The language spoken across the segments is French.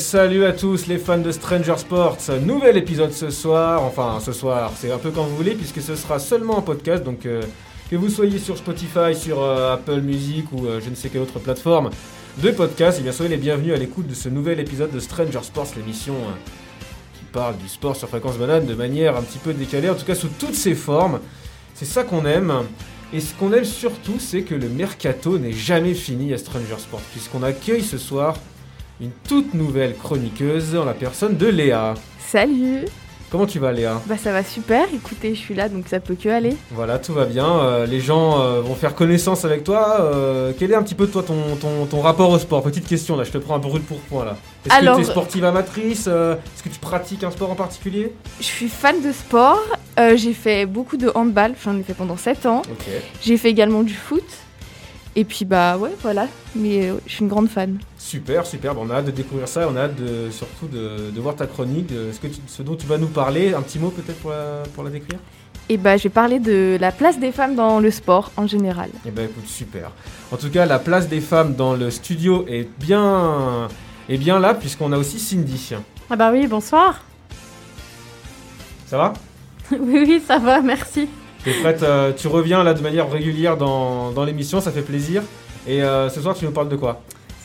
salut à tous les fans de Stranger Sports. Nouvel épisode ce soir, enfin ce soir, c'est un peu quand vous voulez puisque ce sera seulement un podcast. Donc euh, que vous soyez sur Spotify, sur euh, Apple Music ou euh, je ne sais quelle autre plateforme de podcast, et bien soyez les bienvenus à l'écoute de ce nouvel épisode de Stranger Sports, l'émission qui parle du sport sur fréquence banane de manière un petit peu décalée, en tout cas sous toutes ses formes. C'est ça qu'on aime. Et ce qu'on aime surtout, c'est que le mercato n'est jamais fini à Stranger Sports, puisqu'on accueille ce soir une toute nouvelle chroniqueuse en la personne de Léa. Salut Comment tu vas Léa? Bah ça va super, écoutez, je suis là donc ça peut que aller. Voilà, tout va bien. Euh, les gens euh, vont faire connaissance avec toi. Euh, quel est un petit peu toi ton, ton, ton rapport au sport? Petite question là, je te prends un brûle pour point là. Est-ce Alors- que tu es sportive amatrice? Est-ce que tu pratiques un sport en particulier? Je suis fan de sport, j'ai fait beaucoup de handball, j'en ai fait pendant 7 ans. J'ai fait également du foot. Et puis bah ouais, voilà, mais je suis une grande fan. Super, super. Bon, on a hâte de découvrir ça. On a hâte de, surtout de, de voir ta chronique. de ce, que tu- ce dont tu vas nous parler. Un petit mot peut-être pour la, pour la décrire? Et bah je vais parler de la place des femmes dans le sport en général. Eh ben écoute, super. En tout cas, la place des femmes dans le studio est bien, est bien là, puisqu'on a aussi Cindy. Ah bah oui, bonsoir. Ça va? Oui, oui, ça va, merci. T'es prête euh, Tu reviens là de manière régulière dans, dans l'émission, ça fait plaisir. Et euh, ce soir, tu nous parles de quoi?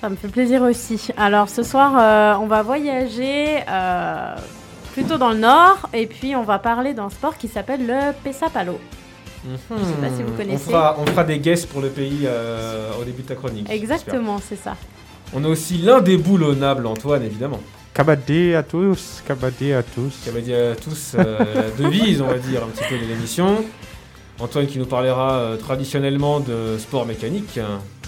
Ça me fait plaisir aussi. Alors ce soir, euh, on va voyager euh, plutôt dans le nord et puis on va parler d'un sport qui s'appelle le Pesapalo. Je sais pas si vous connaissez. On fera, on fera des guests pour le pays euh, au début de ta chronique. Exactement, c'est ça. On a aussi l'un des boulonnables, Antoine, évidemment. Kabadé à tous, kabadé à tous. Dit à tous euh, la devise, on va dire, un petit peu de l'émission. Antoine qui nous parlera euh, traditionnellement de sport mécanique.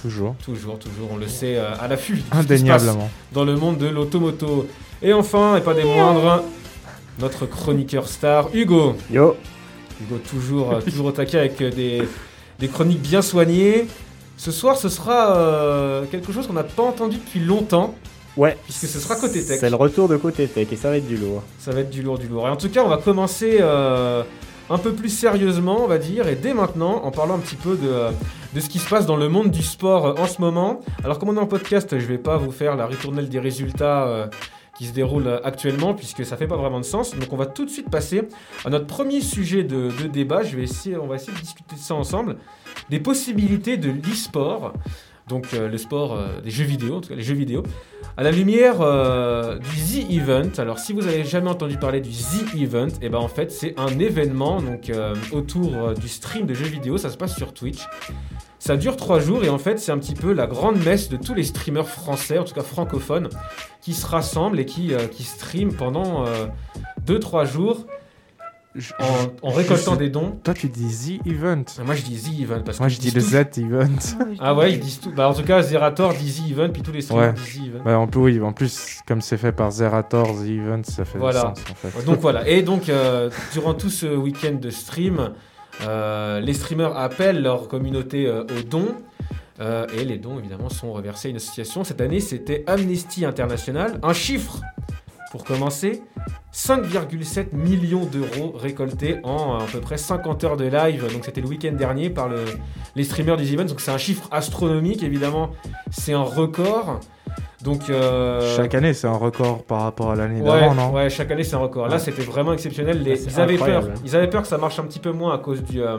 Toujours. Toujours, toujours, on le sait, euh, à l'affût. de ce qui se passe Indéniablement. dans le monde de l'automoto. Et enfin, et pas des moindres, notre chroniqueur star, Hugo. Yo. Hugo, toujours, euh, toujours au taquet avec euh, des, des chroniques bien soignées. Ce soir, ce sera euh, quelque chose qu'on n'a pas entendu depuis longtemps, Ouais. puisque ce sera côté tech. C'est le retour de côté tech et ça va être du lourd. Ça va être du lourd, du lourd. Et en tout cas, on va commencer euh, un peu plus sérieusement, on va dire, et dès maintenant, en parlant un petit peu de, euh, ce qui se passe dans le monde du sport euh, en ce moment. Alors, comme on est en podcast, je vais pas vous faire la ritournelle des résultats euh, qui se déroulent actuellement, puisque ça fait pas vraiment de sens. Donc, on va tout de suite passer à notre premier sujet de, de débat. Je vais essayer, on va essayer de discuter de ça ensemble. Des possibilités de l'e-sport, donc euh, le sport euh, des jeux vidéo, en tout cas les jeux vidéo, à la lumière euh, du The Event. Alors, si vous avez jamais entendu parler du The Event, et ben en fait, c'est un événement donc euh, autour du stream de jeux vidéo. Ça se passe sur Twitch. Ça dure trois jours et en fait, c'est un petit peu la grande messe de tous les streamers français, en tout cas francophones, qui se rassemblent et qui, qui streament pendant 2-3 jours Je- en, en récoltant des dons. Toi, tu dis The Event. Moi, je dis The Event parce Moi, que je dis le Z Event. Ah ouais, ils disent tout. Bah, en tout cas, Zerator dit The Event, puis tous les streamers Ouais. disent The Event. Bah, en plus, oui, en plus, comme c'est fait par Zerator, The Event, ça fait Voilà. sens en fait. Donc voilà, et donc euh, durant tout ce week-end de stream, euh, les streamers appellent leur communauté euh, aux dons. euh, et les dons, évidemment, sont reversés à une association. Cette année, c'était Amnesty International. Un chiffre, pour commencer, 5,7 millions d'euros récoltés en euh, à peu près 50 heures de live. Donc c'était le week-end dernier par le- les streamers des events. Donc c'est un chiffre astronomique, évidemment. C'est un record. Donc euh, Chaque année, c'est un record par rapport à l'année Ouais, d'avant, non ouais, chaque année c'est un record. Là, Ouais. c'était vraiment exceptionnel. Les- C'est ils, avaient peur, ils avaient peur que ça marche un petit peu moins à cause du, euh,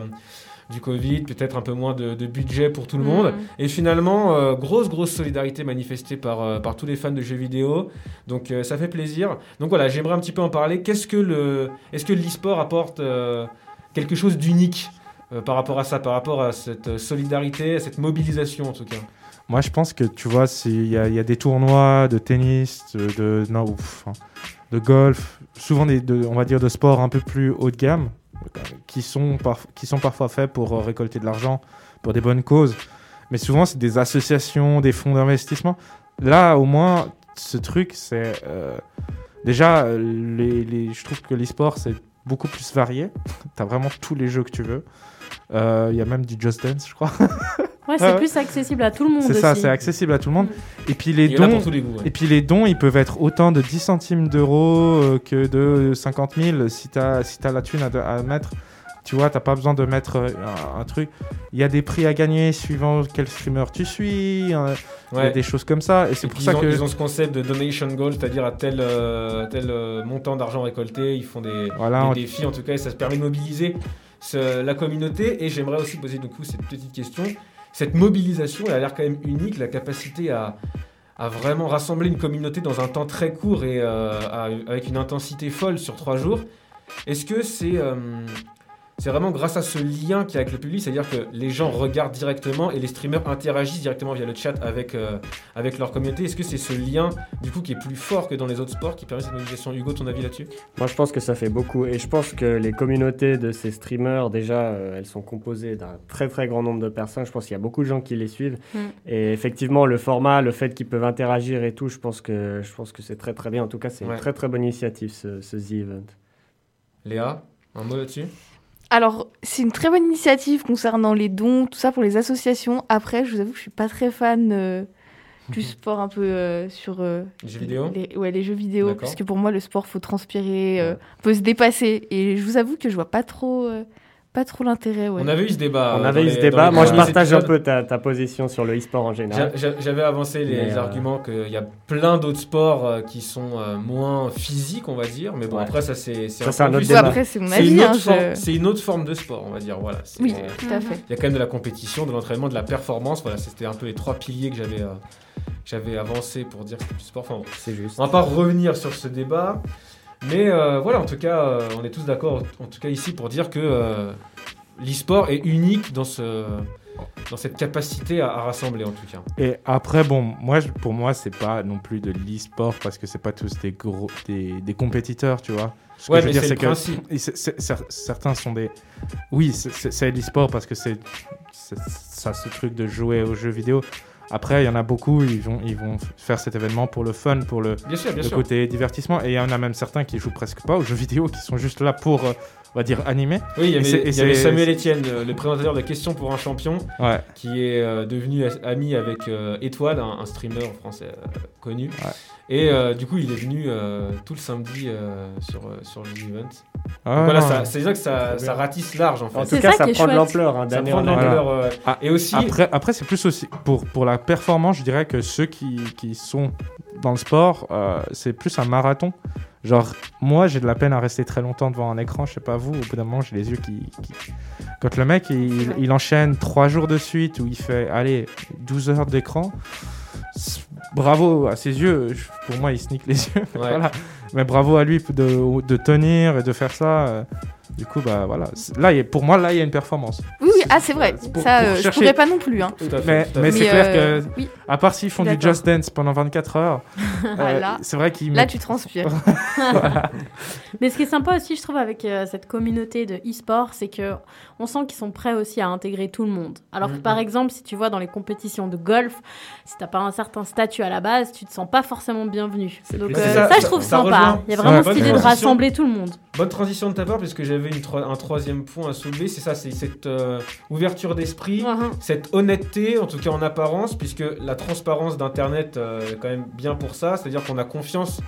du Covid, peut-être un peu moins de, de budget pour tout le monde. Et finalement, euh, grosse, grosse solidarité manifestée par, euh, par tous les fans de jeux vidéo. Donc, euh, ça fait plaisir. Donc voilà, j'aimerais un petit peu en parler. Qu'est-ce que le, est-ce que l'e-sport apporte euh, quelque chose d'unique euh, par rapport à ça, par rapport à cette solidarité, à cette mobilisation en tout cas? Moi, je pense que tu vois, il y, a- il y a des tournois de tennis, de, de, non, ouf, hein, de golf, souvent des, de- on va dire de sports un peu plus haut de gamme, qui sont, qui sont parfois faits pour euh, récolter de l'argent pour des bonnes causes. Mais souvent, c'est des associations, des fonds d'investissement. Là, au moins, ce truc, c'est euh, déjà, les- je trouve que l'e-sport, c'est beaucoup plus varié. tu as vraiment tous les jeux que tu veux. Euh, Il y a même du Just Dance, je crois. Ouais, c'est plus accessible à tout le monde C'est ça, c'est accessible à tout le monde. Mm. Et puis les dons, pour tous les goûts. ouais. et puis les dons, ils peuvent être autant de 10 centimes d'euros euh, que de 50 000 si tu as, si as la thune à, à mettre. tu vois, t'as pas besoin de mettre euh, un, un truc. Il y a des prix à gagner suivant quel streamer tu suis. euh, il y a Ouais. des choses comme ça. Et c'est pour ça ont, que. ils ont ce concept de donation goal, c'est-à-dire à tel, euh, tel euh, montant d'argent récolté, ils font des, Voilà, des on- défis en tout cas, et ça se permet de mobiliser ce- la communauté. Et j'aimerais aussi poser du coup cette petite question. Cette mobilisation, elle a l'air quand même unique, la capacité à, vraiment rassembler une communauté dans un temps très court et euh, avec une intensité folle sur trois jours. Est-ce que c'est euh, c'est vraiment grâce à ce lien qu'il y a avec le public, c'est-à-dire que les gens regardent directement et les streamers interagissent directement via le chat avec, euh, avec leur communauté. Est-ce que c'est ce lien du coup qui est plus fort que dans les autres sports qui permet cette mobilisation? Hugo, ton avis là-dessus? Moi, je pense que ça fait beaucoup. Et je pense que les communautés de ces streamers, déjà, euh, elles sont composées d'un très très grand nombre de personnes. Je pense qu'il y a beaucoup de gens qui les suivent. Mm. Et effectivement, le format, le fait qu'ils peuvent interagir et tout, je pense que, je pense que c'est très très bien. En tout cas, c'est Ouais. une très très bonne initiative, ce, ce The Event. Léa, un mot là-dessus? Alors, c'est une très bonne initiative concernant les dons, tout ça pour les associations. Après, je vous avoue que je suis pas très fan euh, du sport un peu euh, sur euh, Les jeux vidéo les, ouais, les jeux vidéo, parce que pour moi, le sport, faut transpirer, Ouais. faut se dépasser. Et je vous avoue que je vois pas trop, pas trop l'intérêt. Ouais. On avait eu ce débat. On euh, avait eu ce les- débat. les Moi, je partage un peu ta, ta position sur le e-sport en général. J'a- j'a- J'avais avancé les Mais, euh, arguments qu'il y a plein d'autres sports euh, qui sont euh, moins physiques, on va dire. Mais bon, Ouais. après, ça, c'est un autre débat. après, c'est mon C'est une, avis. hein, autre je- forme- c'est une autre forme de sport, on va dire. Voilà. Oui, Il tout à fait. y a quand même de la compétition, de l'entraînement, de la performance. Voilà, c'était un peu les trois piliers que j'avais euh, j'avais avancé pour dire que c'était du sport. Enfin, bon. C'est juste. On va pas revenir sur ce débat, mais euh, voilà, en tout cas, euh, on est tous d'accord, en tout cas ici, pour dire que euh, l'e-sport est unique dans, ce, dans cette capacité à, à rassembler, en tout cas. Et après, bon, moi, je- pour moi, c'est pas non plus de l'e-sport parce que c'est pas tous des gros, des, des compétiteurs, tu vois. Ce Ouais, que je veux dire, c'est que certains sont des. Oui, c'est- l'e-sport parce que c'est c'est- ça, ce truc de jouer aux jeux vidéo. Après, il y en a beaucoup, ils vont, ils vont faire cet événement pour le fun, pour le, Bien sûr, bien le sûr. côté divertissement. Et il y en a même certains qui jouent presque pas aux jeux vidéo, qui sont juste là pour, euh, on va dire, animer. Oui, il y avait, et y avait Samuel Etienne, le présentateur de Questions pour un champion, Ouais. qui est euh, devenu ami avec euh, Étoile, un, un streamer français euh, connu. Ouais. Et euh, du coup, il est venu euh, tout le samedi euh, sur, sur l'event. Ah, Donc voilà, ça- c'est là que ça, ça ratisse large en fait. En C'est tout cas, ça ça qui est prend de chouette. l'ampleur hein, Ça d'année prend en de année. l'ampleur. euh, Ah, et aussi, Après, après c'est plus aussi pour, pour la performance, je dirais que ceux qui, qui sont dans le sport, euh, c'est plus un marathon. Genre, moi, j'ai de la peine à rester très longtemps devant un écran, je sais pas vous, au bout d'un moment, j'ai les yeux qui, qui- Quand le mec, il, il enchaîne trois jours de suite où il fait, allez, 12 heures d'écran, c'est- bravo à ses yeux, pour moi, il sneak les yeux. Ouais. voilà. Mais bravo à lui de, de tenir et de faire ça. Du coup, bah voilà. Là, il y a- pour moi, là, il y a une performance. Oui, oui, ah, c'est vrai. Pour- ça, pour euh, je chercher- pourrais pas non plus. Hein. tout à fait, Mais, c'est clair euh, que, oui, à part s'ils font du. Just Dance pendant 24 heures, euh, là- c'est vrai qu'ils là, tu transpires. Mais ce qui est sympa aussi, je trouve, avec euh, cette communauté de e-sport, c'est que on sent qu'ils sont prêts aussi à intégrer tout le monde. Alors que Mhm. par exemple, si tu vois dans les compétitions de golf, si t'as pas un certain statut à la base, tu te sens pas forcément bienvenu. Donc euh, ça, ça, je trouve ça sympa. Il y a vraiment cette idée de rassembler tout le monde. Bonne transition de ta part, puisque j'avais une un troisième point à soulever, c'est ça, c'est cette euh, ouverture d'esprit, Mhm. cette honnêteté, en tout cas en apparence, puisque la transparence d'Internet euh, est quand même bien pour ça, c'est-à-dire qu'on a confiance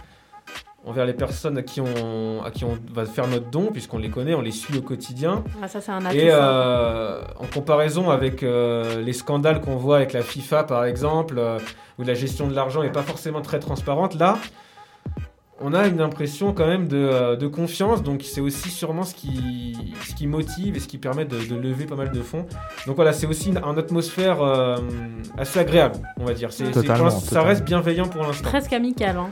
envers les personnes à qui on, à qui on va faire notre don, puisqu'on les connaît, on les suit au quotidien. Ah, ça, c'est un atout. Et euh, en comparaison avec euh, les scandales qu'on voit avec la FIFA par exemple, euh, où la gestion de l'argent n'est pas forcément très transparente, là, on a une impression quand même de, euh, de confiance, donc c'est aussi sûrement ce qui, ce qui motive et ce qui permet de, de lever pas mal de fonds. Donc voilà, c'est aussi une, une atmosphère euh, assez agréable, on va dire. C'est, ça reste bienveillant pour l'instant. Presque amical. Hein.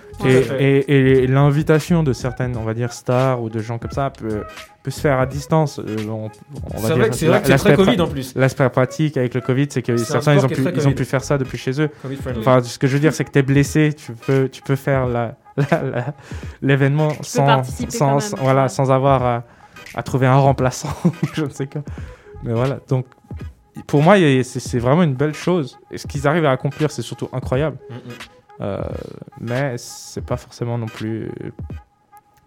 Et- et l'invitation de certaines, on va dire, stars ou de gens comme ça peut, peut se faire à distance. Euh, on, on va C'est vrai que c'est, vrai que c'est très Covid en plus. L'aspect pratique avec le Covid, c'est que certains, ils ont, pu, ils ont pu faire ça depuis chez eux. Enfin, ce que je veux dire, c'est que tu es blessé, tu peux, tu peux faire la- la- la- l'événement sans, sans, sans- voilà, ouais. sans avoir à, à trouver un remplaçant, je ne sais quoi. Mais voilà, donc pour moi, c'est c'est vraiment une belle chose. Et ce qu'ils arrivent à accomplir, c'est surtout incroyable. Mm, mm. Euh, mais c'est pas forcément non plus.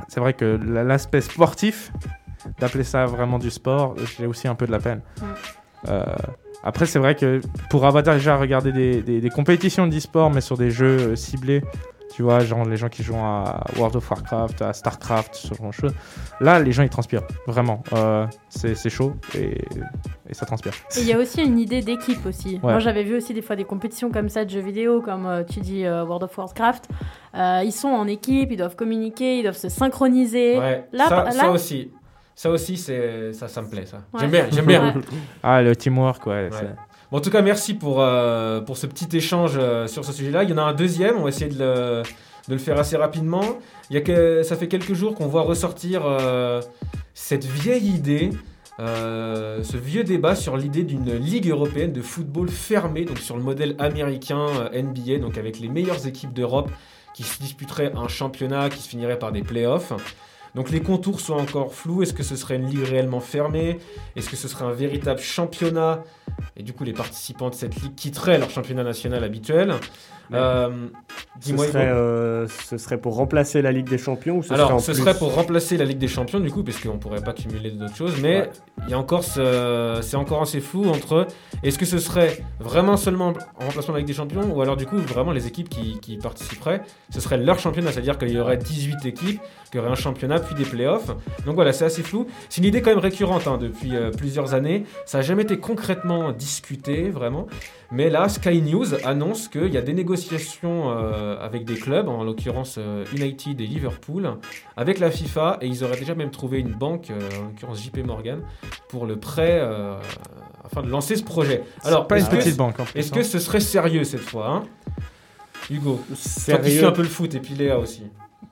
C'est vrai que la- l'aspect sportif, d'appeler ça vraiment du sport, j'ai aussi un peu de la peine. Mm. Euh, après, c'est vrai que pour avoir déjà regardé des, des- des compétitions d'e-sport, mais sur des jeux euh, ciblés, Tu vois, genre les gens qui jouent à World of Warcraft, à Starcraft, ce genre de choses. Là, les gens ils transpirent, vraiment. Euh, c'est c'est chaud et, et ça transpire. Et il y a aussi une idée d'équipe aussi. Ouais. Moi, j'avais vu aussi des fois des compétitions comme ça de jeux vidéo, comme euh, tu dis euh, World of Warcraft. Euh, ils sont en équipe, ils doivent communiquer, ils doivent se synchroniser. Ouais, là, ça, là- ça aussi. Ça aussi, c'est ça, ça me plaît, ça. Ouais. J'aime bien, j'aime bien. Ah, le teamwork, ouais. Ouais. c'est- Bon, en tout cas, merci pour, euh, pour ce petit échange euh, sur ce sujet-là. Il y en a un deuxième, on va essayer de le, de le faire assez rapidement. Il y a que, ça fait quelques jours qu'on voit ressortir euh, cette vieille idée, euh, ce vieux débat sur l'idée d'une ligue européenne de football fermée, donc sur le modèle américain euh, NBA, donc avec les meilleures équipes d'Europe qui se disputeraient un championnat qui se finirait par des playoffs. Donc les contours sont encore flous. Est-ce que ce serait une ligue réellement fermée? Est-ce que ce serait un véritable championnat? Et du coup, les participants de cette ligue quitteraient leur championnat national habituel. Euh, Dis-moi, serait, euh, ce serait pour remplacer la Ligue des Champions ou ce serait Alors, en ce plus serait pour remplacer la Ligue des Champions, du coup, parce qu'on pourrait pas cumuler d'autres choses, mais Ouais. il y a encore ce... c'est encore assez flou entre est-ce que ce serait vraiment seulement en remplacement de la Ligue des Champions, ou alors du coup, vraiment les équipes qui, qui participeraient, ce serait leur championnat, c'est-à-dire qu'il y aurait 18 équipes, qu'il y aurait un championnat, puis des playoffs. Donc voilà, c'est assez flou. C'est une idée quand même récurrente hein, depuis euh, plusieurs années. Ça n'a jamais été concrètement discuté, vraiment. Mais là, Sky News annonce qu'il y a des négociations euh, avec des clubs, en l'occurrence euh, United et Liverpool, avec la FIFA, et ils auraient déjà même trouvé une banque, euh, en l'occurrence JP Morgan, pour le prêt, afin de lancer ce projet. Alors, pas une petite banque est-ce hein. que ce serait sérieux cette fois hein? Hugo, toi qui suis Sérieux un peu le foot, et puis Léa aussi.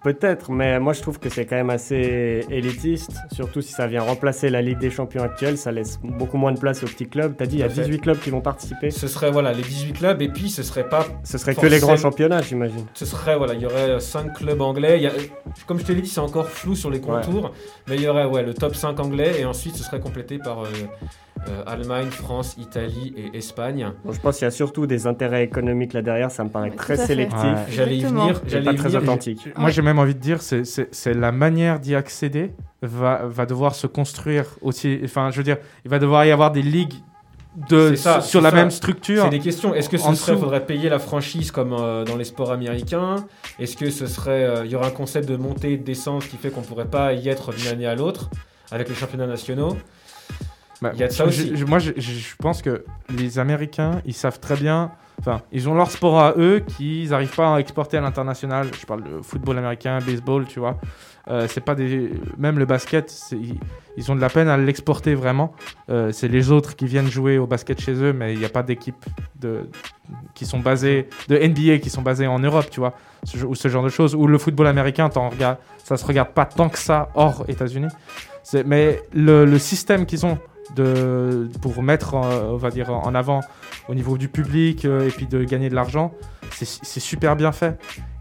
Peut-être, mais moi je trouve que c'est quand même assez élitiste, surtout si ça vient remplacer la Ligue des Champions actuelle, ça laisse beaucoup moins de place aux petits clubs. T'as dit, il y a Tout à fait. 18 clubs qui vont participer. Ce serait voilà les 18 clubs, et puis ce serait pas Ce serait que les grands championnats, j'imagine. Ce serait, voilà, il y aurait 5 clubs anglais. Il y a- comme je te l'ai dit, c'est encore flou sur les contours. Mais il y aurait ouais, le top 5 anglais et ensuite ce serait complété par euh, euh, Allemagne, France, Italie et Espagne. Bon, je pense qu'il y a surtout des intérêts économiques là derrière, ça me paraît Ouais, très sélectif Ouais. J'allais y venir. J'allais pas y très venir. authentique. Moi, j'ai même envie de dire, c'est- la manière d'y accéder va, va devoir se construire aussi. Enfin, je veux dire, il va devoir y avoir des ligues de, ça, sur la ça. même structure. C'est des questions. Est-ce que ce En serait, dessous. faudrait payer la franchise comme euh, dans les sports américains? Est-ce que ce serait, euh, il y aurait un concept de montée et de descente qui fait qu'on pourrait pas y être d'une année à l'autre avec les championnats nationaux? Bah, Il y a de ça je- aussi. je- moi, je, pense que les Américains, ils savent très bien. Enfin, ils ont leur sport à eux qu'ils n'arrivent pas à exporter à l'international. Je parle de football américain, baseball, tu vois. Euh, c'est pas des. Même le basket, ils, ils ont de la peine à l'exporter vraiment. Euh, c'est les autres qui viennent jouer au basket chez eux, mais il n'y a pas d'équipe de qui sont basées de NBA qui sont basées en Europe, tu vois, ce, ou ce genre de choses. Ou le football américain, t'en regardes, ça se regarde pas tant que ça hors États-Unis. Mais le, le système qu'ils ont de, pour mettre, euh, on va dire, en avant au niveau du public euh, et puis de gagner de l'argent, c'est super bien fait.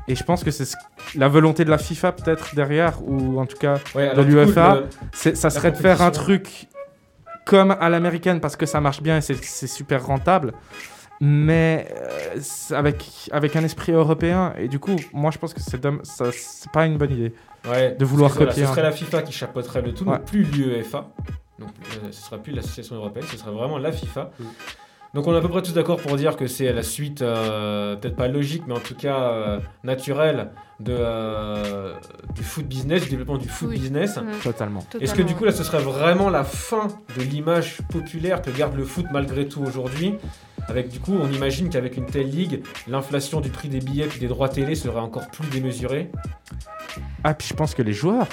Et je pense que c'est ce- la volonté de la FIFA peut-être derrière, ou en tout cas, Ouais, De l'UEFA. c'est- ça serait de faire un truc comme à l'américaine parce que ça marche bien et c'est- super rentable. Mais euh, avec, avec un esprit européen. Et du coup, moi je pense que c'est pas une bonne idée. Ouais, de vouloir copier Ce un- serait la FIFA qui chapeauterait le tout, Ouais. donc plus l'UEFA. Donc euh, ce sera plus l'association européenne, ce serait vraiment la FIFA. Mm. Donc on est à peu près tous d'accord pour dire que c'est la suite, euh, peut-être pas logique, mais en tout cas euh, naturelle de, euh, du foot business, du développement du foot Oui. business. Mm, Totalement. Est-ce que du coup là ce serait vraiment la fin de l'image populaire que garde le foot malgré tout aujourd'hui? Avec du coup on imagine qu'avec une telle ligue, l'inflation du prix des billets et des droits télé serait encore plus démesurée. Ah, puis je pense que les joueurs,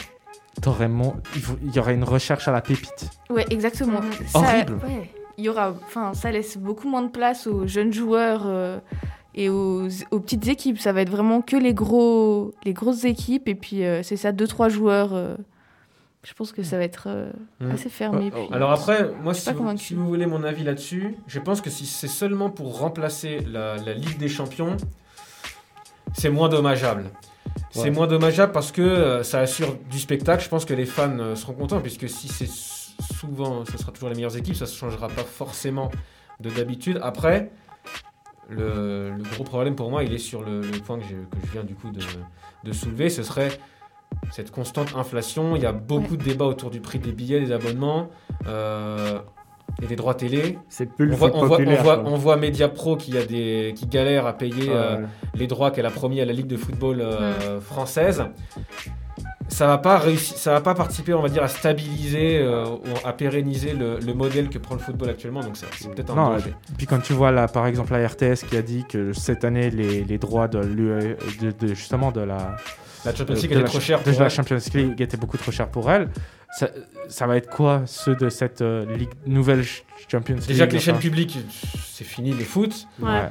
t'aurais mon- il y aurait une recherche à la pépite. Ouais, exactement. Mhm. Ça- Horrible. ouais. Il y aura, enfin, ça laisse beaucoup moins de place aux jeunes joueurs euh, et aux, aux petites équipes. Ça va être vraiment que les gros, les grosses équipes et puis euh, c'est ça, deux trois joueurs. euh, je pense que ça va être euh, Mhm. assez fermé. Puis- Alors après, moi, si vous, convaincue. si vous voulez mon avis là-dessus, je pense que si c'est seulement pour remplacer la, la Ligue des Champions, c'est moins dommageable. C'est Ouais. moins dommageable parce que euh, ça assure du spectacle. Je pense que les fans euh, seront contents puisque si c'est souvent, ce sera toujours les meilleures équipes, ça ne changera pas forcément de d'habitude. Après, le, le gros problème pour moi, il est sur le, le point que, je viens du coup de, de soulever, ce serait cette constante inflation. Il y a beaucoup de débats autour du prix des billets, des abonnements. Euh, et des droits télé. C'est plus le On voit, foot on, voit, on, populaire. voit, on voit Media Pro qui, a des, qui galère à payer Ouais, euh, les droits qu'elle a promis à la Ligue de football euh, française. Ça va pas réussir, ça va pas participer, on va dire, à stabiliser euh, ou à pérenniser le, le modèle que prend le football actuellement. Donc ça, c'est peut-être un Non, danger. Puis quand tu vois là, par exemple la RTS qui a dit que cette année les, les droits de, l'UE de, de- justement de la La Champions League trop chère. la. Champions étaient beaucoup trop chers pour elle. Ça, ça va être quoi ceux de cette euh, ligue, nouvelle ch- Champions League Déjà que les chaînes publiques, c'est fini le foot. Ouais.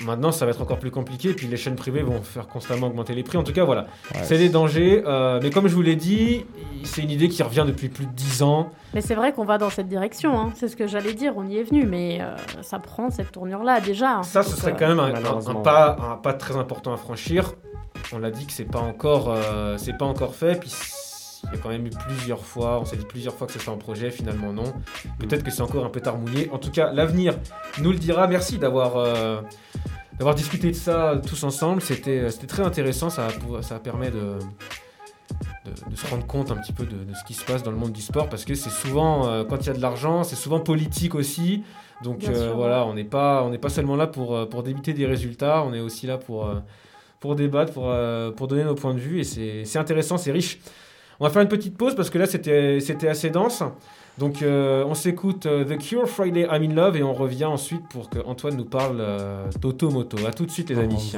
Maintenant, ça va être encore plus compliqué. Puis les chaînes privées vont faire constamment augmenter les prix. En tout cas, voilà. ouais, c'est des dangers. euh, mais comme je vous l'ai dit, c'est une idée qui revient depuis plus de 10 ans. Mais c'est vrai qu'on va dans cette direction, hein. c'est ce que j'allais dire, on y est venu, mais euh, ça prend cette tournure-là déjà. hein. Ça, ce Donc, serait euh, quand même un, un- un malheureusement. pas, un pas très important à franchir. On l'a dit que c'est pas encore, euh, c'est pas encore fait. Puis il y a quand même eu plusieurs fois, on s'est dit plusieurs fois que c'était en projet, finalement non. Peut-être que c'est encore un peu mouillé. En tout cas, l'avenir nous le dira. Merci d'avoir euh, d'avoir discuté de ça tous ensemble. C'était c'était très intéressant. Ça, ça permet de, de, de se rendre compte un petit peu de, de ce qui se passe dans le monde du sport parce que c'est souvent, euh, quand il y a de l'argent, c'est souvent politique aussi. Donc euh, voilà, on n'est pas, on pas seulement là pour, euh, pour débiter des résultats, on est aussi là pour, euh, pour débattre, pour, euh, pour donner nos points de vue et c'est intéressant, c'est riche. On va faire une petite pause parce que là c'était assez dense. Donc euh, on s'écoute euh, The Cure Friday I'm in Love et on revient ensuite pour que Antoine nous parle euh, d'Automoto. A tout de suite les amis.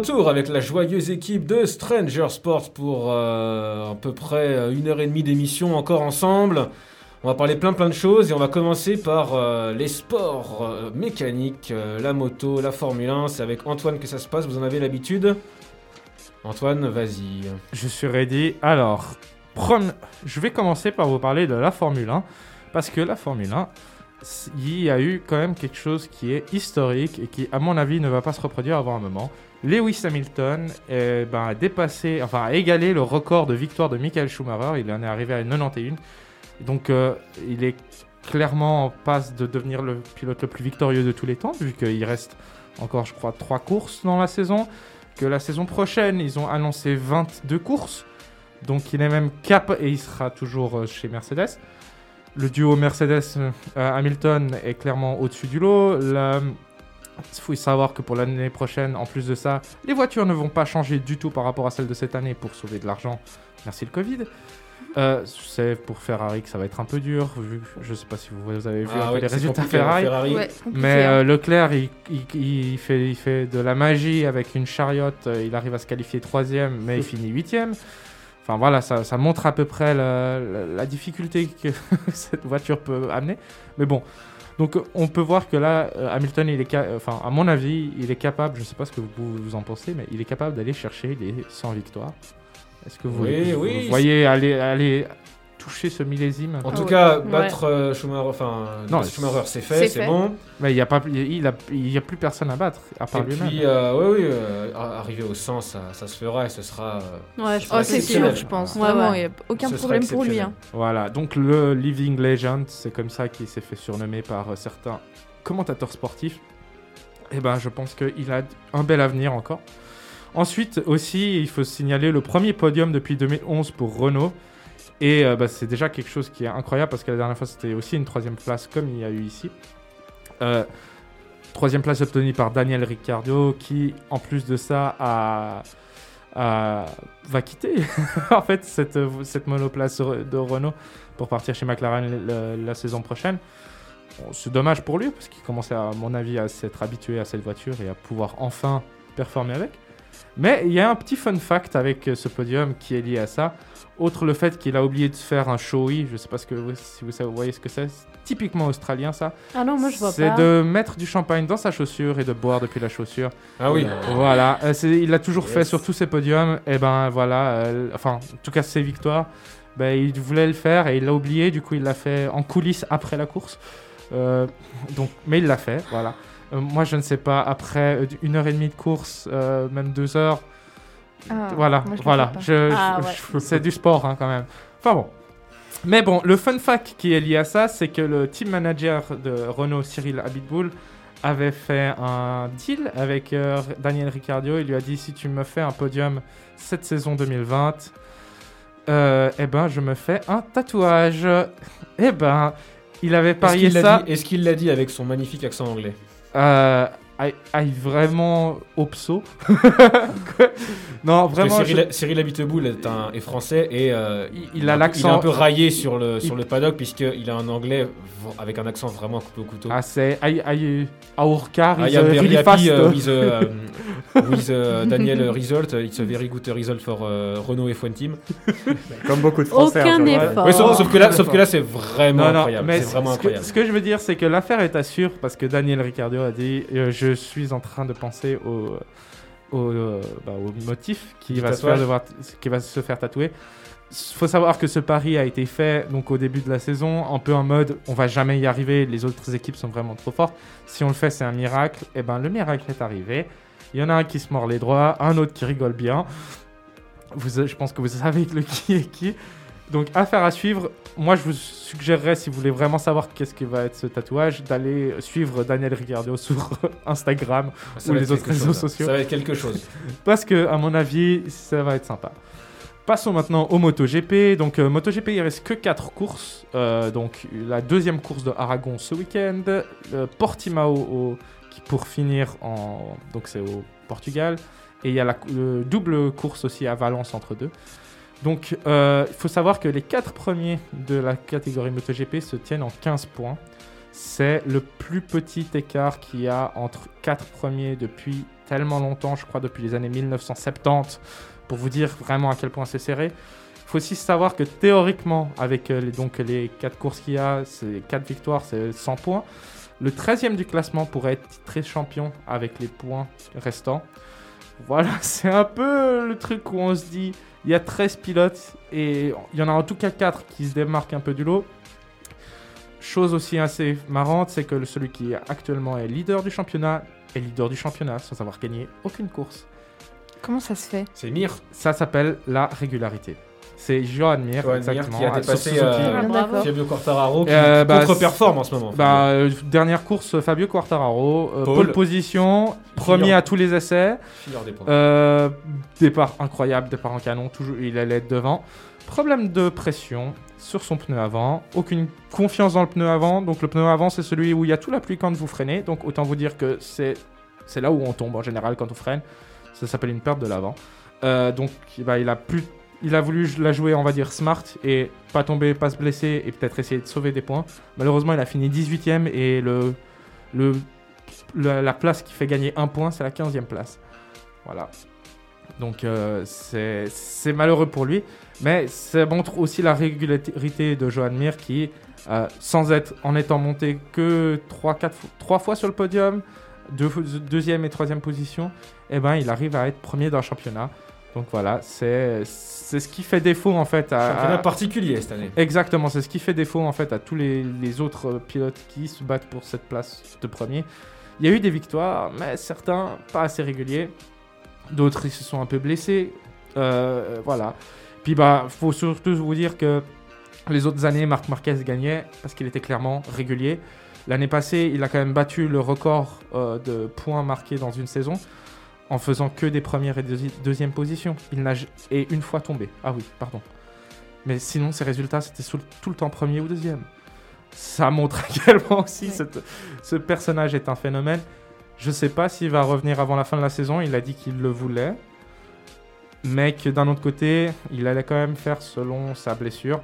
Retour avec la joyeuse équipe de Stranger Sports pour euh, à peu près euh, une heure et demie d'émission encore ensemble. On va parler plein plein de choses et on va commencer par euh, les sports mécaniques, la moto, la Formule 1. C'est avec Antoine que ça se passe, vous en avez l'habitude? Antoine, vas-y. Je suis ready. Alors, je vais commencer par vous parler de la Formule 1. Parce que la Formule 1, s- il y a eu quand même quelque chose qui est historique et qui, à mon avis, ne va pas se reproduire avant un moment. Lewis Hamilton ben, a dépassé, enfin, égalé le record de victoire de Michael Schumacher. Il en est arrivé à 91. Donc, euh, il est clairement en passe de devenir le pilote le plus victorieux de tous les temps, vu qu'il reste encore, je crois, trois courses dans la saison que la saison prochaine, ils ont annoncé 22 courses. Donc il est même cap et il sera toujours euh, chez Mercedes. Le duo Mercedes-Hamilton est clairement au-dessus du lot. Il faut savoir que pour l'année prochaine, en plus de ça, les voitures ne vont pas changer du tout par rapport à celles de cette année pour sauver de l'argent. Merci le Covid. Euh, c'est pour Ferrari que ça va être un peu dur. Vu, je sais pas si vous, vous avez vu un peu ouais, les résultats hein, Ferrari. Ouais, compliqué, Mais hein. euh, Leclerc, il, il- il fait, il fait de la magie avec une chariote. euh, Il arrive à se qualifier troisième, mais il finit huitième. Enfin voilà, ça, ça montre à peu près la, la- la difficulté que cette voiture peut amener. Mais bon, donc euh, on peut voir que là, euh, Hamilton, il est, ca- enfin à mon avis, il est capable. Je sais pas ce que vous, vous en pensez, mais il est capable d'aller chercher les 100 victoires. Est-ce que vous, Oui, vous oui. voyez aller, aller toucher ce millésime En Ah tout ouais. cas, Ouais. battre euh, Schumacher, enfin, Non, Schumacher, c'est fait, c'est bon. Mais il n'y a, pas- il a, il y a plus personne à battre, à part Et lui-même. puis, euh, oui, oui, euh, arriver au 100, ça, ça se fera et ce sera. euh, Ouais, je pense c'est que sûr, je pense. Ouais, Vraiment, ouais. il n'y a aucun Ce sera problème pour lui. exceptionnel. hein. Voilà, donc le Living Legend, c'est comme ça qu'il s'est fait surnommer par euh, certains commentateurs sportifs. Et ben, je pense qu'il a un bel avenir encore. Ensuite, aussi, il faut signaler le premier podium depuis 2011 pour Renault. Et euh, bah, c'est déjà quelque chose qui est incroyable parce que la dernière fois, c'était aussi une troisième place comme il y a eu ici. Euh, troisième place obtenue par Daniel Ricciardo qui, en plus de ça, va quitter en fait cette, monoplace de Renault pour partir chez McLaren la saison prochaine. C'est dommage pour lui parce qu'il commençait à mon avis à s'être habitué à cette voiture et à pouvoir enfin performer avec. Mais il y a un petit fun fact avec euh, ce podium qui est lié à ça. Autre le fait qu'il a oublié de faire un showy, je sais pas ce que, vous- si vous savez- vous voyez ce que c'est, c'est typiquement australien ça. Ah non, moi je vois C'est pas. de mettre du champagne dans sa chaussure et de boire depuis la chaussure. Ah oui. Voilà, euh, c'est- il l'a toujours Yes. fait sur tous ses podiums. Et ben voilà, euh, enfin, en tout cas ses victoires, ben, il voulait le faire et il l'a oublié. Du coup, il l'a fait en coulisses après la course. Euh, donc, mais il l'a fait, voilà. Euh, moi, je ne sais pas, après euh, une heure et demie de course, euh, même deux heures, Ah, voilà, moi, je voilà. Je- Ah, je- ouais. je- c'est du sport hein, quand même. Enfin bon. Mais bon, le fun fact qui est lié à ça, c'est que le team manager de Renault, Cyril Abitboul, avait fait un deal avec euh, Daniel Ricciardo. Il lui a dit si tu me fais un podium cette saison 2020, euh, eh ben je me fais un tatouage. Eh ben, il avait parié ça. dit- Est-ce qu'il l'a dit avec son magnifique accent anglais? Euh, vraiment obso. non, Parce que vraiment. je- Cyril, Cyril Abiteboul est, un, est français et euh, Il- il a l'accent- Il est un peu raillé sur le, sur Il- le paddock puisqu'il a un anglais avec un accent vraiment coupé au couteau. Ah, c'est aïe, aïe, Aurkar, I is am uh, very really happy fast. uh, with, uh, with Daniel result. It's a very good result for uh, Renault F1 team. Comme beaucoup de Français. Aucun effort. Ouais, sauf, sauf que là, sauf que là, c'est vraiment Non, non, incroyable. mais C'est vraiment ce que, incroyable. ce que je veux dire, c'est que l'affaire est à sûr parce que Daniel Ricciardo a dit euh, Je suis en train de penser au, au, euh, bah, au motif qui Du va, se faire devoir- qui va se faire tatouer. Il faut savoir que ce pari a été fait donc au début de la saison, un peu en mode on va jamais y arriver, les autres équipes sont vraiment trop fortes. Si on le fait, c'est un miracle. Et ben le miracle est arrivé. Il y en a un qui se mord les doigts, un autre qui rigole bien. Vous, je pense que vous savez le qui est qui. Donc affaire à suivre. Moi, je vous suggérerais, si vous voulez vraiment savoir qu'est-ce qui va être ce tatouage, d'aller suivre Daniel Ricciardo sur Instagram Ça ou les autres réseaux chose, hein. sociaux. Ça va être quelque chose. Parce que, à mon avis, ça va être sympa. Passons maintenant au MotoGP. Donc, euh, MotoGP, il reste que 4 courses. Euh, donc, la deuxième course de Aragon ce week-end. Le Portimao au- qui, pour finir en. Donc, c'est au Portugal. Et il y a la le double course aussi à Valence entre deux. Donc, euh, il faut savoir que les 4 premiers de la catégorie MotoGP se tiennent en 15 points. C'est le plus petit écart qu'il y a entre quatre premiers depuis tellement longtemps, je crois depuis les années 1970, pour vous dire vraiment à quel point c'est serré. Il faut aussi savoir que théoriquement, avec euh, les, donc, les 4 courses qu'il y a, c'est 4 victoires, c'est 100 points. Le 13e du classement pourrait être titré champion avec les points restants. Voilà, c'est un peu le truc où on se dit, il y a 13 pilotes et il y en a en tout cas 4 qui se démarquent un peu du lot. Chose aussi assez marrante, c'est que celui qui actuellement est leader du championnat est leader du championnat sans avoir gagné aucune course. Comment ça se fait? C'est Mir. Ça s'appelle la régularité. C'est Johan Mir, Johan Mir exactement, qui a dépassé, Suzuki. euh, Ah. Fabio Quartararo qui Euh, bah, contre-performe en ce moment. Bah, euh, dernière course, Fabio Quartararo, euh, Pole. position, premier Finir. à tous les essais. Des. Euh, départ incroyable, départ en canon, toujours, il allait être devant. Problème de pression sur son pneu avant, aucune confiance dans le pneu avant. Donc le pneu avant, c'est celui où il y a tout l'appui quand vous freinez. Donc autant vous dire que c'est c'est là où on tombe en général quand on freine. Ça s'appelle une perte de l'avant. Euh, donc bah, il a plus il a voulu la jouer, on va dire, smart et pas tomber, pas se blesser et peut-être essayer de sauver des points. Malheureusement, il a fini 18ème et le, la, la place qui fait gagner un point, c'est la 15e place. Voilà. Donc euh, c'est malheureux pour lui, mais ça montre aussi la régularité de Johan Mir qui, euh, sans être en étant monté que 3, 4, 3 fois sur le podium, deux, deuxième et troisième position, eh ben, il arrive à être premier d'un championnat. Donc voilà, c'est c'est ce qui fait défaut en fait à, Championnat à- particulier cette année. Exactement, c'est ce qui fait défaut en fait à tous les, les autres pilotes qui se battent pour cette place de premier. Il y a eu des victoires, mais certains pas assez réguliers. D'autres ils se sont un peu blessés. Euh, voilà. Puis bah, faut surtout vous dire que les autres années, Marc Marquez gagnait parce qu'il était clairement régulier. L'année passée, il a quand même battu le record euh, de points marqués dans une saison en faisant que des premières et deuxi- deuxièmes positions. Il n'a et une fois tombé. Ah oui, pardon. Mais sinon, ses résultats, c'était tout le temps premier ou deuxième. Ça montre point aussi Ouais. cette- ce personnage est un phénomène. Je sais pas s'il va revenir avant la fin de la saison. Il a dit qu'il le voulait. Mais que d'un autre côté, il allait quand même faire selon sa blessure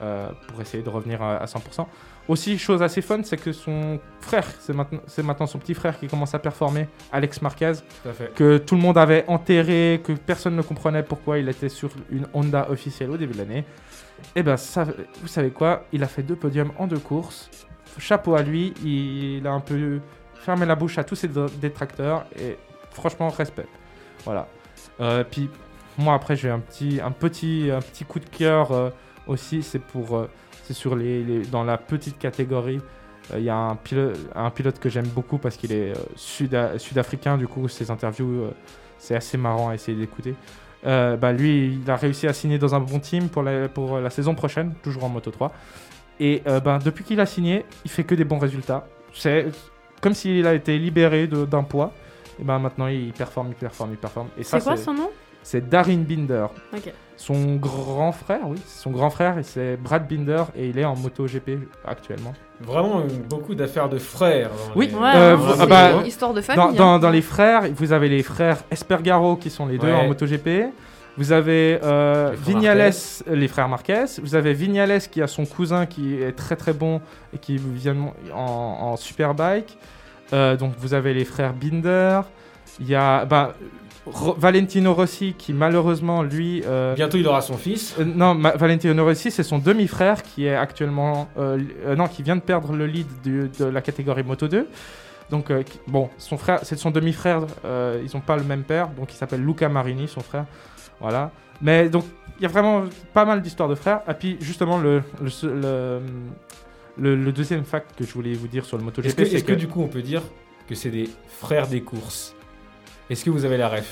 euh, pour essayer de revenir à, à 100%. Aussi, chose assez fun, c'est que son frère, c'est maintenant, son petit frère qui commence à performer, Alex Marquez, Tout à fait. que tout le monde avait enterré, que personne ne comprenait pourquoi il était sur une Honda officielle au début de l'année. Et ben, ça, vous savez quoi? Il a fait deux podiums en deux courses. Chapeau à lui, il a un peu fermé la bouche à tous ses dé- détracteurs et franchement, respect. Voilà. Euh, puis moi après, j'ai un petit, un petit, un petit coup de cœur euh, aussi. C'est pour, euh, c'est sur les, les- dans la petite catégorie. Euh, Il y a un pilote, un pilote que j'aime beaucoup parce qu'il est euh, sud- sud-africain. Du coup, ses interviews, euh, c'est assez marrant à essayer d'écouter. Bah, lui, il a réussi à signer dans un bon team pour la, pour la saison prochaine, toujours en Moto 3. Et ben, depuis qu'il a signé, il fait que des bons résultats. C'est comme s'il a été libéré de- d'un poids. Et ben maintenant, il performe, il performe, il performe. Et ça, C'est quoi son nom? C'est Darin Binder. Ok. Son grand frère, oui, c'est son grand frère, c'est Brad Binder, et il est en MotoGP actuellement. Vraiment euh, beaucoup d'affaires de frères. dans Oui, les- Ouais, euh, vous- ah bah, Histoire de Dans, famille. dans- hein. dans les frères, vous avez les frères Espergaro qui sont les deux Ouais. en MotoGP. Vous avez euh, Les Vignales, les frères Marquez. Vous avez Vignales qui a son cousin qui est très très bon et qui vient en, en superbike. Euh, donc vous avez les frères Binder. Il y a bah, Ro- Valentino Rossi qui malheureusement lui... euh, Bientôt il aura son fils. euh, non, Ma- Valentino Rossi, c'est son demi-frère qui est actuellement, euh, non, qui vient de perdre le lead du- de la catégorie Moto 2. Donc, qui- bon, son frère, c'est son demi-frère. ils n'ont pas le même père, donc il s'appelle Luca Marini, son frère. Voilà. Mais donc, il y a vraiment pas mal d'histoires de frères. Et puis, justement, le, le, se- le, le- le deuxième fact que je voulais vous dire sur le MotoGP, que, c'est est-ce que du coup on peut dire que c'est des frères des courses? Est-ce que vous avez la ref?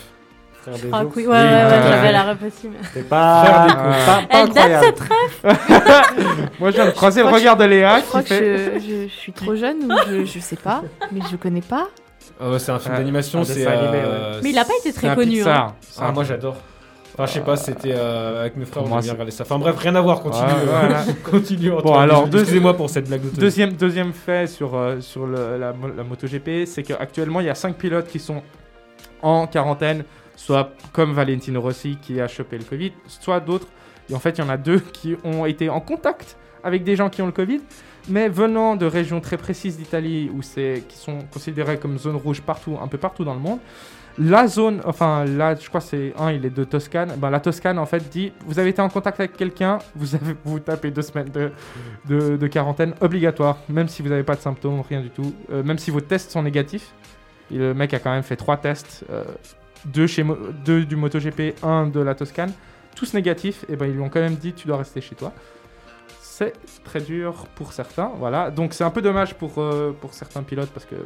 Frère des Ah, ours. oui, ouais, ouais, ouais, ouais. j'avais la ref aussi. mais- C'est pas, Frère des pas, courses. pas Elle date incroyable. cette ref? Moi, je viens de croiser le crois que regard de Léa Je qui crois que fait. je, je- je suis trop jeune ou je, je sais pas, mais je connais pas. Euh, C'est un film Ouais, d'animation, un c'est. dessin animé, euh, Mais il a pas été C'est très un connu. hein. Pixar. C'est Ah, un- moi j'adore. Enfin, je sais pas, c'était euh, avec mes frères, on Moi, a bien c'est- regardé ça. Enfin bref, rien à voir, continue. Ouais, voilà. continue Bon, Antoine. alors, deux- excusez-moi pour cette blague de Deuxième, deuxième fait sur, euh, sur le- la, mo- la MotoGP, c'est qu'actuellement, il y a 5 pilotes qui sont en quarantaine, soit comme Valentino Rossi qui a chopé le Covid, soit d'autres. Et en fait, il y en a deux qui ont été en contact avec des gens qui ont le Covid. Mais venant de régions très précises d'Italie, où c'est qui sont considérées comme zone rouge partout, un peu partout dans le monde, la zone, enfin là, je crois c'est un, il est de Toscane. Ben, la Toscane en fait dit, vous avez été en contact avec quelqu'un, vous avez vous tapez deux semaines de quarantaine obligatoire, même si vous n'avez pas de symptômes, rien du tout, Euh, même si vos tests sont négatifs. Et le mec a quand même fait trois tests, euh, deux, chez du MotoGP, un de la Toscane, tous négatifs. Et ben ils lui ont quand même dit, tu dois rester chez toi. C'est très dur pour certains, voilà. Donc c'est un peu dommage pour, euh, certains pilotes parce que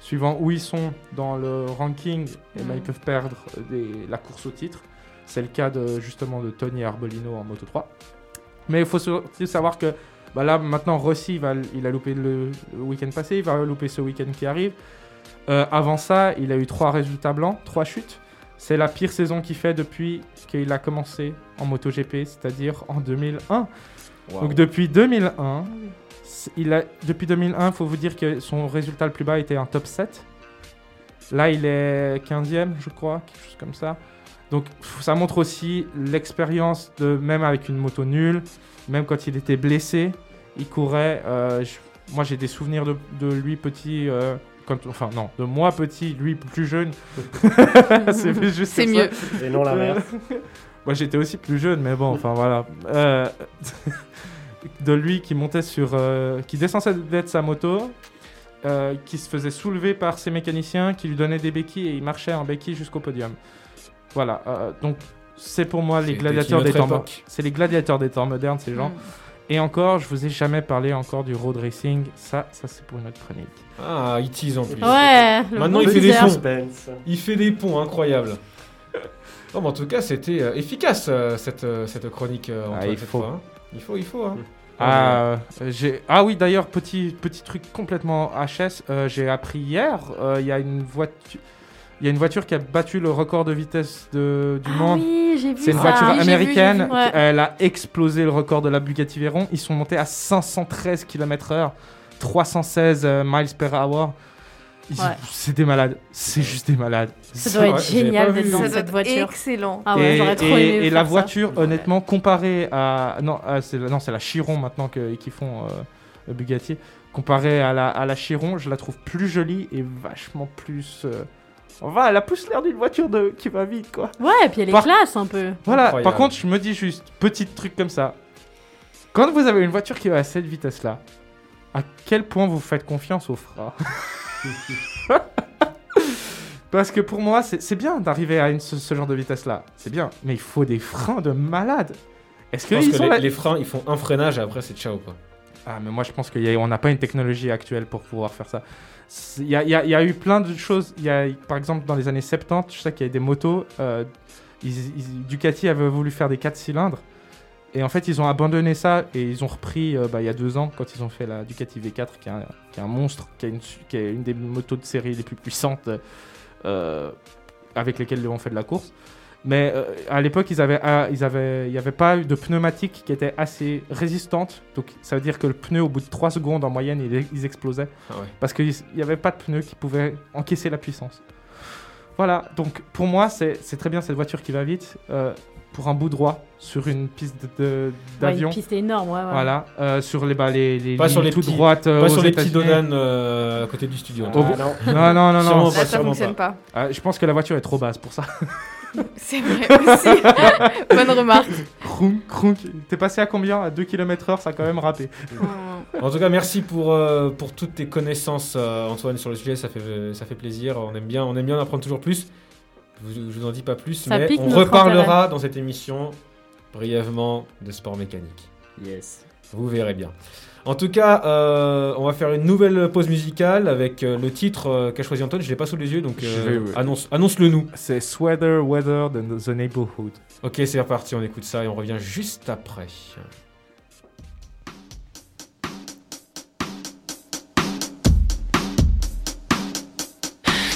suivant où ils sont dans le ranking, eh ben, ils peuvent perdre la course au titre. C'est le cas justement de Tony Arbolino en Moto 3. Mais il faut surtout savoir que bah là maintenant Rossi il a loupé le week-end passé, il va louper ce week-end qui arrive. Euh, avant ça, il a eu trois résultats blancs, trois chutes. C'est la pire saison qu'il fait depuis qu'il a commencé en MotoGP, c'est-à-dire en 2001. Donc depuis 2001, c- il a, depuis 2001, il faut vous dire que son résultat le plus bas était un top 7. Là, il est 15e, je crois, quelque chose comme ça. Donc ça montre aussi l'expérience de même avec une moto nulle, même quand il était blessé, il courait. euh, je- moi, j'ai des souvenirs de, de lui petit. euh, quand, enfin non, de moi petit, lui plus jeune. c'est juste C'est ça. mieux. Et non l'inverse. Moi j'étais aussi plus jeune, mais bon, enfin voilà. Euh, de lui qui montait sur. euh, qui descendait de sa moto, euh, qui se faisait soulever par ses mécaniciens, qui lui donnaient des béquilles et il marchait en béquille jusqu'au podium. Voilà, euh, donc c'est pour moi les gladiateurs des temps. C'est les gladiateurs des temps modernes, ces gens. Mm. Et encore, je vous ai jamais parlé encore du road racing. Ça, ça c'est pour une autre chronique. Ah, il tease en plus. Ouais, Maintenant, il fait des. Suspense. Il fait des ponts incroyables. Non, mais en tout cas, c'était euh, efficace euh, cette, euh, cette chronique. Antoine, Ah, il cette faut. fois, hein. Il faut, il faut. Hein. Ah, j'ai- ah oui, d'ailleurs, petit, petit truc complètement HS. euh, j'ai appris hier, euh, il y a une voiture. Il y a une voiture qui a battu le record de vitesse de- du Ah monde. oui, j'ai vu C'est une ça. voiture Oui, j'ai vu, américaine. vu. Ouais. Elle a explosé le record de la Bugatti Veyron. Ils sont montés à 513 km/h, 316 euh, miles per hour. Ouais. C'est des malades. C'est juste des malades. Ça doit être Ouais, génial d'être dans Ça cette être voiture. excellent. Ah ouais, et, j'aurais trop et- aimé et faire la ça. voiture, honnêtement, comparée à. Non, c'est non, c'est la Chiron maintenant que- qui font euh, Bugatti. Comparée à la, à la Chiron, je la trouve plus jolie et vachement plus. euh, Enfin, elle a plus l'air d'une voiture de... qui va vite, quoi. Ouais, et puis elle est Par- classe un peu. Voilà, Incroyable. par contre, je me dis juste, petit truc comme ça. Quand vous avez une voiture qui va à cette vitesse-là, à quel point vous faites confiance aux freins Parce que pour moi, c'est c'est bien d'arriver à une- ce, ce genre de vitesse-là. C'est bien. Mais il faut des freins de malade. Est-ce Je que pense ils que sont les, là- les freins, ils font un freinage et après, c'est ciao, quoi. Ah, mais moi, je pense qu'on n'a pas une technologie actuelle pour pouvoir faire ça. Il y a, eu plein de choses. Y a, par exemple, dans les années 70, je sais qu'il y a des motos. euh, Ducati avait voulu faire des 4 cylindres. Et en fait, ils ont abandonné ça et ils ont repris euh, bah, il y a deux ans quand ils ont fait la Ducati V4, qui est un, monstre, qui est, une, su- qui est une des motos de série les plus puissantes euh, avec lesquelles ils ont fait de la course. Mais euh, à l'époque, ils avaient, ah, ils avaient, il n'y avait pas eu de pneumatique qui était assez résistante. Donc ça veut dire que le pneu, au bout de 3 secondes en moyenne, il, ils explosaient. Ah ouais. Parce qu'il n'y avait pas de pneu qui pouvait encaisser la puissance. Voilà, donc pour moi, c'est très bien cette voiture qui va vite. euh, pour un bout droit, sur une piste de- de- Ouais, d'avion. une piste énorme, ouais, ouais. voilà, euh, sur les, bah, les, les Pas sur les toutes petits- droites. euh, Pas aux sur les petits donanes euh, à côté du studio. Ah, non. Non, non, non, Sûrement pas. Ça sûrement fonctionne pas. Euh, je pense que la voiture est trop basse pour ça. C'est vrai aussi. Bonne remarque. Crounk, crounk. T'es passé à combien? À 2 km/h, ça a quand même râpé. En tout cas, merci pour, euh, pour toutes tes connaissances, euh, Antoine, sur le sujet. Ça fait, ça fait plaisir. On aime bien, on aime bien en apprendre toujours plus. Je, vous- je vous en dis pas plus, Ça mais on reparlera dans cette émission brièvement de sport mécanique. Yes. Vous verrez bien. En tout cas, euh, on va faire une nouvelle pause musicale avec euh, le titre euh, qu'a choisi Antoine. Je l'ai pas sous les yeux, donc euh, vais, ouais. annonce, annonce-le nous. C'est Sweater Weather de The Neighborhood. Ok, c'est reparti. On écoute ça et on revient juste après.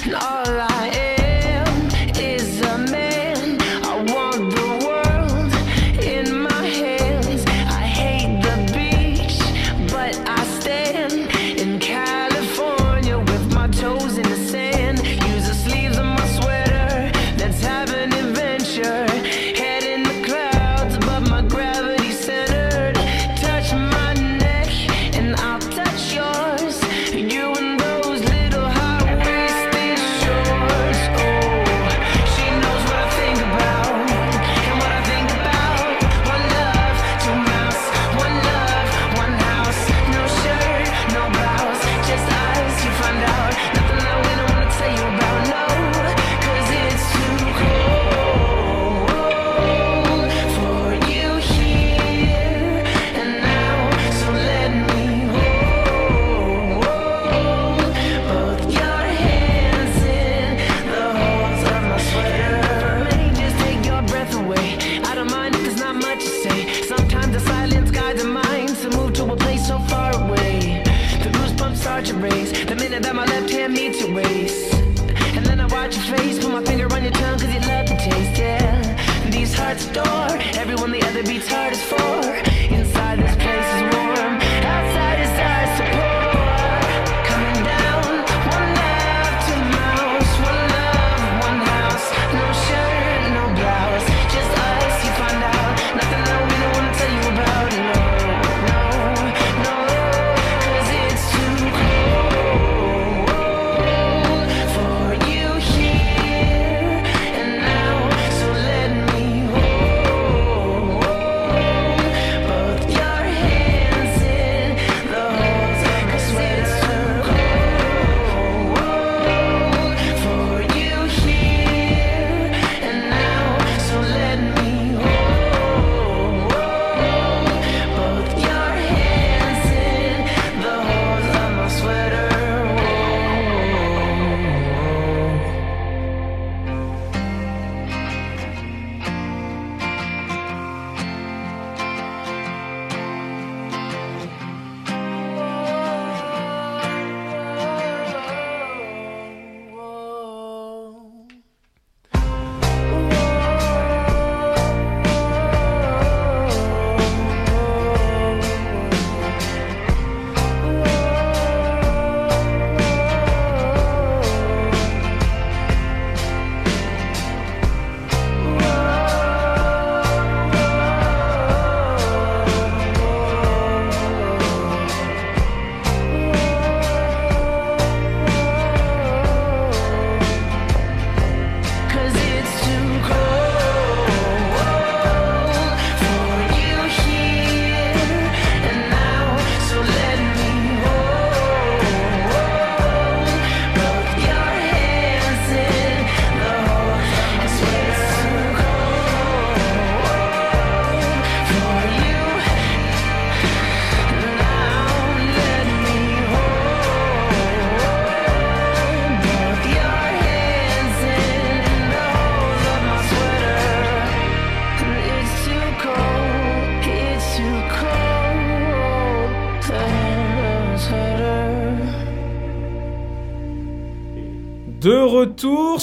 All I am is a man.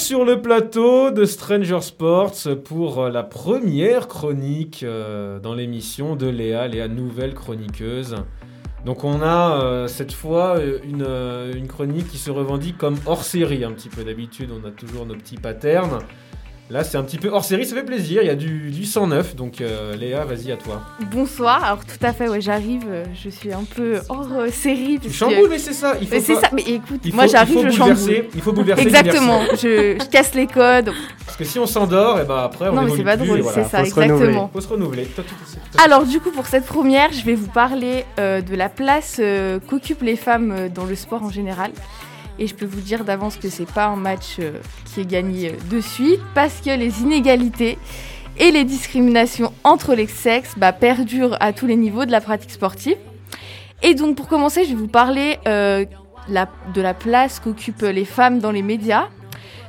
Sur le plateau de Stranger Sports pour euh, la première chronique euh, dans l'émission de Léa, Léa nouvelle chroniqueuse. Donc on a euh, cette fois une, une chronique qui se revendique comme hors série un petit peu. D'habitude on a toujours nos petits patterns. Là c'est un petit peu hors série, ça fait plaisir, il y a du, du 109. Donc euh, Léa, vas-y à toi. Bonsoir, alors tout à fait, ouais, j'arrive, euh, je suis un peu hors euh, série. Tu parce chamboules, que- mais c'est ça. Il faut Mais c'est pas- ça, mais écoute, il moi j'arrive, faut je chamboule. Il faut bouleverser Exactement, je, je casse les codes. Parce que si on s'endort, et ben après on non, mais évolue c'est pas plus, drôle, et voilà. c'est ça, faut se renouveler. exactement. Faut se renouveler. Toi, tu- tu- tu- Alors du coup pour cette première, je vais vous parler euh, de la place euh, qu'occupent les femmes euh, dans le sport en général. Et je peux vous dire d'avance que c'est pas un match euh, qui est gagné euh, de suite parce que les inégalités et les discriminations entre les sexes bah, perdurent à tous les niveaux de la pratique sportive. Et donc pour commencer, je vais vous parler euh, de la place qu'occupent les femmes dans les médias.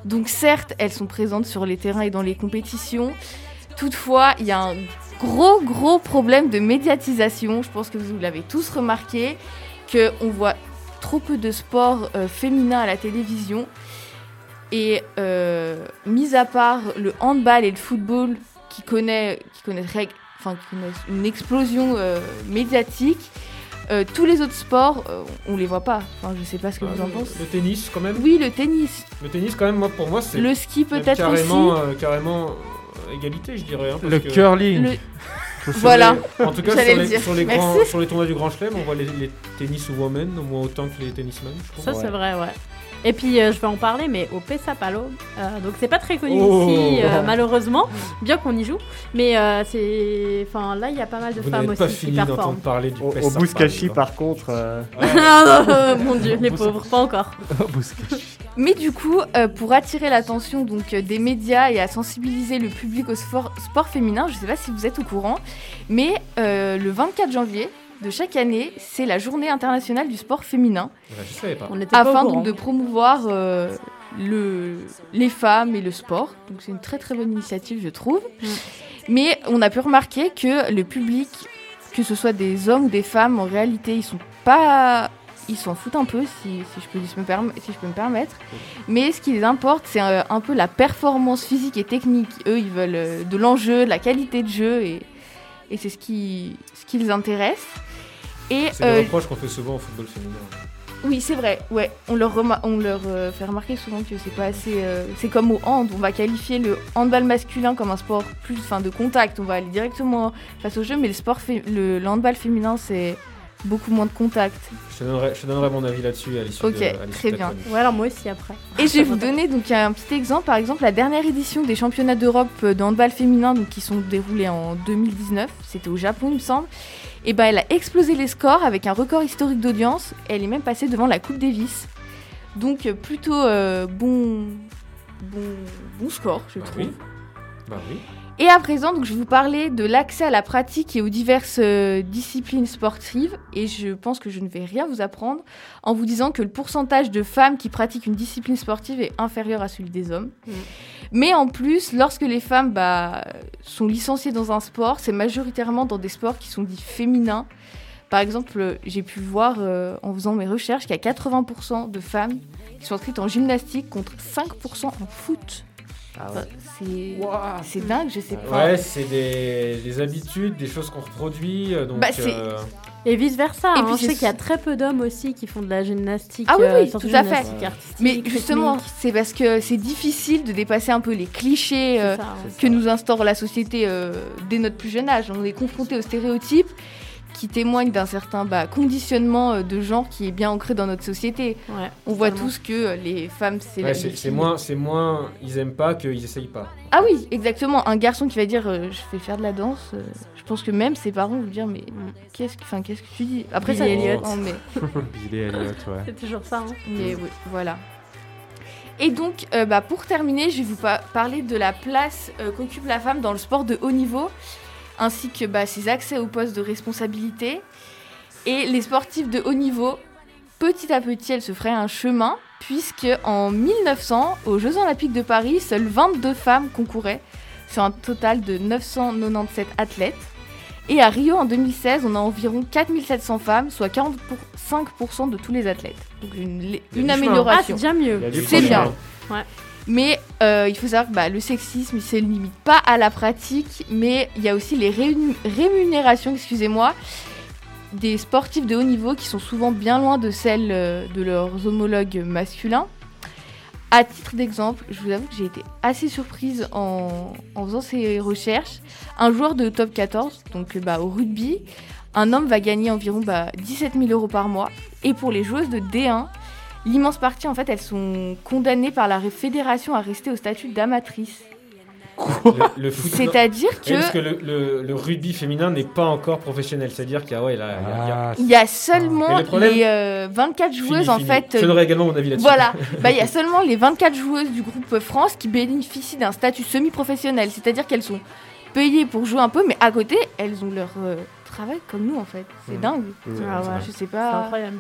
Donc certes, elles sont présentes sur les terrains et dans les compétitions. Toutefois, il y a un gros gros problème de médiatisation. Je pense que vous l'avez tous remarqué, qu'on voit trop peu de sport euh, féminin à la télévision. Et euh, mis à part le handball et le football qui, connaît, qui, connaissent, rég- enfin, qui connaissent une explosion euh, médiatique, euh, tous les autres sports, euh, on les voit pas. Enfin, je sais pas ce que vous en le, pensez. le tennis quand même. Oui, le tennis, Le tennis quand même, moi pour moi c'est le ski peut-être carrément, aussi. euh, carrément euh, égalité, je dirais. hein, parce Le que curling. Le- Voilà. les- en tout cas, sur le les, sur, les grands, sur les tournois du Grand Chelem, on voit les, les tennis women au moins autant que les tennismen. Ça, c'est vrai, ouais. Et puis, euh, je vais en parler, mais au Pesapalo. Euh, donc, c'est pas très connu Oh. ici, euh, malheureusement, bien qu'on y joue. Mais euh, c'est. Enfin, là, il y a pas mal de Vous femmes n'avez pas aussi qui fini performent. d'entendre parler du Au, au Pessac, Bouskashi, par contre, euh, Ah, mon dieu, les pauvres, pas encore. Mais du coup, euh, pour attirer l'attention donc des médias et à sensibiliser le public au sport, sport féminin, je ne sais pas si vous êtes au courant, mais euh, le 24 janvier de chaque année, c'est la journée internationale du sport féminin. Ouais, je savais pas. On était pas afin donc de promouvoir euh, le, les femmes et le sport. Donc c'est une très très bonne initiative, je trouve. Mm. Mais on a pu remarquer que le public, que ce soit des hommes ou des femmes, en réalité, ils sont pas ils s'en foutent un peu, si, si je, peux, si je me perm- si je peux me permettre. Mais ce qui les importe, c'est euh, un peu la performance physique et technique. Eux, ils veulent euh, de l'enjeu, de la qualité de jeu, et, et c'est ce qui, ce qui les intéresse. Et C'est euh, des reproches qu'on fait souvent au football féminin. oui, c'est vrai. Ouais, on leur, remar- on leur euh, fait remarquer souvent que c'est pas assez. euh, c'est comme au hand. On va qualifier le handball masculin comme un sport plus, enfin, de contact. On va aller directement face au jeu, mais le sport, fé- le, le handball féminin, c'est beaucoup moins de contact. Je te donnerai, je te donnerai mon avis là-dessus à l'issue Ok, de, à très de bien. Ouais, alors moi aussi après. Et je vais vous donner donc un petit exemple. Par exemple, la dernière édition des championnats d'Europe de handball féminin, donc qui sont déroulés en 2019, c'était au Japon, il me semble. Et ben, elle a explosé les scores avec un record historique d'audience. Elle est même passée devant la Coupe Davis. Donc euh, plutôt euh, bon, bon, bon score, je Bah trouve. oui. Bah oui. Et à présent, donc, je vais vous parler de l'accès à la pratique et aux diverses euh, disciplines sportives. Et je pense que je ne vais rien vous apprendre en vous disant que le pourcentage de femmes qui pratiquent une discipline sportive est inférieur à celui des hommes. Mm. Mais en plus, lorsque les femmes bah, sont licenciées dans un sport, c'est majoritairement dans des sports qui sont dits féminins. Par exemple, j'ai pu voir euh, en faisant mes recherches qu'il y a 80% de femmes qui sont inscrites en gymnastique contre 5% en foot. Ah ouais. c'est c'est dingue, je sais pas. Ouais, c'est des, des habitudes, des choses qu'on reproduit. euh, Donc, Bah, c'est- euh, Et vice versa. Et hein. puis je sais c'est- qu'il y a très peu d'hommes aussi qui font de la gymnastique. Ah oui, euh, oui, tout à fait. Mais justement, c'est parce que c'est difficile de dépasser un peu les clichés euh, C'est ça, ouais. que nous instaure la société euh, dès notre plus jeune âge. On est confronté aux stéréotypes qui témoignent d'un certain bah, conditionnement euh, de genre qui est bien ancré dans notre société. Ouais, On voit tous que euh, les femmes, c'est ouais, la c'est moins, c'est moins, ils aiment pas qu'ils essayent pas. Ah oui, exactement. Un garçon qui va dire euh, je vais faire de la danse, euh, je pense que même ses parents vont dire mais qu'est-ce que, enfin, qu'est-ce que tu dis? Après ça, Billy Elliot. dépend, mais Billy Elliot, ouais. C'est toujours ça. hein. Mais oui, voilà. Et donc, euh, bah, pour terminer, je vais vous pa- parler de la place euh, qu'occupe la femme dans le sport de haut niveau, ainsi que bah, ses accès aux postes de responsabilité. Et les sportifs de haut niveau, petit à petit, elles se feraient un chemin, puisque en 1900, aux Jeux Olympiques de Paris, seules 22 femmes concouraient, sur un total de 997 athlètes. Et à Rio, en 2016, on a environ 4700 femmes, soit 45% de tous les athlètes. Donc une, Il y a une du Ah, amélioration. c'est déjà mieux. C'est bien. Mais euh, il faut savoir que bah, le sexisme, il se limite pas à la pratique, mais il y a aussi les rému- rémunérations, excusez-moi, des sportifs de haut niveau qui sont souvent bien loin de celles euh, de leurs homologues masculins. À titre d'exemple, je vous avoue que j'ai été assez surprise en, faisant ces recherches. Un joueur de top 14, donc euh, bah, au rugby, un homme va gagner environ bah, 17 000 euros par mois. Et pour les joueuses de D1, l'immense partie, en fait, elles sont condamnées par la fédération à rester au statut d'amatrice. Le, le foot. C'est-à-dire que parce que le, le- le rugby féminin n'est pas encore professionnel, c'est-à-dire qu'il y a, ouais, là, il y a- il y a- Ah, il y a seulement les euh, 24 joueuses, Fini, en fini. fait. Je euh, donnerai également mon avis là-dessus. Voilà, bah, il y a seulement les 24 joueuses du groupe France qui bénéficient d'un statut semi-professionnel, c'est-à-dire qu'elles sont payées pour jouer un peu, mais à côté, elles ont leur euh, travail comme nous en fait. C'est Mhm. dingue. Mmh. Ah ouais. Je sais C'est pas. incroyable.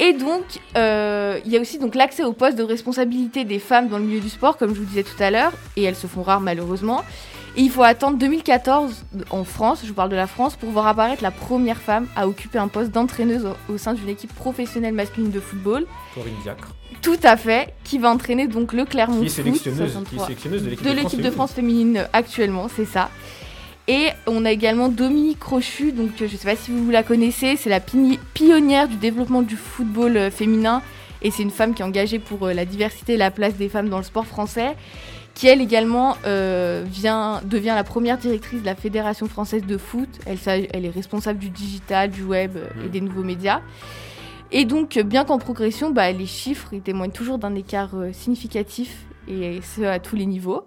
Et donc, euh, il y a aussi donc l'accès aux postes de responsabilité des femmes dans le milieu du sport, comme je vous disais tout à l'heure, et elles se font rares malheureusement. Et il faut attendre 2014 en France, je vous parle de la France, pour voir apparaître la première femme à occuper un poste d'entraîneuse au, au sein d'une équipe professionnelle masculine de football. Corinne Diacre, Tout à fait, qui va entraîner donc le Clermont qui est Foot sélectionneuse, qui est 63 sélectionneuse de l'équipe de de. France féminine actuellement, c'est ça. Et on a également Dominique Crochu, donc euh, je sais pas si vous la connaissez, c'est la pionnière du développement du football euh, féminin et c'est une femme qui est engagée pour euh, la diversité et la place des femmes dans le sport français, qui elle également euh, vient, devient la première directrice de la Fédération française de foot. Elle, elle est responsable du digital, du web et des nouveaux médias. Et donc, bien qu'en progression, bah, les chiffres ils témoignent toujours d'un écart significatif, et ce à tous les niveaux.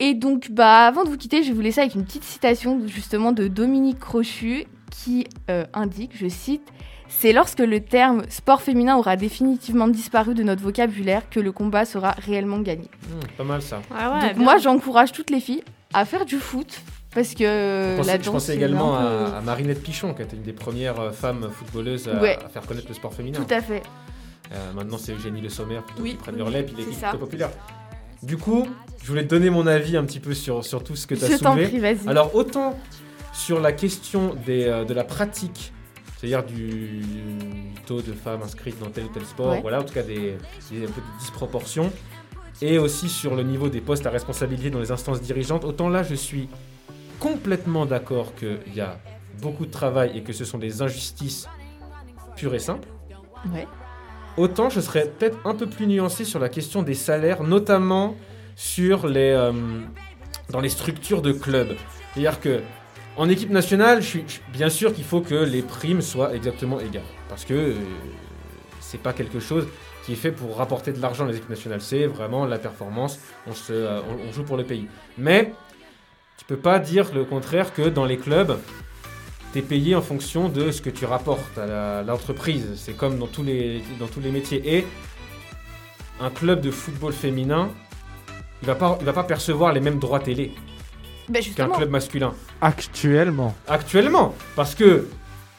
Et donc, bah, avant de vous quitter, je vais vous laisser avec une petite citation justement de Dominique Crochu qui euh, indique, je cite, C'est lorsque le terme sport féminin aura définitivement disparu de notre vocabulaire que le combat sera réellement gagné. Mmh, pas mal ça. Ah ouais, donc bien. moi, j'encourage toutes les filles à faire du foot parce que Je pensais, la je danse, pensais c'est également peu- à, à Marinette Pichon, qui était une des premières euh, femmes footballeuses à, Ouais. à faire connaître le sport féminin. Tout à fait. Euh, maintenant, c'est Eugénie Le Sommer plutôt Oui, qui prennent oui, le relais, puis très populaire. Du coup, je voulais te donner mon avis un petit peu sur, sur tout ce que tu as Je soulevé. prie. Alors, autant sur la question des, euh, de la pratique c'est-à-dire du taux de femmes inscrites dans tel ou tel sport, Ouais. voilà, en tout cas des, des un peu de disproportions, et aussi sur le niveau des postes à responsabilité dans les instances dirigeantes, autant là je suis complètement d'accord qu'il y a beaucoup de travail et que ce sont des injustices pures et simples. Ouais. Autant je serais peut-être un peu plus nuancé sur la question des salaires, notamment sur les, euh, dans les structures de clubs. C'est-à-dire que en équipe nationale, je suis, bien sûr qu'il faut que les primes soient exactement égales. Parce que euh, c'est pas quelque chose qui est fait pour rapporter de l'argent à les équipes nationales. C'est vraiment la performance. On, se, euh, on joue pour le pays. Mais tu peux pas dire le contraire que dans les clubs, tu es payé en fonction de ce que tu rapportes à l'entreprise. C'est comme dans tous, les, dans tous les métiers. Et un club de football féminin, il va pas, il va pas percevoir les mêmes droits télé Ben qu'un club masculin. Actuellement. Actuellement, parce que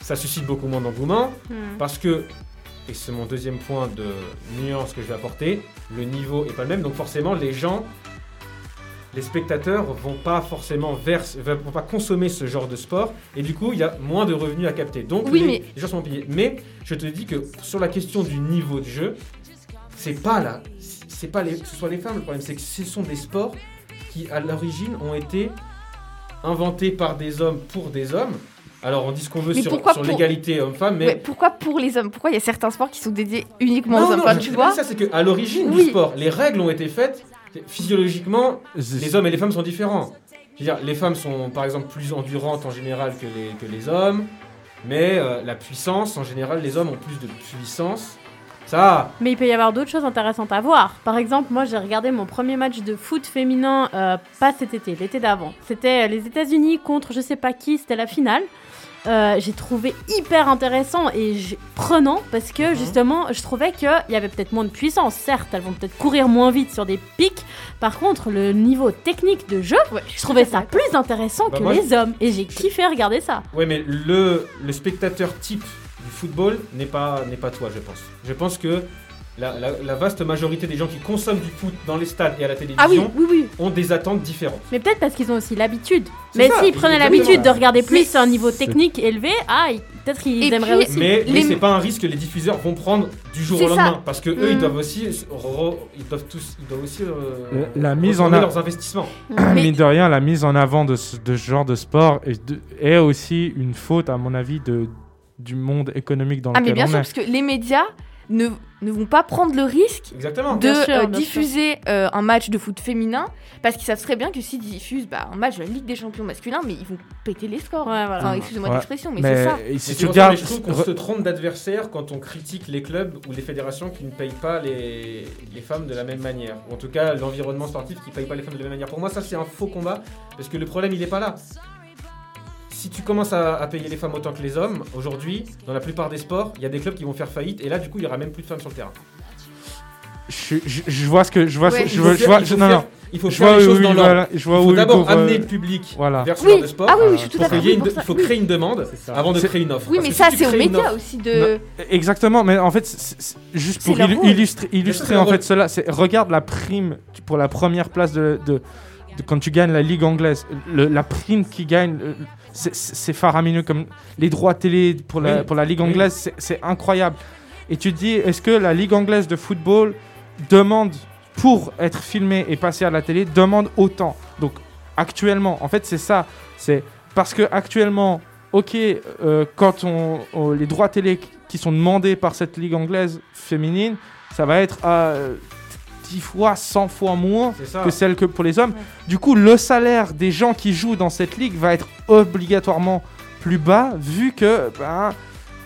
ça suscite beaucoup moins d'engouement, Hmm. parce que, et c'est mon deuxième point de nuance que je vais apporter, le niveau est pas le même, donc forcément les gens, les spectateurs vont pas forcément vers, vont pas consommer ce genre de sport, et du coup il y a moins de revenus à capter. Donc Oui, les, mais- les gens sont payés. Mais je te dis que sur la question du niveau de jeu, c'est pas là, c'est pas les, que ce soit les femmes. Le problème c'est que ce sont des sports qui à l'origine ont été inventés par des hommes pour des hommes. Alors on dit ce qu'on veut Mais sur, sur pour- l'égalité homme-femme, mais Ouais, pourquoi pour les hommes? Pourquoi il y a certains sports qui sont dédiés uniquement aux hommes? Non, je tu vois? ça, c'est qu'à l'origine Oui. du sport, les règles ont été faites. Physiologiquement, les hommes et les femmes sont différents. Je veux dire, les femmes sont par exemple plus endurantes en général que les, que les hommes, mais euh, la puissance, en général, les hommes ont plus de puissance. Ça, Mais il peut y avoir d'autres choses intéressantes à voir. Par exemple, moi j'ai regardé mon premier match de foot féminin, euh, pas cet été, l'été d'avant. C'était les États-Unis contre je sais pas qui, c'était la finale. Euh, j'ai trouvé hyper intéressant et prenant parce que Mhm. justement je trouvais qu'il y avait peut-être moins de puissance. Certes, elles vont peut-être courir moins vite sur des pics. Par contre, le niveau technique de jeu, Ouais, je trouvais ça plus intéressant Bah, que moi, les hommes et j'ai je- kiffé regarder ça. ouais, mais le, le spectateur type du football n'est pas, n'est pas toi, je pense. Je pense que la, la- la vaste majorité des gens qui consomment du foot dans les stades et à la télévision Ah oui, oui, oui. ont des attentes différentes. Mais peut-être parce qu'ils ont aussi l'habitude. Mais s'ils prenaient l'habitude de regarder plus Mais un niveau technique élevé, ah, ils- peut-être qu'ils aimeraient puis, aussi. Mais, mais Les- c'est pas un risque que les diffuseurs vont prendre du jour au ça. lendemain parce que eux ils Mm. doivent aussi re- ils doivent tous ils doivent aussi euh, La- la mise en a- leurs investissements. Mais- Mine de rien, la mise en avant de ce, de ce genre de sport est, de- est aussi une faute, à mon avis, de, du monde économique dans Ah mais lequel bien on sûr, est. parce que les médias ne, ne vont pas prendre le risque Exactement. de sûr, euh, diffuser euh, un match de foot féminin parce qu'ils savent très bien que s'ils diffusent bah, un match de la Ligue des Champions masculin, mais ils vont péter les scores. Ouais, voilà. Enfin, excusez-moi Ouais. l'expression, mais, Mais c'est ça. et si tu regardes, je trouve qu'on se trompe d'adversaire quand on critique les clubs ou les fédérations qui ne payent pas les, les femmes de la même manière. Ou en tout cas, l'environnement sportif qui ne paye pas les femmes de la même manière. Pour moi, ça, c'est un faux combat parce que le problème, il n'est pas là. Si tu commences à, à payer les femmes autant que les hommes, aujourd'hui, dans la plupart des sports, il y a des clubs qui vont faire faillite et là, du coup, il y aura même plus de femmes sur le terrain. je, je- je vois ce que je vois, Ouais, je vois, faire- je- non, faire- non, Il faut je faire vois les où choses il dans va l'ordre. là- je vois Il où faut il d'abord euh, amener le public voilà. vers ce Oui. genre de sport. Ah oui, oui, je Il suis tout faut, à fait il faut Oui. créer une demande avant de C'est- créer une offre. Oui, Parce mais ça, si c'est aux médias offre- aussi de. Exactement, mais en fait, juste pour illustrer, illustrer en fait cela, c'est regarde la prime pour la première place de, de- de- quand tu gagnes la Ligue anglaise, Le- la prime qui gagne, c'est- faramineux comme les droits télé pour la, Oui. pour la Ligue anglaise, c'est- c'est incroyable. Et tu te dis, est-ce que la Ligue anglaise de football demande pour être filmée et passer à la télé demande autant? Donc actuellement, en fait, c'est ça, c'est parce que actuellement ok, euh, quand on, on- les droits télé qui- qui sont demandés par cette ligue anglaise féminine, ça va être à 10 fois, 100 fois moins que celle que pour les hommes. Du coup, le salaire des gens qui jouent dans cette ligue va être obligatoirement plus bas, vu que ben,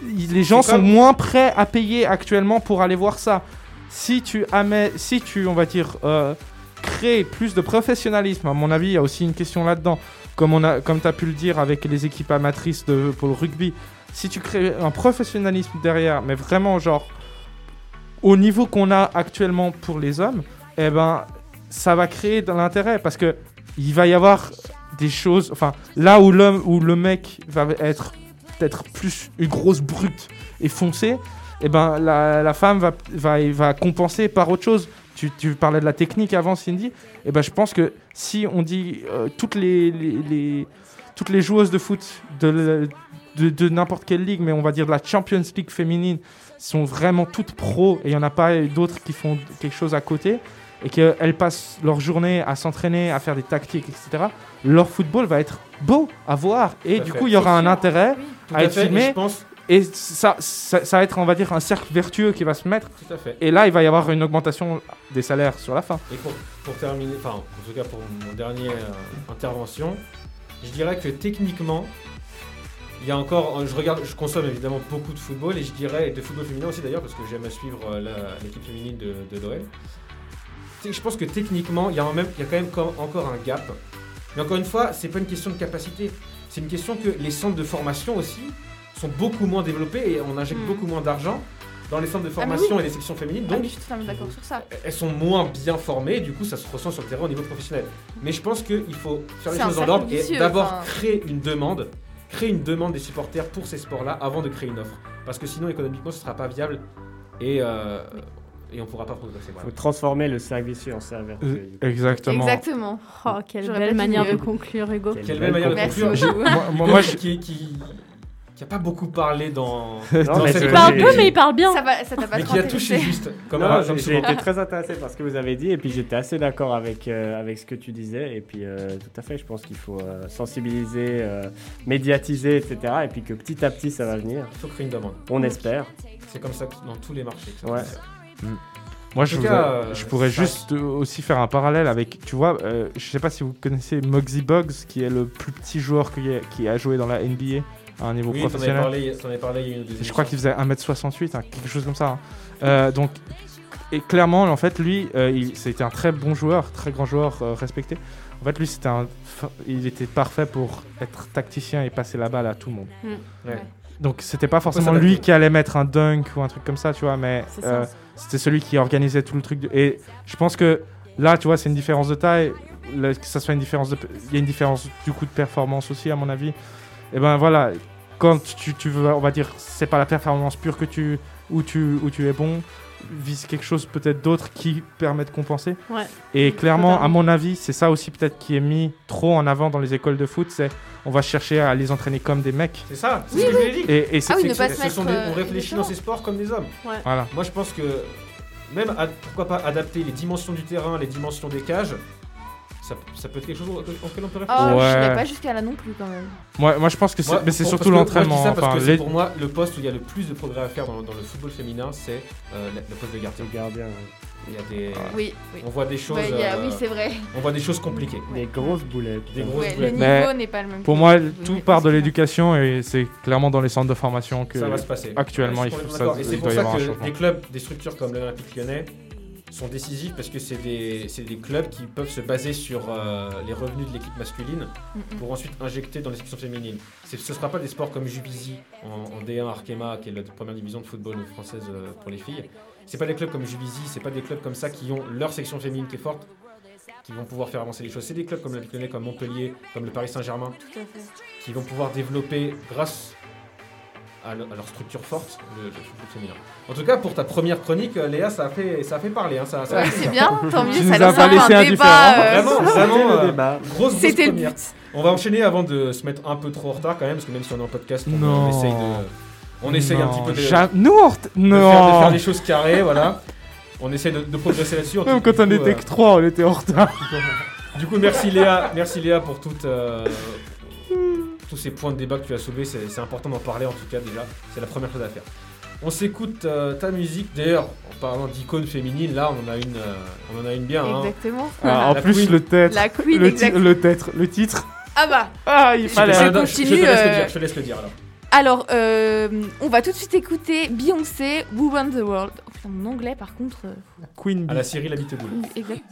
les gens sont comme- moins prêts à payer actuellement pour aller voir ça. Si tu, amè- si tu on va dire, euh, crées plus de professionnalisme, à mon avis, il y a aussi une question là-dedans, comme, on a, comme tu as pu le dire avec les équipes amatrices de, pour le rugby, si tu crées un professionnalisme derrière, mais vraiment genre au niveau qu'on a actuellement pour les hommes, eh ben ça va créer de l'intérêt parce que il va y avoir des choses, enfin là où l'homme où le mec va être peut-être plus une grosse brute et foncée, eh ben la, femme va, va, va compenser par autre chose. Tu, tu parlais de la technique avant, Cindy. Eh ben je pense que si on dit euh, toutes les, toutes les joueuses de foot de, de, de n'importe quelle ligue, mais on va dire de la Champions League féminine, sont vraiment toutes pros et il n'y en a pas d'autres qui font quelque chose à côté et qu'elles passent leur journée à s'entraîner, à faire des tactiques, etc., leur football va être beau à voir et Tout du coup il y aura un intérêt. Tout à être fait, et filmé. je pense, et ça, ça, ça va être, on va dire, un cercle vertueux qui va se mettre tout à fait. et là il va y avoir une augmentation des salaires sur la fin. Et pour, pour terminer, enfin, en tout cas pour mon dernière euh, intervention, je dirais que techniquement, il y a encore, euh, je regarde, je consomme évidemment beaucoup de football et je dirais, de football féminin aussi d'ailleurs, parce que j'aime à suivre euh, l'équipe féminine de, de l'OL. Je pense que techniquement, il y a, en même, il y a quand même co- encore un gap. Mais encore une fois, c'est pas une question de capacité. C'est une question que les centres de formation aussi sont beaucoup moins développés et on injecte Mm. beaucoup moins d'argent dans les centres de Ah, formation et les sections féminines. Ah, Donc, mais je suis totalement d'accord sur ça. elles sont moins bien formées, et du coup ça se ressent sur le terrain au niveau professionnel. Mais je pense qu'il faut faire les choses dans l'ordre et d'abord enfin. créer une demande, créer une demande des supporters pour ces sports-là avant de créer une offre. Parce que sinon économiquement ce sera pas viable et, euh, et on pourra pas progresser. Il voilà. faut transformer le vicieux en vertueux. Euh. Exactement. Exactement. Oh, quelle belle manière de conclure, Hugo. Quelle Quelle belle belle manière de conclure. Moi, moi, moi, je- qui, qui, qui a pas beaucoup parlé dans, Non, dans mais cette je- Il parle peu, mais il parle bien. Ça va, ça t'a pas mais qui a touché juste. Comme Non, j'ai été très intéressé par ce que vous avez dit et puis j'étais assez d'accord avec, euh, avec ce que tu disais et puis euh, tout à fait je pense qu'il faut euh, sensibiliser, euh, médiatiser etc et puis que petit à petit ça va venir, Il faut créer une demande. on espère. C'est comme ça dans tous les marchés. Ouais. fait. Moi, je, cas, a- je pourrais ça- juste aussi faire un parallèle avec, tu vois, euh, je sais pas si vous connaissez Muggsy Bugs, qui est le plus petit joueur qui a, qui a joué dans la NBA à un niveau Oui, t'en avais professionnel. parlé, t'en avais parlé il y a une Je crois qu'il faisait 1m68, hein, quelque chose comme ça. hein. Euh, donc, et clairement, en fait, lui, euh, c'était un très bon joueur, très grand joueur euh, respecté. En fait, lui, c'était un, il était parfait pour être tacticien et passer la balle à tout le monde. Ouais. Donc, c'était pas forcément lui qui allait mettre un dunk ou un truc comme ça, tu vois, mais euh, c'était celui qui organisait tout le truc. de- Et je pense que là, tu vois, c'est une différence de taille. Le- que ça soit une différence de, il y a une différence du coup de performance aussi, à mon avis. Et ben voilà, quand tu, tu veux, on va dire, c'est pas la performance pure que tu, où tu, où tu es bon, vise quelque chose peut-être d'autre qui permet de compenser. Ouais. Et clairement, à mon avis, c'est ça aussi peut-être qui est mis trop en avant dans les écoles de foot, c'est on va chercher à les entraîner comme des mecs. C'est ça, c'est Oui, ce que je l'ai dit. Et, et c'est Ah oui, que des- on euh, réfléchit dans ces sports comme des hommes. voilà. Moi, je pense que même, à- pourquoi pas adapter les dimensions du terrain, les dimensions des cages, ça, ça peut être quelque chose auquel on peut réfléchir. Oh, Ouais. je n'irai pas jusqu'à là non plus quand même. Moi, moi, je pense que c'est, Moi, mais c'est pour- surtout l'entraînement. enfin, les- pour moi le poste où il y a le plus de progrès à faire dans, dans le football féminin, c'est euh, le poste de gardien. Le gardien, Il y a des, Oui, oui. on voit des choses, Ouais, il y a- euh, oui, c'est vrai. on voit des choses compliquées. des grosses boulettes. Des grosses Ouais, le niveau Mais n'est pas le même. Pour moi, tout part de l'éducation et c'est clairement dans les centres de formation que ça va se passer. actuellement, Ouais, il faut- ça-. Et c'est pour ça que des clubs, des structures comme l'Olympique lyonnais sont décisifs parce que c'est des, des clubs qui peuvent se baser sur euh, les revenus de l'équipe masculine pour ensuite injecter dans les sections féminines. Ce ne sera pas des sports comme Juvisy en, en D1 Arkema, qui est la première division de football française euh, pour les filles. C'est pas des clubs comme Juvisy, c'est pas des clubs comme ça qui ont leur section féminine qui est forte, qui vont pouvoir faire avancer les choses. C'est des clubs comme l'Olympique lyonnais, comme Montpellier, comme le Paris Saint-Germain, qui vont pouvoir développer grâce à, le- à leur structure forte le, le football féminin. En tout cas, pour ta première chronique, euh, Léa, ça a fait, ça a fait parler. Hein, ça, ça a Ouais, c'est bien, tant mieux, Tu ça nous lance pas un laissé débat. indifférents. euh, Vraiment, vraiment. euh, débat. Grosse, grosse C'était le but. On va enchaîner avant de se mettre un peu trop en retard quand même, parce que même si on est en podcast, on, Non. essaye de, on essaye un Non, petit peu de, de ja- Nous, on ret- faire, de non. faire des choses carrées, voilà. On essaie de, de progresser là-dessus. Même quand on était euh, que 3, on était en retard. Du coup, merci Léa, merci Léa pour toutes, euh, tous ces points de débat que tu as soulevés. C'est c'est important d'en parler en tout cas déjà. C'est la première chose à faire. On s'écoute euh, ta musique. D'ailleurs, en parlant d'icônes féminines, là, on en a une, euh, on en a une bien. hein. Exactement. Ah, en La plus, queen. le titre. La queen, Le, ti- le titre, le titre. Ah bah, Ah, il Je, fallait. Je continue, je te laisse le euh, dire. Je te laisse le dire alors. alors, euh, on va tout de suite écouter Beyoncé, Who Run the World. Oh, putain, mon anglais, par contre. euh, Queen À la série La Bite Boule. exact.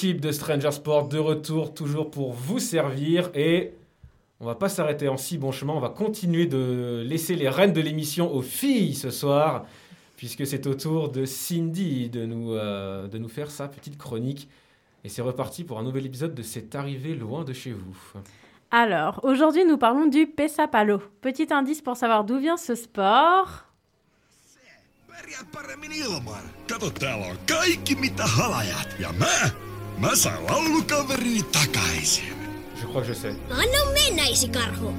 L'équipe de Stranger Sport de retour, toujours pour vous servir. Et on va pas s'arrêter en si bon chemin. On va continuer de laisser les rênes de l'émission aux filles ce soir. Puisque c'est au tour de Cindy de nous, euh, de nous faire sa petite chronique. Et c'est reparti pour un nouvel épisode de C'est arrivé loin de chez vous. Alors, aujourd'hui, nous parlons du pesapalo. Petit indice pour savoir d'où vient ce sport. Pärjäät paremmin ilman. Kato, täällä on kaikki mitä halajat. Ja mä, mä saan laulukaverini takaisin. Je crois que je sais. Anna mennäisi karhu.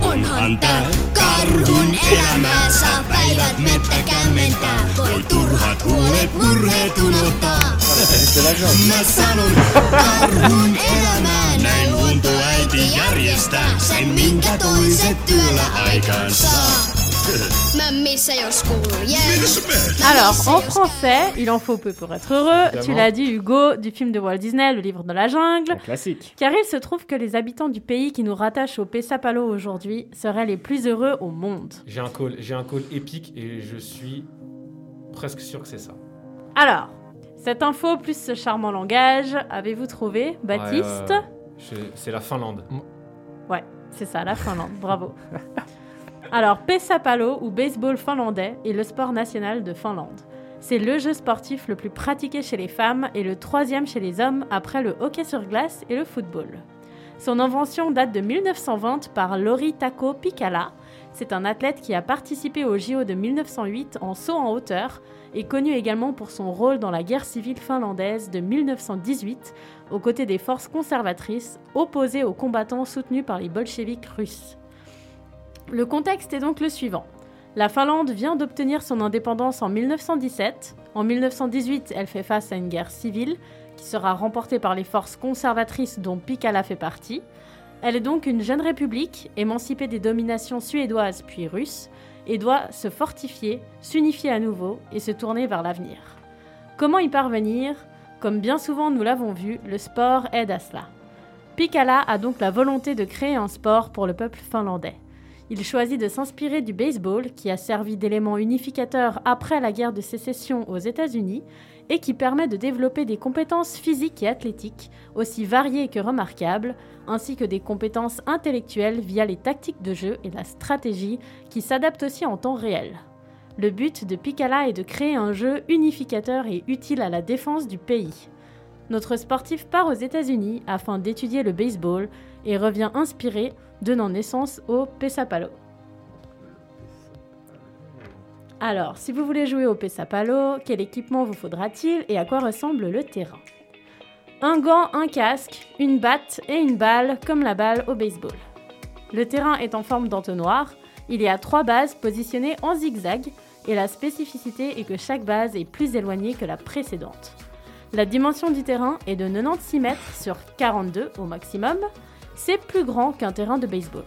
Onhan tää karhun elämää, saa päivät mettä kämmentää. Voi turhat huolet murheet unohtaa. Mä sanon karhun elämää, näin luontoäiti järjestää sen, minkä toiset työllä aikaan saa. Alors, en français, il en faut peu pour être heureux. Tu l'as dit, Hugo, du film de Walt Disney, Le livre de la jungle. Un classique. Car il se trouve que les habitants du pays qui nous rattachent au Pesapalo aujourd'hui seraient les plus heureux au monde. J'ai un call, j'ai un call épique et je suis presque sûr que c'est ça. Alors, cette info plus ce charmant langage, avez-vous trouvé, Baptiste Ouais. Je- C'est la Finlande. Ouais, c'est ça, la Finlande. Bravo. Alors, Pesapalo ou baseball finlandais est le sport national de Finlande. C'est le jeu sportif le plus pratiqué chez les femmes et le troisième chez les hommes après le hockey sur glace et le football. Son invention date de 1920 par Lori Tako Pikala. C'est un athlète qui a participé au JO de 1908 en saut en hauteur et connu également pour son rôle dans la guerre civile finlandaise de 1918 aux côtés des forces conservatrices opposées aux combattants soutenus par les bolcheviks russes. Le contexte est donc le suivant. La Finlande vient d'obtenir son indépendance en 1917. En 1918, elle fait face à une guerre civile qui sera remportée par les forces conservatrices dont Pikala fait partie. Elle est donc une jeune république, émancipée des dominations suédoises puis russes, et doit se fortifier, s'unifier à nouveau et se tourner vers l'avenir. Comment y parvenir? Comme bien souvent nous l'avons vu, le sport aide à cela. Pikala a donc la volonté de créer un sport pour le peuple finlandais. Il choisit de s'inspirer du baseball qui a servi d'élément unificateur après la guerre de sécession aux États-Unis et qui permet de développer des compétences physiques et athlétiques aussi variées que remarquables, ainsi que des compétences intellectuelles via les tactiques de jeu et la stratégie qui s'adaptent aussi en temps réel. Le but de Pikala est de créer un jeu unificateur et utile à la défense du pays. Notre sportif part aux États-Unis afin d'étudier le baseball et revient inspiré, donnant naissance au Pesapalo. Alors, si vous voulez jouer au Pesapalo, quel équipement vous faudra-t-il et à quoi ressemble le terrain? Un gant, un casque, une batte et une balle comme la balle au baseball. Le terrain est en forme d'entonnoir. Il y a trois bases positionnées en zigzag et la spécificité est que chaque base est plus éloignée que la précédente. La dimension du terrain est de 96 mètres sur 42 au maximum. C'est plus grand qu'un terrain de baseball.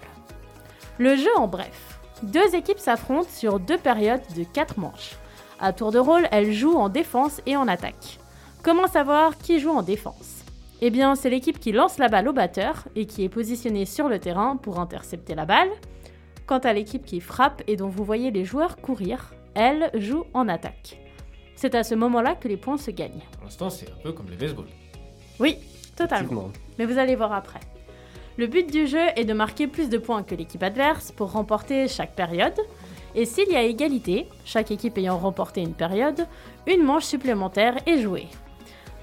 Le jeu en bref. Deux équipes s'affrontent sur deux périodes de 4 manches. À tour de rôle, elles jouent en défense et en attaque. Comment savoir qui joue en défense? Eh bien, c'est l'équipe qui lance la balle au batteur et qui est positionnée sur le terrain pour intercepter la balle. Quant à l'équipe qui frappe et dont vous voyez les joueurs courir, elle joue en attaque. C'est à ce moment-là que les points se gagnent. Pour l'instant, c'est un peu comme les baseball. Oui, totalement. Mais vous allez voir après. Le but du jeu est de marquer plus de points que l'équipe adverse pour remporter chaque période. Et s'il y a égalité, chaque équipe ayant remporté une période, une manche supplémentaire est jouée.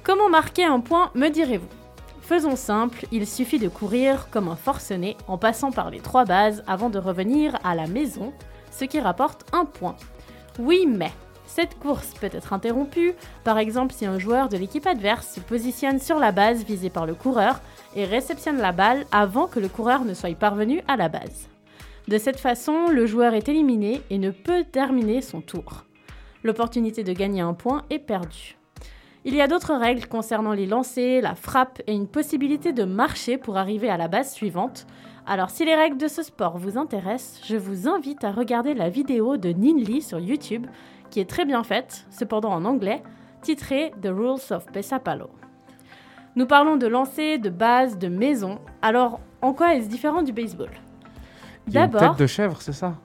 Comment marquer un point, me direz-vous? Faisons simple, il suffit de courir comme un forcené en passant par les trois bases avant de revenir à la maison, ce qui rapporte un point. Oui, mais cette course peut être interrompue, par exemple si un joueur de l'équipe adverse se positionne sur la base visée par le coureur et réceptionne la balle avant que le coureur ne soit parvenu à la base. De cette façon, le joueur est éliminé et ne peut terminer son tour. L'opportunité de gagner un point est perdue. Il y a d'autres règles concernant les lancers, la frappe et une possibilité de marcher pour arriver à la base suivante. Alors si les règles de ce sport vous intéressent, je vous invite à regarder la vidéo de Ninli sur YouTube, qui est très bien faite, cependant en anglais, titrée The Rules of Pesapalo. Nous parlons de lancer, de base, de maison. Alors, en quoi est-ce différent du baseball? D'abord, tête de chèvre, c'est ça?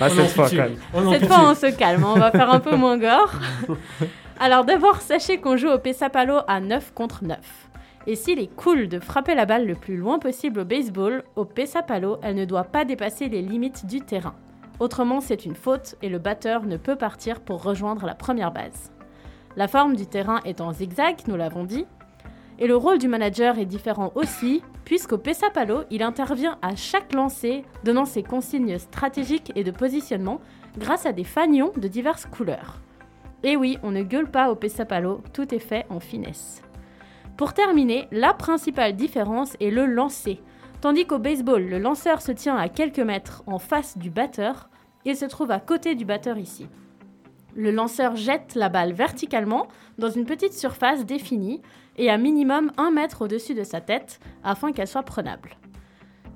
Ah, cette fois on se calme, on va faire un peu moins gore. Alors d'abord, sachez qu'on joue au Pesapalo à 9 contre 9. Et s'il est cool de frapper la balle le plus loin possible au baseball, au Pesapalo, elle ne doit pas dépasser les limites du terrain. Autrement, c'est une faute et le batteur ne peut partir pour rejoindre la première base. La forme du terrain est en zigzag, nous l'avons dit, et le rôle du manager est différent aussi, puisqu'au Pesapalo, il intervient à chaque lancer, donnant ses consignes stratégiques et de positionnement grâce à des fanions de diverses couleurs. Et oui, on ne gueule pas au Pesapalo, tout est fait en finesse. Pour terminer, la principale différence est le lancer. Tandis qu'au baseball, le lanceur se tient à quelques mètres en face du batteur, il se trouve à côté du batteur ici. Le lanceur jette la balle verticalement dans une petite surface définie et à minimum 1 mètre au-dessus de sa tête afin qu'elle soit prenable.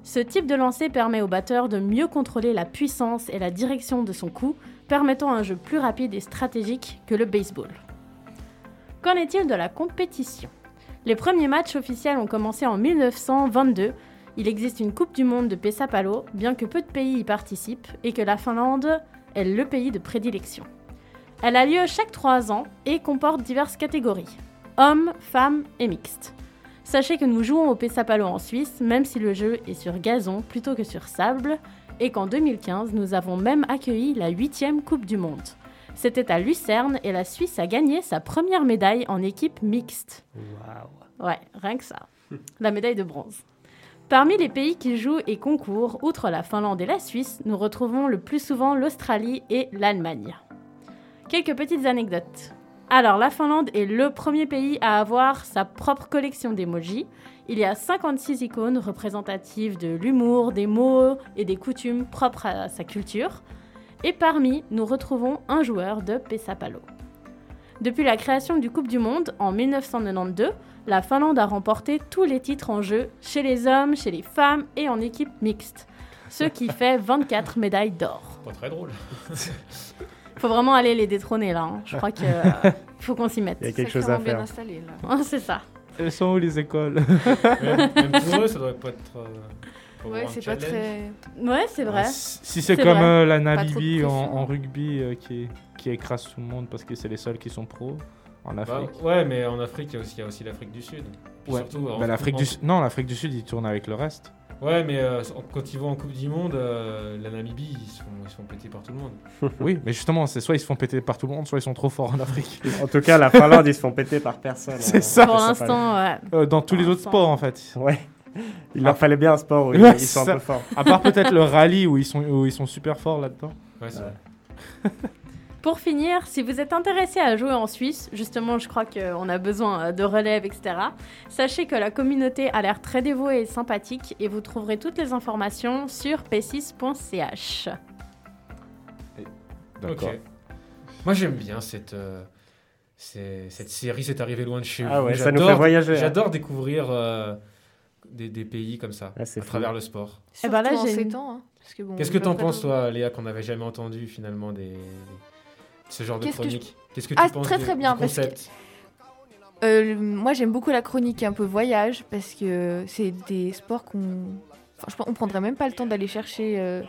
Ce type de lancer permet au batteur de mieux contrôler la puissance et la direction de son coup, permettant un jeu plus rapide et stratégique que le baseball. Qu'en est-il de la compétition? Les premiers matchs officiels ont commencé en 1922. Il existe une Coupe du Monde de Pesapalo, bien que peu de pays y participent et que la Finlande est le pays de prédilection. Elle a lieu chaque 3 ans et comporte diverses catégories hommes, femmes et mixtes. Sachez que nous jouons au Pesapalo en Suisse, même si le jeu est sur gazon plutôt que sur sable, et qu'en 2015, nous avons même accueilli la 8e Coupe du Monde. C'était à Lucerne et la Suisse a gagné sa première médaille en équipe mixte. Waouh. Ouais, rien que ça. La médaille de bronze. Parmi les pays qui jouent et concourent, outre la Finlande et la Suisse, nous retrouvons le plus souvent l'Australie et l'Allemagne. Quelques petites anecdotes. Alors, la Finlande est le premier pays à avoir sa propre collection d'emojis. Il y a 56 icônes représentatives de l'humour, des mots et des coutumes propres à sa culture. Et parmi, nous retrouvons un joueur de Pesapalo. Depuis la création du Coupe du Monde en 1992, la Finlande a remporté tous les titres en jeu chez les hommes, chez les femmes et en équipe mixte, ce qui fait 24 médailles d'or. Pas très drôle. Faut vraiment aller les détrôner là. hein. Je crois que euh, faut qu'on s'y mette. Il y a quelque chose à faire. Ah, C'est ça. Elles sont où les écoles? Même, même pour eux, ça doit pas être. euh, Ouais, c'est pas très. Ouais, c'est vrai. Si c'est comme euh, la Namibie en, rugby euh, qui, qui écrase tout le monde parce que c'est les seuls qui sont pros en Bah, Afrique. ouais, mais en Afrique, il y a aussi, il y a aussi l'Afrique du Sud. Ouais. surtout, Bah, l'Afrique en- du Sud, non, l'Afrique du Sud, ils tournent avec le reste. Ouais, mais euh, quand ils vont en Coupe du Monde, euh, la Namibie, ils se font, ils se font péter par tout le monde. oui, mais justement, c'est soit ils se font péter par tout le monde, soit ils sont trop forts en Afrique. En tout cas, la Finlande, ils se font péter par personne. C'est ça. Pour l'instant, ouais. Euh, dans tous les autres sports en fait. Ouais. Il leur fallait bien un sport où ils, Ouais, ils sont ça. un peu forts. À part peut-être le rallye où ils sont, où ils sont super forts là-dedans. Ouais, c'est Ouais. vrai. Pour finir, si vous êtes intéressé à jouer en Suisse, justement, je crois qu'on a besoin euh, de relève, etc. Sachez que la communauté a l'air très dévouée et sympathique et vous trouverez toutes les informations sur p6.ch. Ok. Moi, j'aime bien cette, euh, c'est- cette série, c'est arrivé loin de chez Ah vous. ouais, ça nous J'adore- fait voyager, hein. J'adore découvrir euh, des, des pays comme ça, Ah, c'est à fou. travers le sport. Eh ben là, j'ai hein, parce que bon, Qu'est-ce que t'en penses, toi, Léa, qu'on n'avait jamais entendu finalement des... ce genre de Qu'est-ce que je- chronique Qu'est-ce que tu Ah, penses très, du- très bien, du parce que- concept? Euh, moi, j'aime beaucoup la chronique un peu voyage parce que c'est des sports qu'on. Enfin, on prendrait même pas le temps d'aller chercher, euh,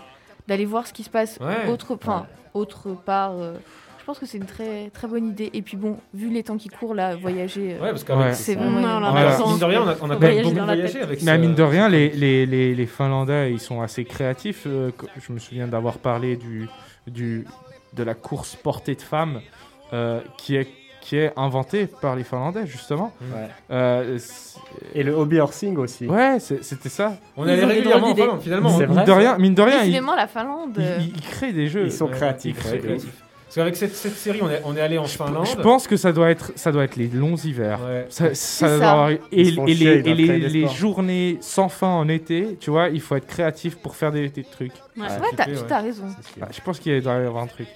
d'aller voir ce qui se passe Ouais. autre, enfin, autre part. euh, je pense que c'est une très très bonne idée. Et puis bon, vu les temps qui courent là, voyager, Ouais, parce qu'avec Ouais. c'est On vraiment. a une- l'impression mine de rien, on a, on a de quand même beaucoup voyagé avec Mais ce- mine de rien, les, les, les, les Finlandais, ils sont assez créatifs. je me souviens d'avoir parlé du, du, de la course portée de femmes euh, qui, est, qui est inventée par les Finlandais, justement. Ouais. Euh, Et le hobby horsing aussi. ouais, c'était ça. On allait régulièrement en. Finlande, finalement. Mine de rien, mine de rien, la Finlande. ils- euh, ils créent des jeux. Ils sont créatifs. ils sont ouais, créatifs. Parce qu'avec cette, cette série, on est, on est allé en Finlande. Je pense que ça doit être, ça doit être les longs hivers. Ouais. Ça, doit ça. avoir- et, et chier, les, et journées sans fin en été, tu vois, il faut être créatif pour faire des, des trucs. Ouais. Ouais, ouais. t'as raison. C'est sûr. Ah, je pense qu'il doit y avoir un truc.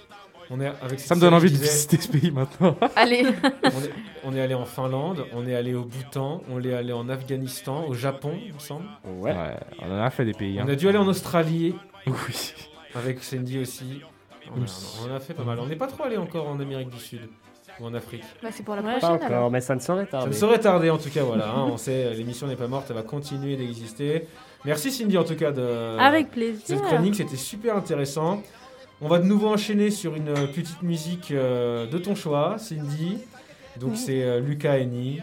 On est avec cette Ça me donne envie de visiter ce pays maintenant. Allez, on, est, on est allé en Finlande, on est allé au Bhoutan, on est allé en Afghanistan, au Japon, il me semble. Ouais. on en a fait des pays. On hein. a dû aller en Australie Oui. avec Sandy aussi. On, a- on en a fait pas mal. On n'est pas trop allé encore en Amérique du Sud ou en Afrique. bah, c'est pour la. Pas prochaine alors. encore, mais ça ne saurait Ça tarder. ne saurait tarder en tout cas, voilà. hein, on sait, l'émission n'est pas morte, elle va continuer d'exister. Merci Cindy en tout cas de Avec plaisir. cette chronique, c'était super intéressant. On va de nouveau enchaîner sur une petite musique euh, de ton choix, Cindy. Donc Oui. c'est euh, Lucas Henny.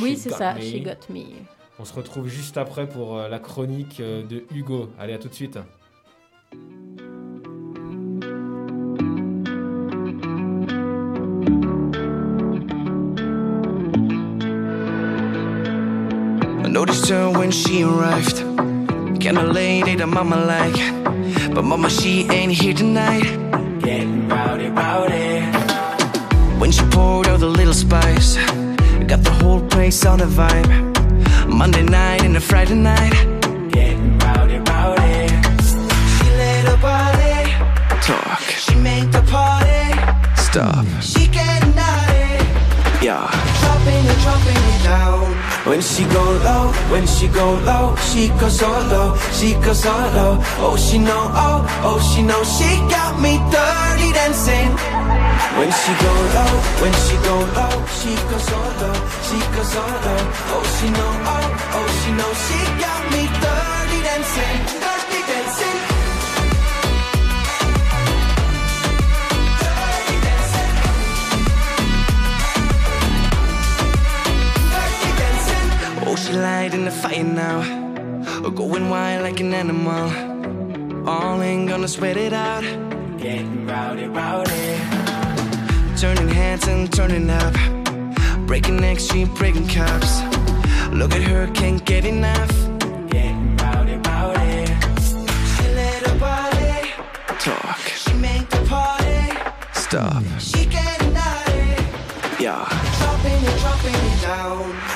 Oui, c'est ça. Me. She got me. On se retrouve juste après pour euh, la chronique euh, de Hugo. Allez, à tout de suite. Noticed her when she arrived. Kinda late, ate her mama like. But mama, she ain't here tonight. Getting rowdy, rowdy. When she poured out the little spice, got the whole place on a vibe. Monday night and a Friday night. Getting rowdy, rowdy. She let her body talk. She made the party stop. She getting naughty. Yeah. Dropping it, dropping it down. When she go low, when she go low, she goes so low, she goes so low. Oh, she know, oh, oh, she know, she got me dirty dancing. When she go low, when she go low, she goes so low, she goes so low. Oh, she know, oh, oh, she know, she got me dirty dancing. Oh, she light in the fire now, going wild like an animal. All ain't gonna sweat it out. Getting rowdy, rowdy. Turning heads and turning up. Breaking necks, she breaking cups. Look at her, can't get enough. Getting rowdy, rowdy. She let her body talk. She make the party stop. She getting naughty. Yeah. Dropping it, dropping it down.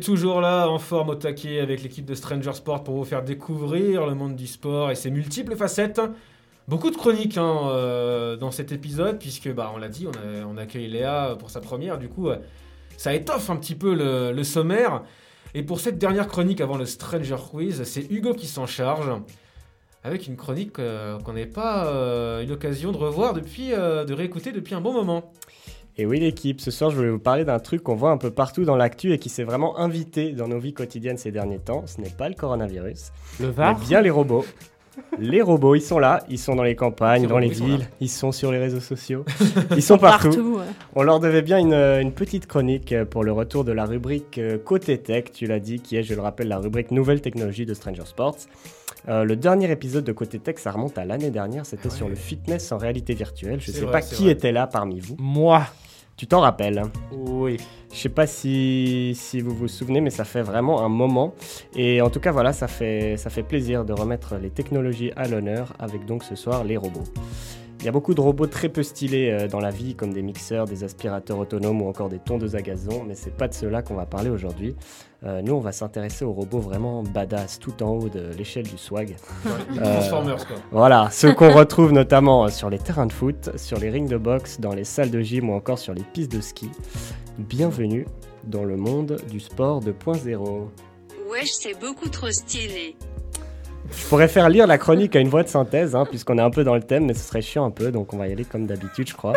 Toujours là en forme au taquet avec l'équipe de Stranger Sport pour vous faire découvrir le monde du sport et ses multiples facettes. Beaucoup de chroniques hein, euh, dans cet épisode puisque bah, on l'a dit, on, a- accueille Léa pour sa première. Du coup, euh, ça étoffe un petit peu le, sommaire. Et pour cette dernière chronique avant le Stranger Quiz, c'est Hugo qui s'en charge. avec une chronique euh, qu'on n'avait pas eu l'occasion de revoir depuis, de réécouter depuis un bon moment. Et oui l'équipe, ce soir je voulais vous parler d'un truc qu'on voit un peu partout dans l'actu et qui s'est vraiment invité dans nos vies quotidiennes ces derniers temps. Ce n'est pas le coronavirus, Le mais VAR bien les robots. Les robots, ils sont là, ils sont dans les campagnes, dans les robots, ils sont villes, ils sont sur les réseaux sociaux, ils sont partout. ouais. On leur devait bien une, euh, une petite chronique euh, pour le retour de la rubrique euh, Côté Tech, tu l'as dit, qui est, je le rappelle, la rubrique Nouvelles technologies de Stranger Sports. Euh, le dernier épisode de Côté Tech, ça remonte à l'année dernière, c'était ouais. sur le fitness en réalité virtuelle. Je C'est sais vrai, pas qui vrai. était là parmi vous. Moi. Tu t'en rappelles Oui. Je sais pas si, si vous vous souvenez, mais ça fait vraiment un moment. Et en tout cas, voilà, ça fait, ça fait plaisir de remettre les technologies à l'honneur avec donc ce soir les robots. Il y a beaucoup de robots très peu stylés euh, dans la vie, comme des mixeurs, des aspirateurs autonomes ou encore des tondeuses à gazon, mais c'est pas de cela qu'on va parler aujourd'hui. Euh, nous, on va s'intéresser aux robots vraiment badass, tout en haut de l'échelle du swag. Les Euh, Transformers, quoi. Voilà, ceux qu'on retrouve notamment euh, sur les terrains de foot, sur les rings de boxe, dans les salles de gym ou encore sur les pistes de ski. Bienvenue dans le monde du sport 2.0. Wesh, c'est beaucoup trop stylé. Je pourrais faire lire la chronique à une voix de synthèse, hein, puisqu'on est un peu dans le thème, mais ce serait chiant un peu, donc on va y aller comme d'habitude, je crois.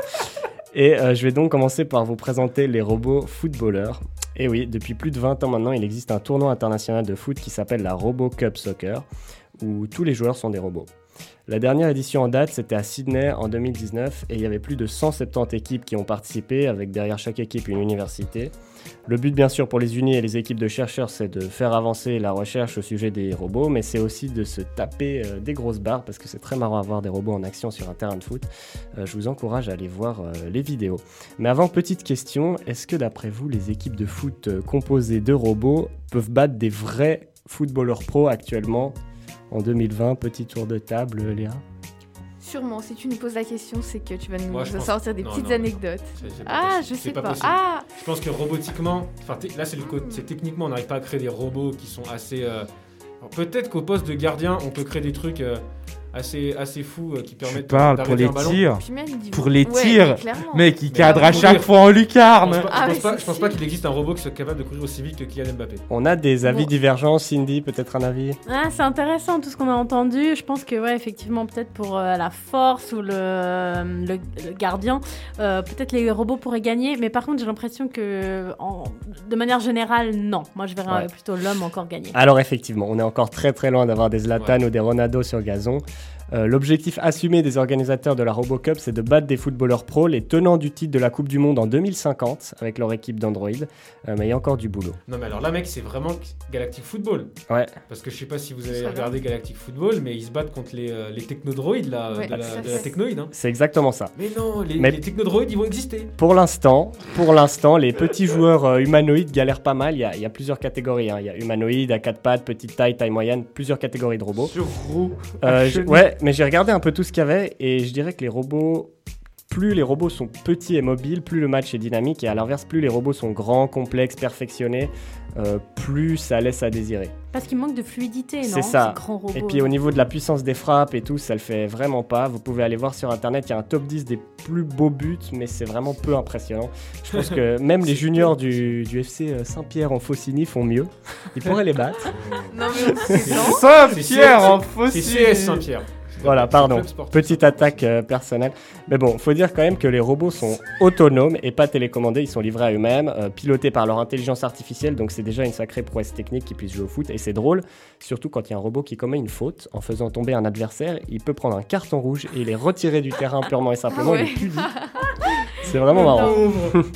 Et euh, je vais donc commencer par vous présenter les robots footballeurs. Et oui, depuis plus de 20 ans maintenant, il existe un tournoi international de foot qui s'appelle la Robo Cup Soccer, où tous les joueurs sont des robots. La dernière édition en date, c'était à Sydney en 2019, et il y avait plus de 170 équipes qui ont participé, avec derrière chaque équipe une université. Le but, bien sûr, pour les unis et les équipes de chercheurs, c'est de faire avancer la recherche au sujet des robots, mais c'est aussi de se taper euh, des grosses barres, parce que c'est très marrant à voir des robots en action sur un terrain de foot. Euh, je vous encourage à aller voir euh, les vidéos. Mais avant, petite question, est-ce que d'après vous, les équipes de foot composées de robots peuvent battre des vrais footballeurs pro actuellement? En 2020 Petit tour de table, Léa Sûrement, si tu nous poses la question, c'est que tu vas nous Moi, sortir des non, petites non, anecdotes. C'est- c'est pas Ah, possible. je sais pas. possible. Ah, Je pense que robotiquement, là c'est le côté, c'est techniquement on n'arrive pas à créer des robots qui sont assez. euh, alors, Peut-être qu'au poste de gardien on peut créer des trucs euh, assez assez fous euh, qui Tu permettent parles pour les tirs. Pour les Ouais, tirs. Mec, il Mais cadre à chaque fois en Je lucarne. pense pas, Ah, je pense pas, c'est je pense pas qu'il existe un robot qui soit capable de courir aussi vite que Kylian Mbappé. On a des avis Bon. divergents, Cindy, peut-être un avis Ah, c'est intéressant tout ce qu'on a entendu. Je pense que, ouais, effectivement, peut-être pour euh, la force ou le, le, le gardien, euh, peut-être les robots pourraient gagner. Mais par contre, j'ai l'impression que, en- de manière générale, non. Moi, je verrais Ouais. plutôt l'homme encore gagner. Alors effectivement, on est encore très très loin d'avoir des Zlatan ou des Ronaldo sur gazon. Euh, L'objectif assumé des organisateurs de la RoboCup, c'est de battre des footballeurs pros, les tenants du titre de la Coupe du Monde en 2050, avec leur équipe d'Android. Euh, mais il y a encore du boulot. Non mais alors là mec c'est vraiment Galactic Football. Ouais. Parce que je sais pas si vous avez regardé Galactic Football mais ils se battent contre les, euh, les technodroïdes là, Ouais, de, la, de technoïde. hein. C'est exactement ça. Mais non, les, Mais- les technodroïdes ils vont exister. Pour l'instant, pour l'instant, les petits joueurs euh, humanoïdes galèrent pas mal. Il y a, il y a plusieurs catégories. hein. Il y a humanoïdes, à quatre pattes, petite taille, taille moyenne, plusieurs catégories de robots. Sur roue. Euh, je- chenille. Ouais, mais j'ai regardé un peu tout ce qu'il y avait et je dirais que les robots, plus les robots sont petits et mobiles, plus le match est dynamique et à l'inverse, plus les robots sont grands, complexes, perfectionnés, euh, plus ça laisse à désirer. Parce qu'il manque de fluidité, non C'est ça. ces grands robots? Et puis au niveau de la puissance des frappes et tout, ça le fait vraiment pas. Vous pouvez aller voir sur internet, il y a un top 10 des plus beaux buts, mais c'est vraiment peu impressionnant. Je pense que même les juniors du, du FC euh, Saint-Pierre en Faucigny font mieux. Ils pourraient les battre. Non, mais. Saint-Pierre en. CS Saint-Pierre. Voilà, pardon. Petite attaque euh, personnelle. Mais bon, faut dire quand même que les robots sont autonomes et pas télécommandés. Ils sont livrés à eux-mêmes, euh, pilotés par leur intelligence artificielle. Donc c'est déjà une sacrée prouesse technique qu'ils puissent jouer au foot. Et c'est drôle, surtout quand il y a un robot qui commet une faute en faisant tomber un adversaire. Il peut prendre un carton rouge et il est retiré du terrain purement et simplement. Ah ouais. Il est puni. C'est vraiment marrant.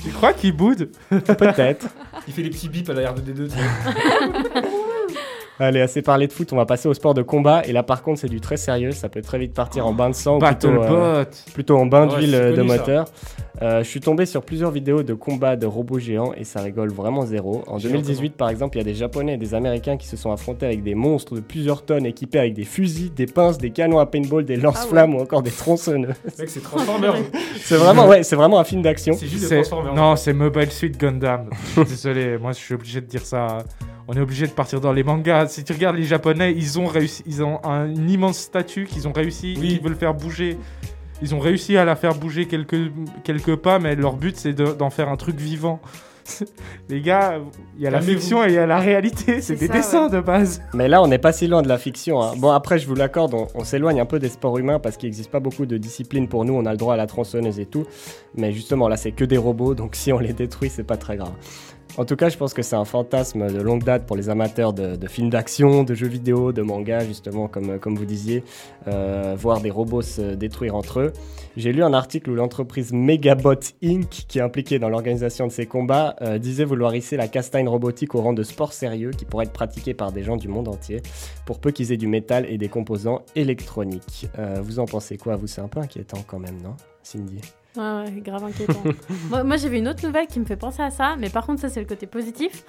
Tu crois qu'il boude? Peut-être. Il fait des petits bips à la R2D2. Allez, assez parlé de foot. On va passer au sport de combat. Et là, par contre, c'est du très sérieux. Ça peut très vite partir en bain de sang. ou plutôt, euh, plutôt en bain d'huile euh, de connu, ça. moteur. Euh, je suis tombé sur plusieurs vidéos de combats de robots géants et ça rigole vraiment zéro. En Géant 2018, par exemple, il y a des Japonais et des Américains qui se sont affrontés avec des monstres de plusieurs tonnes équipés avec des fusils, des pinces, des canons à paintball, des lance-flammes ou encore des tronçonneuses. Mec c'est Transformers. c'est vraiment, ouais, c'est vraiment un film d'action. C'est juste Transformers. Non, c'est Mobile Suit Gundam. Désolé, moi je suis obligé de dire ça. On est obligé de partir dans les mangas. Si tu regardes les Japonais, ils ont réussi, ils ont un, une immense statue qu'ils ont réussi, Oui. qu'ils veulent faire bouger. Ils ont réussi à la faire bouger quelques, quelques pas, mais leur but c'est de- d'en faire un truc vivant. Les gars, il y a la fiction et il y a la réalité. C'est C'est des ça, dessins ouais. de base. Mais là, on n'est pas si loin de la fiction. hein. Bon, après, je vous l'accorde, on, on s'éloigne un peu des sports humains parce qu'il n'existe pas beaucoup de disciplines pour nous. On a le droit à la tronçonneuse et tout. Mais justement, là, c'est que des robots. Donc, si on les détruit, c'est pas très grave. En tout cas, je pense que c'est un fantasme de longue date pour les amateurs de, films d'action, de jeux vidéo, de mangas, justement, comme, comme vous disiez, euh, voir des robots se détruire entre eux. J'ai lu un article où l'entreprise Megabot Inc., qui est impliquée dans l'organisation de ces combats, euh, disait vouloir hisser la castagne robotique au rang de sport sérieux qui pourrait être pratiqué par des gens du monde entier, pour peu qu'ils aient du métal et des composants électroniques. Euh, vous en pensez quoi? Vous, c'est un peu inquiétant quand même, non Cindy? Ouais, ouais, grave inquiétant. moi, vu une autre nouvelle qui me fait penser à ça, mais par contre, ça, c'est le côté positif.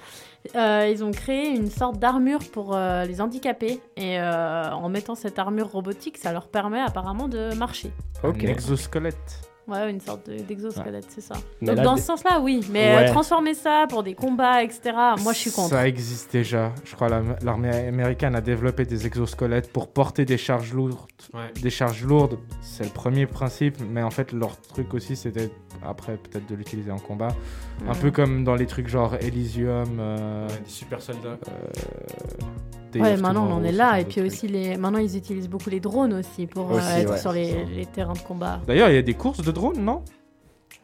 Euh, ils ont créé une sorte d'armure pour euh, les handicapés, et euh, en mettant cette armure robotique, ça leur permet apparemment de marcher. Ok. Un exosquelette. Ouais, une sorte de- d'exosquelette, c'est ça. Mais Donc, là, dans ce sens-là, oui, mais Ouais. euh, transformer ça pour des combats, etc., moi, je suis contre. Ça existe déjà. Je crois que l'armée américaine a développé des exosquelettes pour porter des charges lourdes. Ouais. Des charges lourdes, c'est le premier principe, mais en fait, leur truc aussi, c'était après peut-être de l'utiliser en combat. Un peu comme dans les trucs genre Elysium. euh, Ouais, des super soldats. Day Ouais, maintenant on en est là, et puis aussi les... maintenant ils utilisent beaucoup les drones aussi pour euh, être ouais. sur les, les terrains de combat. D'ailleurs, il y a des courses de drones, non?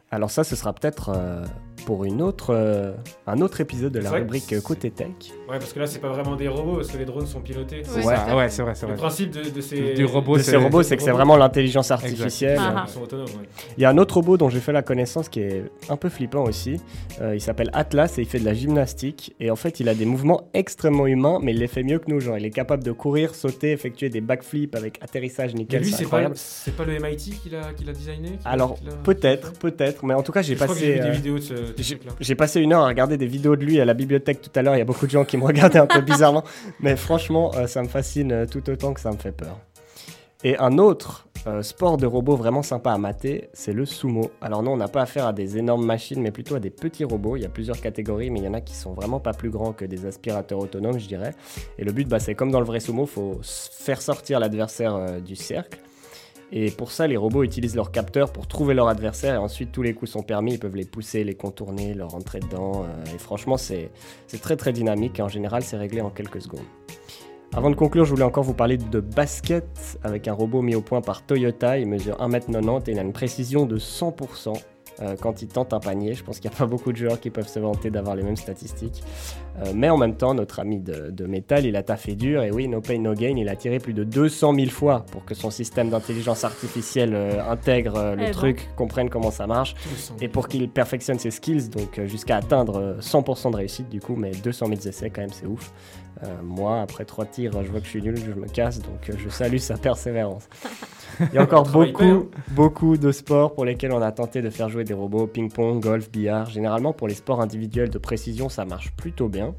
Alors ça, ce sera peut-être euh, pour une autre, euh, un autre épisode de la rubrique Côté Tech. Ouais, parce que là, c'est pas vraiment des robots, parce que les drones sont pilotés. Ouais, Ouais, c'est vrai, c'est Le principe de, de ces... Du robot, De c'est- ces robots, c'est que c'est vraiment l'intelligence artificielle. Ah, ah. Ils sont autonomes, ouais. Il y a un autre robot dont j'ai fait la connaissance qui est un peu flippant aussi. Euh, il s'appelle Atlas et il fait de la gymnastique. Et en fait, il a des mouvements extrêmement humains, mais il les fait mieux que nous. Genre, il est capable de courir, sauter, effectuer des backflips avec atterrissage Mais nickel. lui, c'est pas, pas le MIT qui l'a qui l'a designé Alors, peut-être, peut-être. Mais en tout cas, j'ai passé. vu des euh, vidéos de ce de J'ai passé une heure à regarder des vidéos de lui à la bibliothèque tout à l'heure. Il y a beaucoup de gens qui me regardaient un peu bizarrement. Mais franchement, euh, ça me fascine euh, tout autant que ça me fait peur. Et un autre euh, sport de robot vraiment sympa à mater, c'est le sumo. Alors non, on n'a pas affaire à des énormes machines, mais plutôt à des petits robots. Il y a plusieurs catégories, mais il y en a qui sont vraiment pas plus grands que des aspirateurs autonomes, je dirais. Et le but, bah, c'est comme dans le vrai sumo, faut faire sortir l'adversaire euh, du cercle. Et pour ça, les robots utilisent leurs capteurs pour trouver leur adversaire et ensuite tous les coups sont permis, ils peuvent les pousser, les contourner, leur rentrer dedans. euh, et franchement, c'est très très dynamique et en général, c'est réglé en quelques secondes. Avant de conclure, je voulais encore vous parler de basket avec un robot mis au point par Toyota. Il mesure 1m90 et il a une précision de 100% euh, quand il tente un panier. Je pense qu'il n'y a pas beaucoup de joueurs qui peuvent se vanter d'avoir les mêmes statistiques. Euh, mais en même temps, notre ami de, de métal, il a taffé dur. Et oui, no pain, no gain, il a tiré plus de 200 000 fois pour que son système d'intelligence artificielle euh, intègre euh, le Eh ben. truc, comprenne comment ça marche. Et pour qu'il perfectionne ses skills, donc euh, jusqu'à atteindre euh, 100% de réussite du coup, mais 200 000 essais quand même, c'est ouf. Euh, moi, après trois tirs, je vois que je suis nul, je me casse, donc je salue sa persévérance. Il y a encore beaucoup, beaucoup de sports pour lesquels on a tenté de faire jouer des robots, ping-pong, golf, billard. Généralement, pour les sports individuels de précision, ça marche plutôt bien.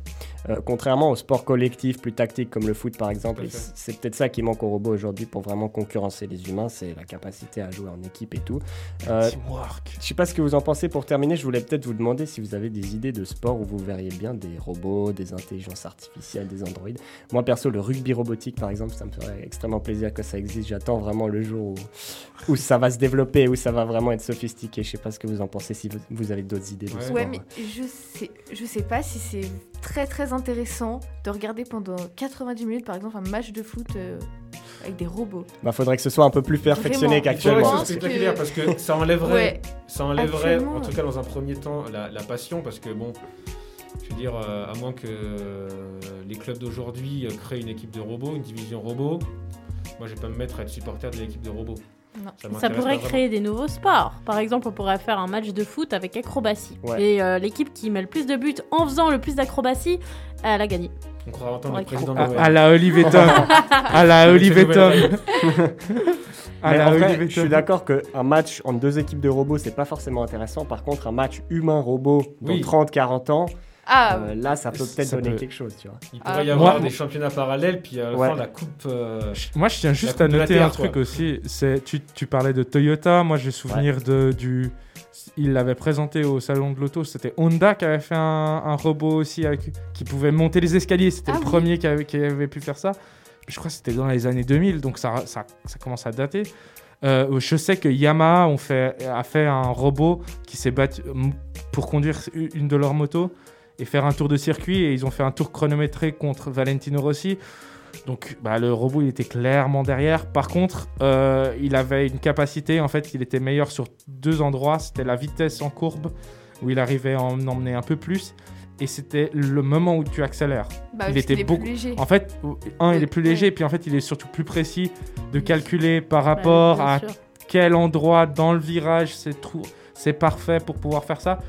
Euh, contrairement aux sports collectifs plus tactiques comme le foot par exemple, c'est peut-être ça qui manque aux robots aujourd'hui pour vraiment concurrencer les humains, c'est la capacité à jouer en équipe et tout. Euh, Teamwork. je sais pas ce que vous en pensez. Pour terminer, je voulais peut-être vous demander si vous avez des idées de sport où vous verriez bien des robots, des intelligences artificielles, des androïdes. Moi, perso, le rugby robotique, par exemple, ça me ferait extrêmement plaisir que ça existe. J'attends vraiment le jour où, où ça va se développer, où ça va vraiment être sophistiqué. Je sais pas ce que vous en pensez, si vous, vous avez d'autres idées de Ouais. sport. Ouais, mais je sais, je sais pas si c'est très très intéressant de regarder pendant 90 minutes, par exemple, un match de foot euh, avec des robots. Bah, faudrait que ce soit un peu plus perfectionné qu'actuellement. ce pense soit que- spectaculaire parce que ça enlèverait, Ouais, ça enlèverait en tout cas dans un premier temps la, la passion parce que bon, je veux dire, euh, à moins que euh, les clubs d'aujourd'hui créent une équipe de robots, une division robot, moi je vais pas me mettre à être supporter de l'équipe de robots. Non. Ça pourrait créer des nouveaux sports. Par exemple, on pourrait faire un match de foot avec acrobatie. Ouais. Et euh, l'équipe qui met le plus de buts en faisant le plus d'acrobatie, elle a gagné. On croira entendre le président À, Noël. à la Olivier Tom. à la Olivier Tom. à Mais la je suis d'accord qu'un match entre deux équipes de robots, c'est pas forcément intéressant. Par contre, un match humain-robot dans Oui. 30-40 ans, Ah, euh, là, ça peut peut-être donner peut- quelque chose, tu vois. Il pourrait Ah. y avoir Moi- des championnats parallèles, puis à la Ouais. fin la coupe. euh, Moi, je tiens juste à noter Terre, un truc quoi. aussi. C'est tu, tu parlais de Toyota. Moi, j'ai souvenir de du. Il l'avait présenté au salon de l'auto. C'était Honda qui avait fait un, un robot aussi avec- qui pouvait monter les escaliers. C'était Ah le oui. premier qui avait, qui avait pu faire ça. Je crois que c'était dans les années 2000, donc ça, ça, ça commence à dater. Euh, je sais que Yamaha ont fait, a fait un robot qui s'est battu pour conduire une de leurs motos et faire un tour de circuit et ils ont fait un tour chronométré contre Valentino Rossi. Donc bah, le robot il était clairement derrière. Par contre, euh, il avait une capacité, en fait, il était meilleur sur deux endroits. C'était la vitesse en courbe où il arrivait à en emmener un peu plus. Et c'était le moment où tu accélères. Bah, il était est beaucoup. plus léger. En fait, un, il est plus léger, Ouais. puis en fait, il est surtout plus précis de calculer par rapport bien à quel endroit dans le virage c'est c'est parfait pour pouvoir faire ça.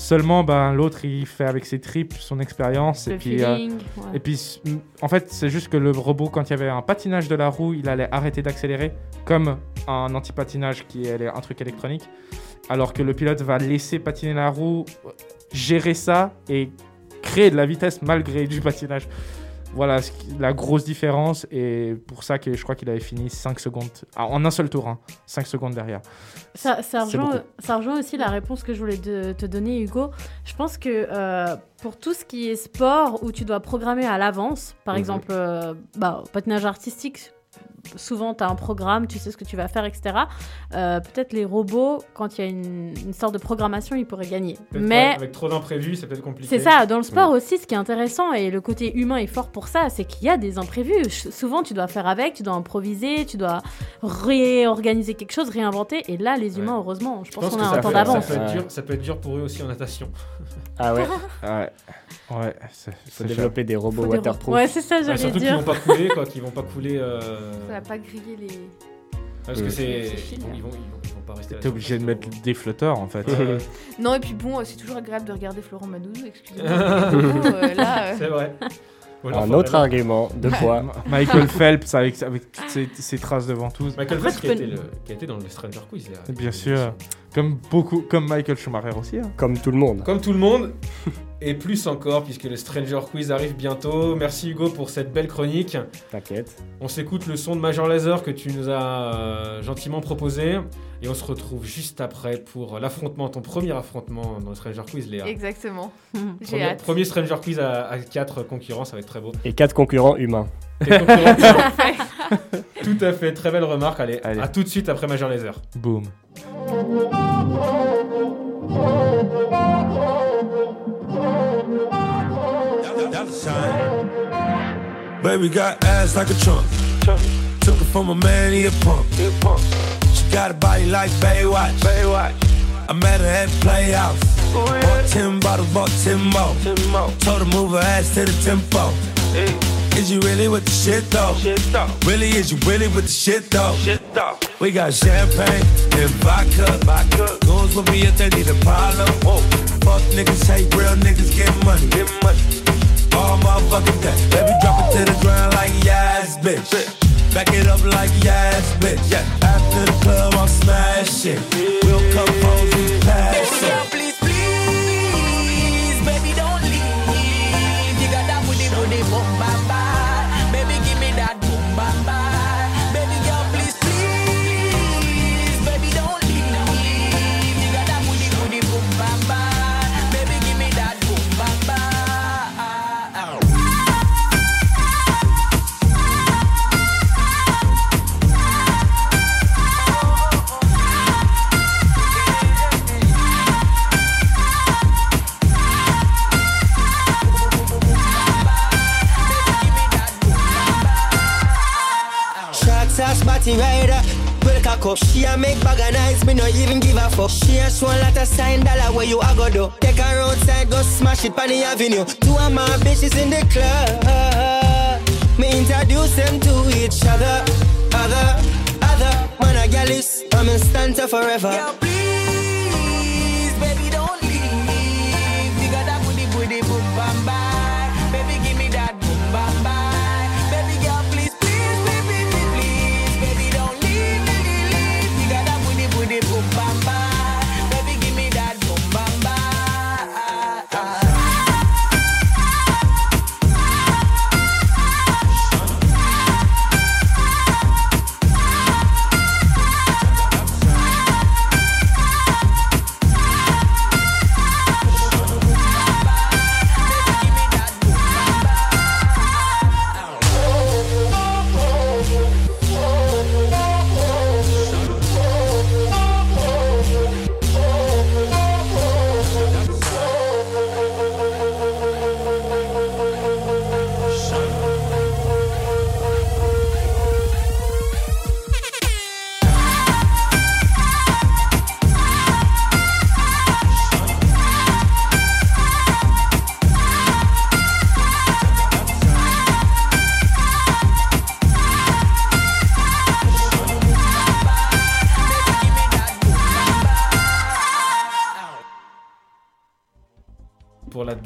Seulement, ben, l'autre, il fait avec ses tripes, son expérience. Et puis, euh, ouais. et puis, s- m- en fait, c'est juste que le robot, quand il y avait un patinage de la roue, il allait arrêter d'accélérer, comme un anti-patinage qui est un truc électronique. Alors que le pilote va laisser patiner la roue, gérer ça et créer de la vitesse malgré du patinage. Voilà la grosse différence. Et pour ça que je crois qu'il avait fini 5 secondes, ah, en un seul tour, 5 secondes derrière. Ça, rejoint, beaucoup. ça rejoint aussi la réponse que je voulais te, te donner, Hugo. Je pense que euh, pour tout ce qui est sport où tu dois programmer à l'avance, par Mhm. exemple, euh, bah, patinage artistique, souvent tu as un programme, tu sais ce que tu vas faire, etc. Euh, Peut-être les robots, quand il y a une, une sorte de programmation, ils pourraient gagner. Mais avec trop d'imprévus, c'est peut-être compliqué. c'est ça, dans le sport aussi, ce qui est intéressant et le côté humain est fort pour ça, c'est qu'il y a des imprévus. Souvent, tu dois faire avec, tu dois improviser, tu dois réorganiser quelque chose, réinventer. Et là, les humains, Ouais. heureusement, je Je pense pense qu'on a un temps d'avance. Ça, peut être Ouais. dur- ça peut être dur pour eux aussi en natation. Ah ouais, Ouais, ouais, c'est il faut c'est développer des robots Faut des- waterproof. Ouais, c'est ça, Ouais, j'allais surtout qu'ils dire. vont pas couler, quoi, qu'ils vont pas couler. euh, Ça va pas griller les. Parce que Mm. c'est. Ils vont, ils, vont, ils vont pas rester à la T'es obligé de mettre des flotteurs en fait. Ouais, ouais. Non, et puis bon, euh, c'est toujours agréable de regarder Florent Madoudou, excusez-moi. Euh, euh, C'est vrai. Un autre argument, deux poids. Michael Phelps avec, avec toutes ses, ses traces de ventouse. Michael Phelps qui a, été le- qui a été dans le Stranger Quiz. Bien sûr. Comme beaucoup, comme Michael Schumacher aussi. hein. Comme tout le monde. Comme tout le monde, et plus encore, puisque le Stranger Quiz arrive bientôt. Merci Hugo pour cette belle chronique. T'inquiète. On s'écoute le son de Major Laser que tu nous as euh, gentiment proposé. Et on se retrouve juste après pour l'affrontement, ton premier affrontement dans le Stranger Quiz, Léa. exactement. J'ai Premier, hâte. premier Stranger Quiz à, à 4 concurrents, ça va être très beau. Et quatre concurrents humains. Et concurrents, tout à fait, très belle remarque. Allez, Allez. à tout de suite après Major Laser. Boom. Baby got ass like a trunk. Took it from a man, he a punk. She got a body like Baywatch. I met her at Playhouse. Bought 10 bottles, bought 10 more. Told her move her ass to the tempo. Is you really with the shit though? Really, is you really with the shit though? We got champagne and vodka. Goons with me if they need a problem. Fuck niggas, hate real niggas, get money. All motherfucking day. Baby, drop it to the ground like yes, bitch. Back it up like yes, bitch. After the club, I'm smashing. We'll come home and pass it. Cock up. She a make bag of nice, me no even give a fuck. She a show a lot of sign dollar where you a go do. Take her outside, go smash it on the avenue. Two of my bitches in the club. Me introduce them to each other. Other, other. Man a gal is, I'm in stanza forever. Girl,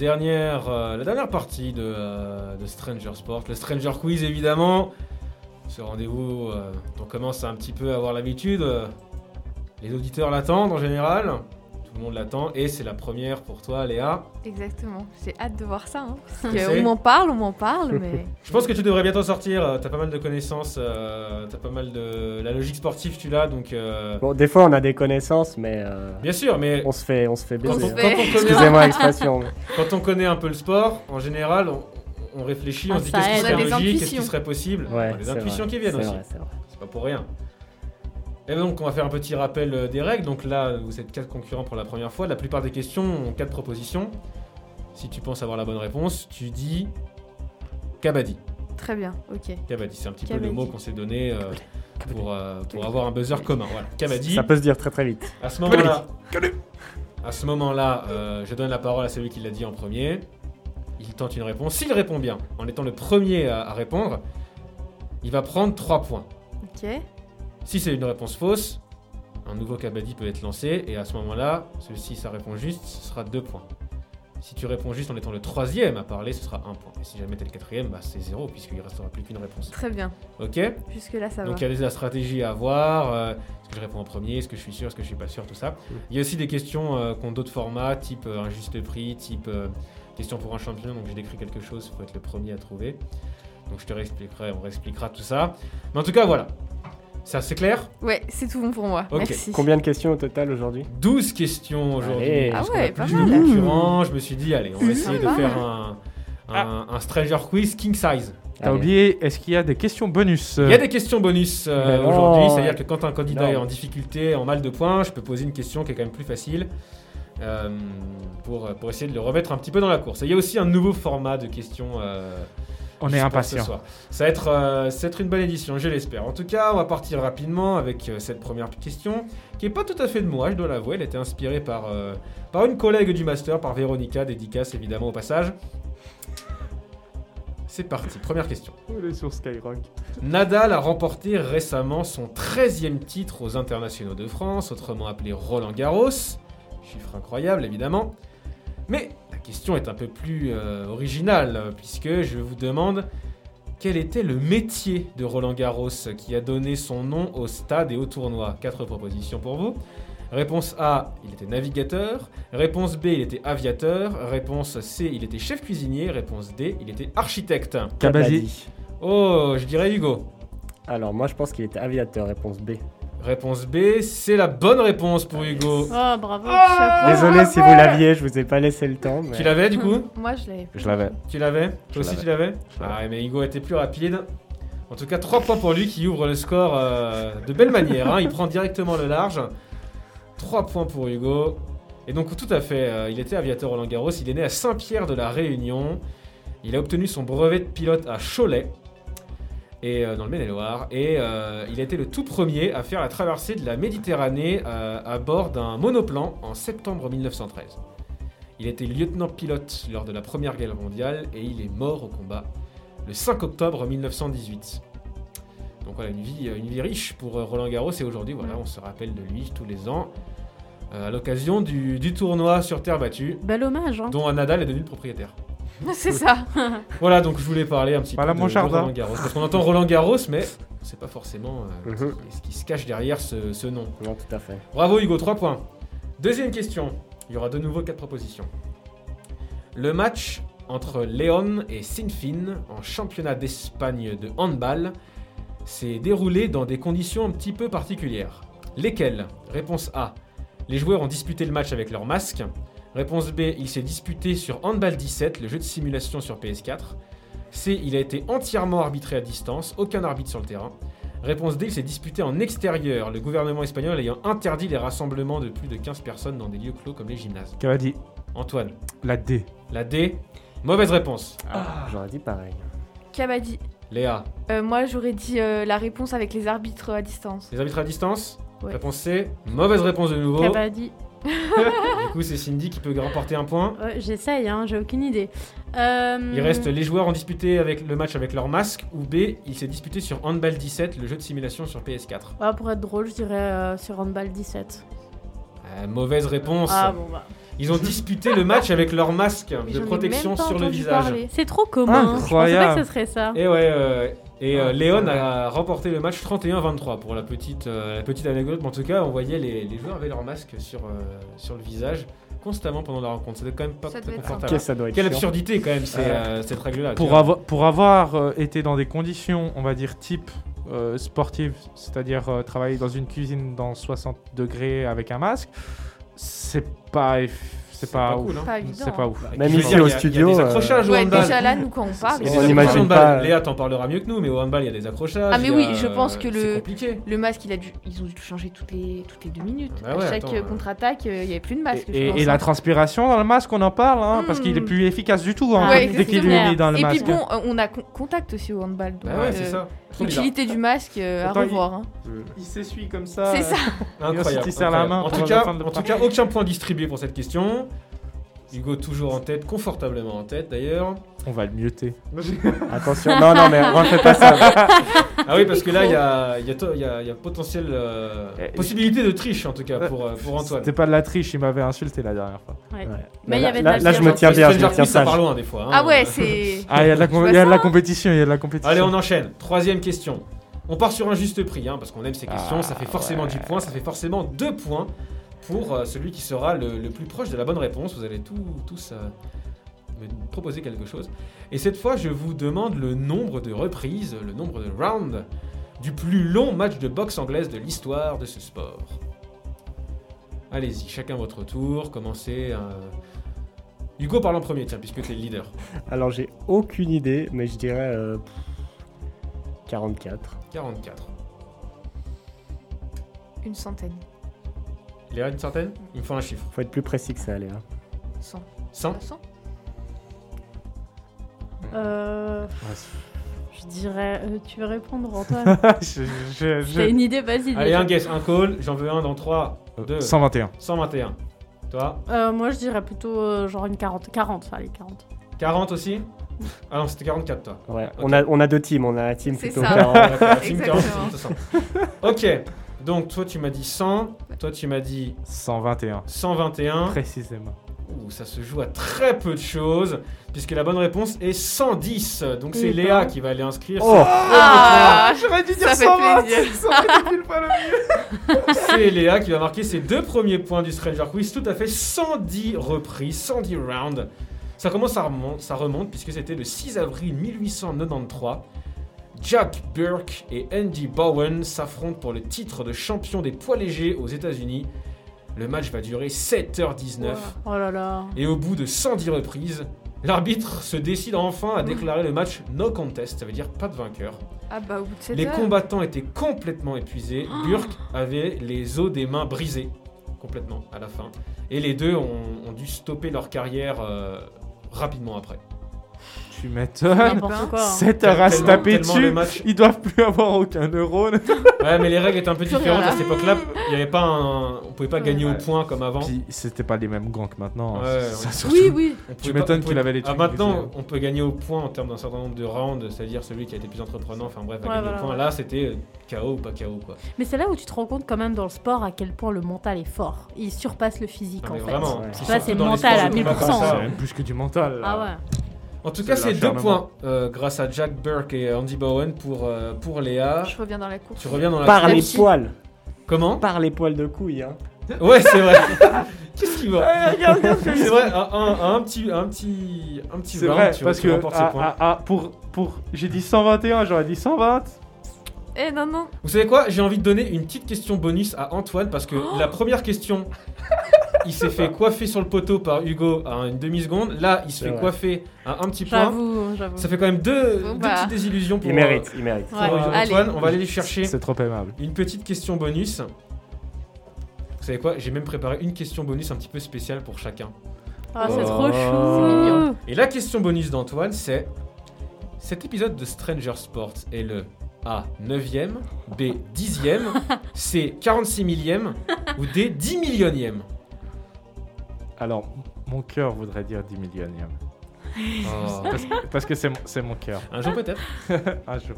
dernière, euh, la dernière partie de, euh, Stranger Sport, le Stranger Quiz évidemment. Ce rendez-vous euh, on commence à un petit peu avoir l'habitude. les auditeurs l'attendent en général. Tout le monde l'attend. Et c'est la première pour toi, Léa. Exactement. J'ai hâte de voir ça. Hein, parce que on m'en parle, on m'en parle, mais Je pense que tu devrais bientôt sortir. euh, T'as pas mal de connaissances. euh, T'as pas mal de. La logique sportive, tu l'as. Donc. euh, Bon, des fois, on a des connaissances, mais euh, Bien sûr, mais on se fait, on se fait baiser. connaît, Excusez-moi l'expression. quand on connaît un peu le sport, en général, on, on réfléchit, on Ah, se dit qu'est-ce qui serait On a des logique, qu'est-ce qui serait possible. Ouais, c'est intuitions vrai, qui viennent aussi. C'est pas pour rien. Et donc, on va faire un petit rappel euh, des règles. Donc là, vous êtes quatre concurrents pour la première fois. La plupart des questions ont quatre propositions. Si tu penses avoir la bonne réponse, tu dis Kabaddi. très bien. Ok. Kabaddi, c'est un petit peu le mot qu'on s'est donné euh, pour, euh, pour avoir un buzzer commun. Voilà, Kabaddi. Ça peut se dire très très vite. À ce moment-là, à ce moment-là, euh, je donne la parole à celui qui l'a dit en premier. Il tente une réponse. S'il répond bien, en étant le premier à, à répondre, il va prendre 3 points. Ok. Si c'est une réponse fausse, un nouveau kabaddi peut être lancé et à ce moment-là, celui-ci, ça répond juste, ce sera 2 points. Si tu réponds juste en étant le troisième à parler, ce sera 1 point. Et si jamais t'es le quatrième, bah, c'est 0 puisqu'il restera plus qu'une réponse. Très bien. Ok? Jusque là, ça donc il y a des stratégies à avoir. euh, est-ce que je réponds en premier Est-ce que je suis sûr Est-ce que je suis pas sûr Tout ça. Il y a aussi des questions euh, qui ont d'autres formats, type euh, un juste prix, type euh, question pour un champion. Donc j'ai décrit quelque chose pour être le premier à trouver. Donc je te réexpliquerai, on réexpliquera tout ça. Mais en tout cas, voilà. Ça, c'est clair. Ouais, c'est tout bon pour moi. Ok. Merci. Combien de questions au total aujourd'hui 12 questions aujourd'hui. Ah ouais, plus pas de mal. concurrents. Je me suis dit, allez, on va essayer de Sympa. faire un, un, un Stranger Quiz King Size. T'as oublié, est-ce qu'il y a des questions bonus Il y a des questions bonus euh, aujourd'hui, c'est-à-dire que quand un candidat Non. est en difficulté, en mal de points, je peux poser une question qui est quand même plus facile euh, pour, pour essayer de le remettre un petit peu dans la course. Et il y a aussi un nouveau format de questions. euh, On est pense, impatients. ce soir. Ça va, être, euh, ça va être une bonne édition, je l'espère. En tout cas, on va partir rapidement avec euh, cette première question, qui est pas tout à fait de moi, je dois l'avouer. Elle était inspirée par, euh, par une collègue du master, par Véronica, dédicace évidemment au passage. C'est parti, première question. On est sur Skyrock. Nadal a remporté récemment son 13e titre aux internationaux de France, autrement appelé Roland Garros. Chiffre incroyable évidemment. Mais la question est un peu plus euh, originale, puisque je vous demande quel était le métier de Roland Garros qui a donné son nom au stade et au tournoi? Quatre propositions pour vous. Réponse A, il était navigateur. Réponse B, il était aviateur. Réponse C, il était chef cuisinier. Réponse D, il était architecte. Kabaddi. Oh, je dirais Hugo. Alors, moi, je pense qu'il était aviateur, réponse B. Réponse B, c'est la bonne réponse pour Hugo. Oh, bravo, chapeau. Désolé si vous l'aviez, je vous ai pas laissé le temps. Mais... Tu l'avais du coup Moi, je l'avais. Je l'avais. Tu l'avais Toi aussi tu l'avais. Ah ouais, mais Hugo était plus rapide. En tout cas, 3 points pour lui qui ouvre le score euh, de belle manière. hein. Il prend directement le large. 3 points pour Hugo. Et donc tout à fait, euh, il était aviateur Roland Garros. Il est né à Saint-Pierre de la Réunion. Il a obtenu son brevet de pilote à Cholet. Et euh, dans le Maine-et-Loire. Et euh, il a été le tout premier à faire la traversée de la Méditerranée euh, à bord d'un monoplan en septembre 1913. Il était lieutenant-pilote lors de la Première Guerre mondiale et il est mort au combat le 5 octobre 1918. Donc voilà, une vie, une vie riche pour Roland Garros et aujourd'hui, voilà, on se rappelle de lui tous les ans à l'occasion du, du tournoi sur terre battue Bel hommage, hein. dont Nadal est devenu le propriétaire. c'est ça. Voilà, donc je voulais parler un petit Voilà peu mon de. Roland Garros. Parce qu'on entend Roland Garros, mais on sait pas forcément euh, Mhm. ce, qui, ce qui se cache derrière ce, ce nom. Non, tout à fait. Bravo Hugo, 3 points. Deuxième question. Il y aura de nouveau 4 propositions. Le match entre Léon et Sinfin en championnat d'Espagne de handball s'est déroulé dans des conditions un petit peu particulières. Lesquelles? Réponse A. Les joueurs ont disputé le match avec leur masque. Réponse B. Il s'est disputé sur Handball 17, le jeu de simulation sur PS4. C. Il a été entièrement arbitré à distance, aucun arbitre sur le terrain. Réponse D, il s'est disputé en extérieur, le gouvernement espagnol ayant interdit les rassemblements de plus de 15 personnes dans des lieux clos comme les gymnases. Kabaddi. Antoine, La D. la D, mauvaise réponse. J'aurais dit pareil. Kabaddi. Léa, Euh, moi, j'aurais dit euh, la réponse avec les arbitres à distance. les arbitres à distance Ouais. Réponse C, mauvaise réponse de nouveau. Du coup, c'est Cindy qui peut remporter un point. Ouais, J'essaye, hein, j'ai aucune idée. Euh, Il reste les joueurs ont disputé avec le match avec leur masque ou B, il s'est disputé sur Handball 17, le jeu de simulation sur PS4. ouais, pour être drôle, je dirais euh, sur Handball 17. Euh, mauvaise réponse. Ah bon, bah. Ils ont disputé le match avec leur masque Mais de protection sur le visage. C'est trop commun. Je pensais pas Incroyable. que ce serait ça. Et ouais, euh, et euh, Léon a remporté le match 31-23 pour la petite, euh, la petite anecdote. Mais en tout cas, on voyait les, les joueurs avaient leur masque sur, euh, sur le visage constamment pendant la rencontre. C'était quand même pas très confortable. Ça doit être Quelle absurdité quand même euh, cette règle-là. Pour pour avoir euh, été dans des conditions, on va dire, type euh, sportive, c'est-à-dire euh, travailler dans une cuisine dans 60 degrés avec un masque, c'est pas, eff- c'est pas, pas ouf. cool, hein. Pas évident. C'est pas ouf. Même Je veux ici au studio, Il y a euh, des accrochages au Ouais, handball. déjà là, nous, quand on parle, On n'imagine accrochages au pas- Léa t'en parlera mieux que nous, mais au handball il y a des accrochages. Ah, mais oui, je pense que le-. Le masque, il a dû... ils ont dû le changer toutes les, toutes les deux minutes. Bah ouais, à chaque attends, euh, euh. contre-attaque, euh, il n'y avait plus de masque. je Et, pense, et la hein. transpiration dans le masque, on en parle, hein, parce qu'il est Mm. plus efficace du tout hein, Ouais, dès qu'il est dans le Et masque. puis bon, euh, on a con- contact aussi au handball. donc, Bah ouais, c'est euh, ça. Trop bizarre. L'utilité du masque euh, à Attends, revoir. hein. Il s'essuie comme ça. C'est ça. Incroyable. ensuite, il serre la incroyable. main En tout, cas, en tout cas, aucun point distribué pour cette question. Hugo toujours en tête, confortablement en tête d'ailleurs. On va le muter. Attention, non, non, mais refais pas ça. Ah oui, parce que là, il y a, il y a y a- il y a potentielle euh, Eh, possibilité de triche en tout cas pour, euh, pour Antoine. C'était pas de la triche, il m'avait insulté la dernière fois. Ouais. Ouais. Mais il y là, avait de là, la là, je me tiens bien, je me tiens ça loin des fois. hein. Ah ouais, c'est. Ah, il y a de la, a de la compétition, il y a de la compétition. Allez, on enchaîne. Troisième question. On part sur un juste prix, hein, parce qu'on aime ces questions. Ah, ça fait forcément ouais. 10 points, ça fait forcément 2 points pour euh, celui qui sera le, le plus proche de la bonne réponse. Vous allez tout- tous euh, me proposer quelque chose. Et cette fois, je vous demande le nombre de reprises, le nombre de rounds du plus long match de boxe anglaise de l'histoire de ce sport. Allez-y, chacun votre tour. Commencez. euh, Hugo parle en premier, tiens, puisque tu es le leader. Alors, j'ai aucune idée, mais je dirais euh, 44. 44. Une centaine. Léa, une centaine Il me faut un chiffre. Faut être plus précis que ça, Léa. 100. 100 100 Euh, Ouais, je dirais. euh, tu veux répondre, Antoine je- je- je- T'as une idée Vas-y. Allez, déjà. un guess, un call. J'en veux un dans 3, 2, 121. 121. Toi Euh, moi, je dirais plutôt euh, genre une 40. 40, allez, 40. 40 aussi Ah non, c'était 44 toi. Ouais, on, a, on a deux teams, on a la team C'est plutôt ça. 40. D'accord, team Exactement. 40, tout ça. Ok, donc toi tu m'as dit 100, toi tu m'as dit 121. 121. Précisément. Ouh, ça se joue à très peu de choses, puisque la bonne réponse est 110. Donc c'est Léa qui va aller inscrire. Oh. Ah J'aurais dû Ça fait plaisir. C'est Léa qui va marquer ses deux premiers points du Stranger Quiz, tout à fait 110 reprises, 110 rounds. Ça commence à remonte, ça remonte puisque c'était le 6 avril 1893. Jack Burke et Andy Bowen s'affrontent pour le titre de champion des poids légers aux États-Unis. Le match va durer 7h19 Oh là là. et au bout de 110 reprises, l'arbitre se décide enfin à déclarer le match no contest, ça veut dire pas de vainqueur. Ah bah au bout de 7 Les heures. combattants étaient complètement épuisés. Burke avait les os des mains brisés complètement à la fin. Et les deux ont, ont dû stopper leur carrière euh, rapidement après. Tu m'étonnes. N'importe quoi. hein. 7 heures à se taper dessus. Ils doivent plus avoir aucun neurone. Ouais, mais les règles étaient un peu différentes à cette époque-là. Il y avait pas un... On pouvait pas gagner au point comme avant. Puis c'était pas les mêmes gants que maintenant. Ouais, Ça, ouais. surtout. Oui, oui. Tu m'étonnes on qu'il avait les Ah, trucs maintenant, visuels. on peut gagner au point en termes d'un certain nombre de rounds, c'est-à-dire celui qui a été plus entreprenant. Enfin bref, va Ouais, gagner voilà, au point. Là, c'était euh, KO ou pas KO quoi. Mais c'est là où tu te rends compte quand même dans le sport à quel point le mental est fort. Il surpasse le physique Non, en fait. vraiment, Ouais. c'est Ça, c'est mental à de combat 1000%. comme ça. C'est même plus que du mental. Ah ouais. En tout cas, C'est deux points euh, grâce à Jack Burke et Andy Bowen pour, euh, pour Léa. Je reviens dans la course. Tu reviens dans la Par les poils. Comment Par les poils de couilles, hein. Ouais, c'est vrai. Qu'est-ce qu'il voit C'est vrai, un, un- un petit, un petit, un petit C'est vrai, tu- parce tu que ah, ah, ah, pour, pour, j'ai dit 121, j'aurais dit 120. Eh non, non. Vous savez quoi? J'ai envie de donner une petite question bonus à Antoine parce que la première question, il s'est fait coiffer sur le poteau par Hugo à une demi seconde. Là, il se fait vrai. coiffer à un petit point. J'avoue, j'avoue. Ça fait quand même deux, Bon, deux bah. petites désillusions pour, Il mérite, il mérite. euh, Ouais. Antoine. On va aller les chercher. C'est trop aimable. Une petite question bonus. Vous savez quoi? J'ai même préparé une question bonus un petit peu spéciale pour chacun. Ah, c'est Oh. trop C'est chou. mignon. Et la question bonus d'Antoine, c'est cet épisode de Stranger Sports est le A 9e, B 10e, C 46 millième ou D 10 millionième? Alors, mon cœur voudrait dire 10 millionième. Oh. Parce, parce que c'est mon- cœur. Un jour peut-être. Un jour.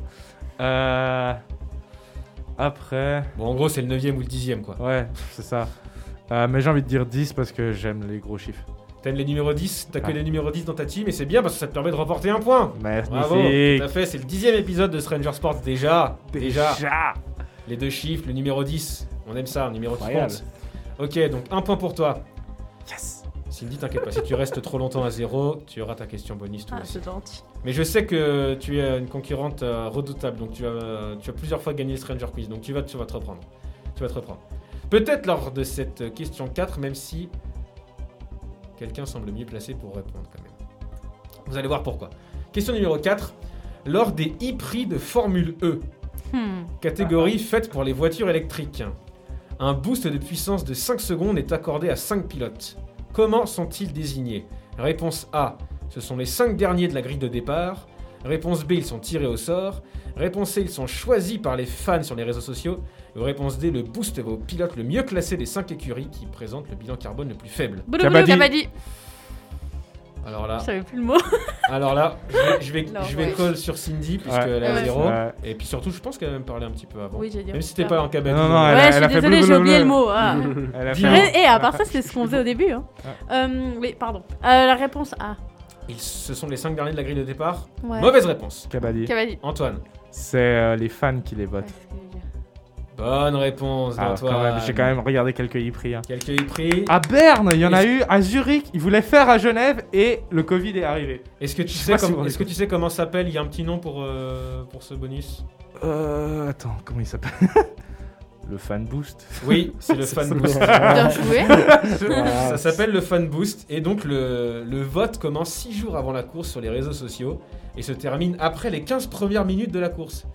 Euh, Après, Bon, en gros, c'est le 9e ou le 10e quoi. ouais, c'est ça. Euh, mais j'ai envie de dire 10 parce que j'aime les gros chiffres. T'aimes les numéros 10, t'as que Ah. les numéros 10 dans ta team et c'est bien parce que ça te permet de remporter un point. Magnifique. Bravo, tout à fait, c'est le dixième épisode de Stranger Sports déjà. Déjà. Déjà. Les deux chiffres, le numéro 10. On aime ça, un numéro qui Incroyable. compte. Ok, donc un point pour toi. Yes. Cindy, t'inquiète pas, si tu restes trop longtemps à zéro, tu auras ta question bonus toi Ah, c'est gentil. Mais je sais que tu es une concurrente euh, redoutable, donc tu as, tu as plusieurs fois gagné le Stranger Quiz, donc tu vas, tu vas te reprendre. Tu vas te reprendre. Peut-être lors de cette question 4, même si quelqu'un semble mieux placé pour répondre quand même. Vous allez voir pourquoi. Question numéro 4. Lors des e-prix de Formule E, Hmm. catégorie faite pour les voitures électriques, un boost de puissance de 5 secondes est accordé à 5 pilotes. Comment sont-ils désignés? Réponse A, ce sont les 5 derniers de la grille de départ. Réponse B, ils sont tirés au sort. Réponse C, ils sont choisis par les fans sur les réseaux sociaux. Réponse D, le boost va au pilote le mieux classé des 5 écuries qui présentent le bilan carbone le plus faible. Boulou, boulou, Kabaddi. Kabaddi. Alors là, Je savais plus le mot. alors là je vais, je vais, Non, je vais ouais. call sur Cindy puisqu'elle Ouais. est à Ouais. 0. Ouais. Et puis surtout, je pense qu'elle a même parlé un petit peu avant. Oui, j'ai dit. Même si t'es pas en cabane. Non, non, elle a- Ouais, je elle suis a fait désolée, j'ai oublié le mot. ah. Elle a fait. Et à part ça, c'est ce qu'on faisait au début. Hein. Euh, oui, pardon. Euh, la réponse A. Ils, ce sont les 5 derniers de la grille de départ. Ouais. Mauvaise réponse. Kabaddi. Antoine. C'est euh, les fans qui les votent. Bonne réponse Ah, d'Antoine. J'ai quand même regardé quelques e-prix. hein. Quelques prix. À Berne, il y en a eu. À Zurich, ils voulaient faire à Genève et le Covid est arrivé. Est-ce que tu sais si comme- est-ce que tu sais comment s'appelle Il y a un petit nom pour, euh, pour ce bonus? Euh. Attends, comment il s'appelle? Le fan boost. Oui, c'est le fan boost. Bien joué. Ça s'appelle le fan boost et donc le, le vote commence 6 jours avant la course sur les réseaux sociaux et se termine après les 15 premières minutes de la course.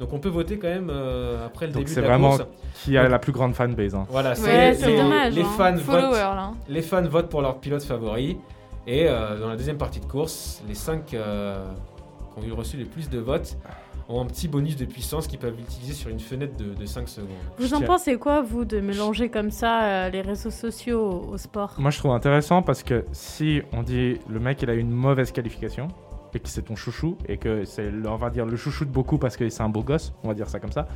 Donc on peut voter quand même euh, après le Donc début c'est de la vraiment course. qui a la plus grande fanbase. Hein. Voilà, c'est Ouais, les, c'est les- dommage, les hein. fans Follower votent, là. les fans votent pour leur pilote favori et euh, dans la deuxième partie de course, les 5 qui ont eu reçu le plus de votes ont un petit bonus de puissance qu'ils peuvent utiliser sur une fenêtre de, de 5 secondes. Vous en pensez quoi, vous, de mélanger comme ça euh, les réseaux sociaux au, au sport? Moi, je trouve intéressant parce que si on dit le mec il a une mauvaise qualification et que c'est ton chouchou et que c'est on va dire le chouchou de beaucoup parce que c'est un beau gosse, on va dire ça comme ça.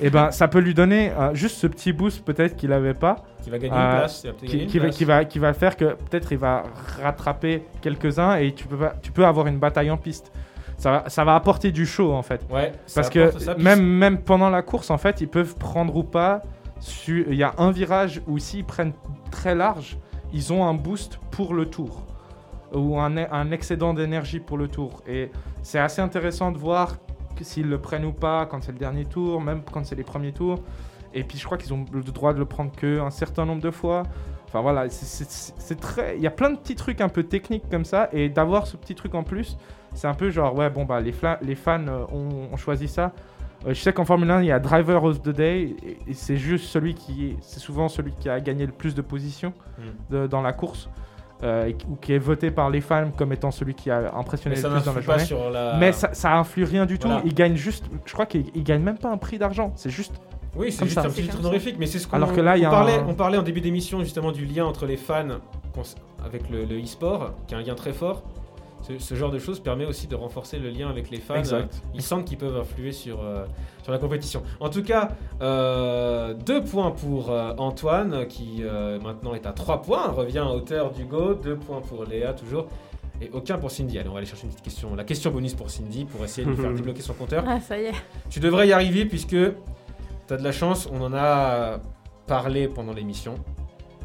Et ben ça peut lui donner euh, juste ce petit boost peut-être qu'il avait pas, Qui va gagner Euh, une place, va peut-être qui, gagner une qui va, place. qui va qui va faire que peut-être il va rattraper quelques-uns et tu peux tu peux avoir une bataille en piste. Ça va, ça va apporter du show en fait. Ouais, Parce que ça, même, même pendant la course, en fait, ils peuvent prendre ou pas. Il y a un virage où s'ils prennent très large, ils ont un boost pour le tour. Ou un, un excédent d'énergie pour le tour. Et c'est assez intéressant de voir s'ils le prennent ou pas quand c'est le dernier tour, même quand c'est les premiers tours. Et puis je crois qu'ils ont le droit de le prendre qu'un certain nombre de fois. Enfin voilà, c'est- très. Il y a plein de petits trucs un peu techniques comme ça. Et d'avoir ce petit truc en plus, c'est un peu genre, ouais, bon, bah, les, les fans euh, ont, ont choisi ça. Euh, je sais qu'en Formule 1, il y a Driver of the Day, et, et c'est juste celui qui est, c'est souvent celui qui a gagné le plus de positions Mm. dans la course, euh, ou qui est voté par les fans comme étant celui qui a impressionné Mais le plus dans la journée. sur la. Mais ça, ça influe rien du tout. Voilà. Il gagne juste, je crois qu'il il gagne même pas un prix d'argent. C'est juste. Oui, c'est juste ça. un petit titre honorifique, mais c'est ce qu'on Alors que là, il y on a parlait, un- on parlait en début d'émission justement du lien entre les fans avec le le e-sport, qui est un lien très fort. Ce, ce genre de choses permet aussi de renforcer le lien avec les fans. Exact. Euh, Ils sentent qu'ils peuvent influer sur, euh, sur la compétition. En tout cas, euh, deux points pour euh, Antoine, qui euh, maintenant est à trois points, revient à hauteur d'Hugo. Deux points pour Léa, toujours. Et aucun pour Cindy. Allez, on va aller chercher une petite question. La question bonus pour Cindy, pour essayer de lui faire débloquer son compteur. Ah, ça y est. Tu devrais y arriver puisque tu as de la chance, on en a parlé pendant l'émission.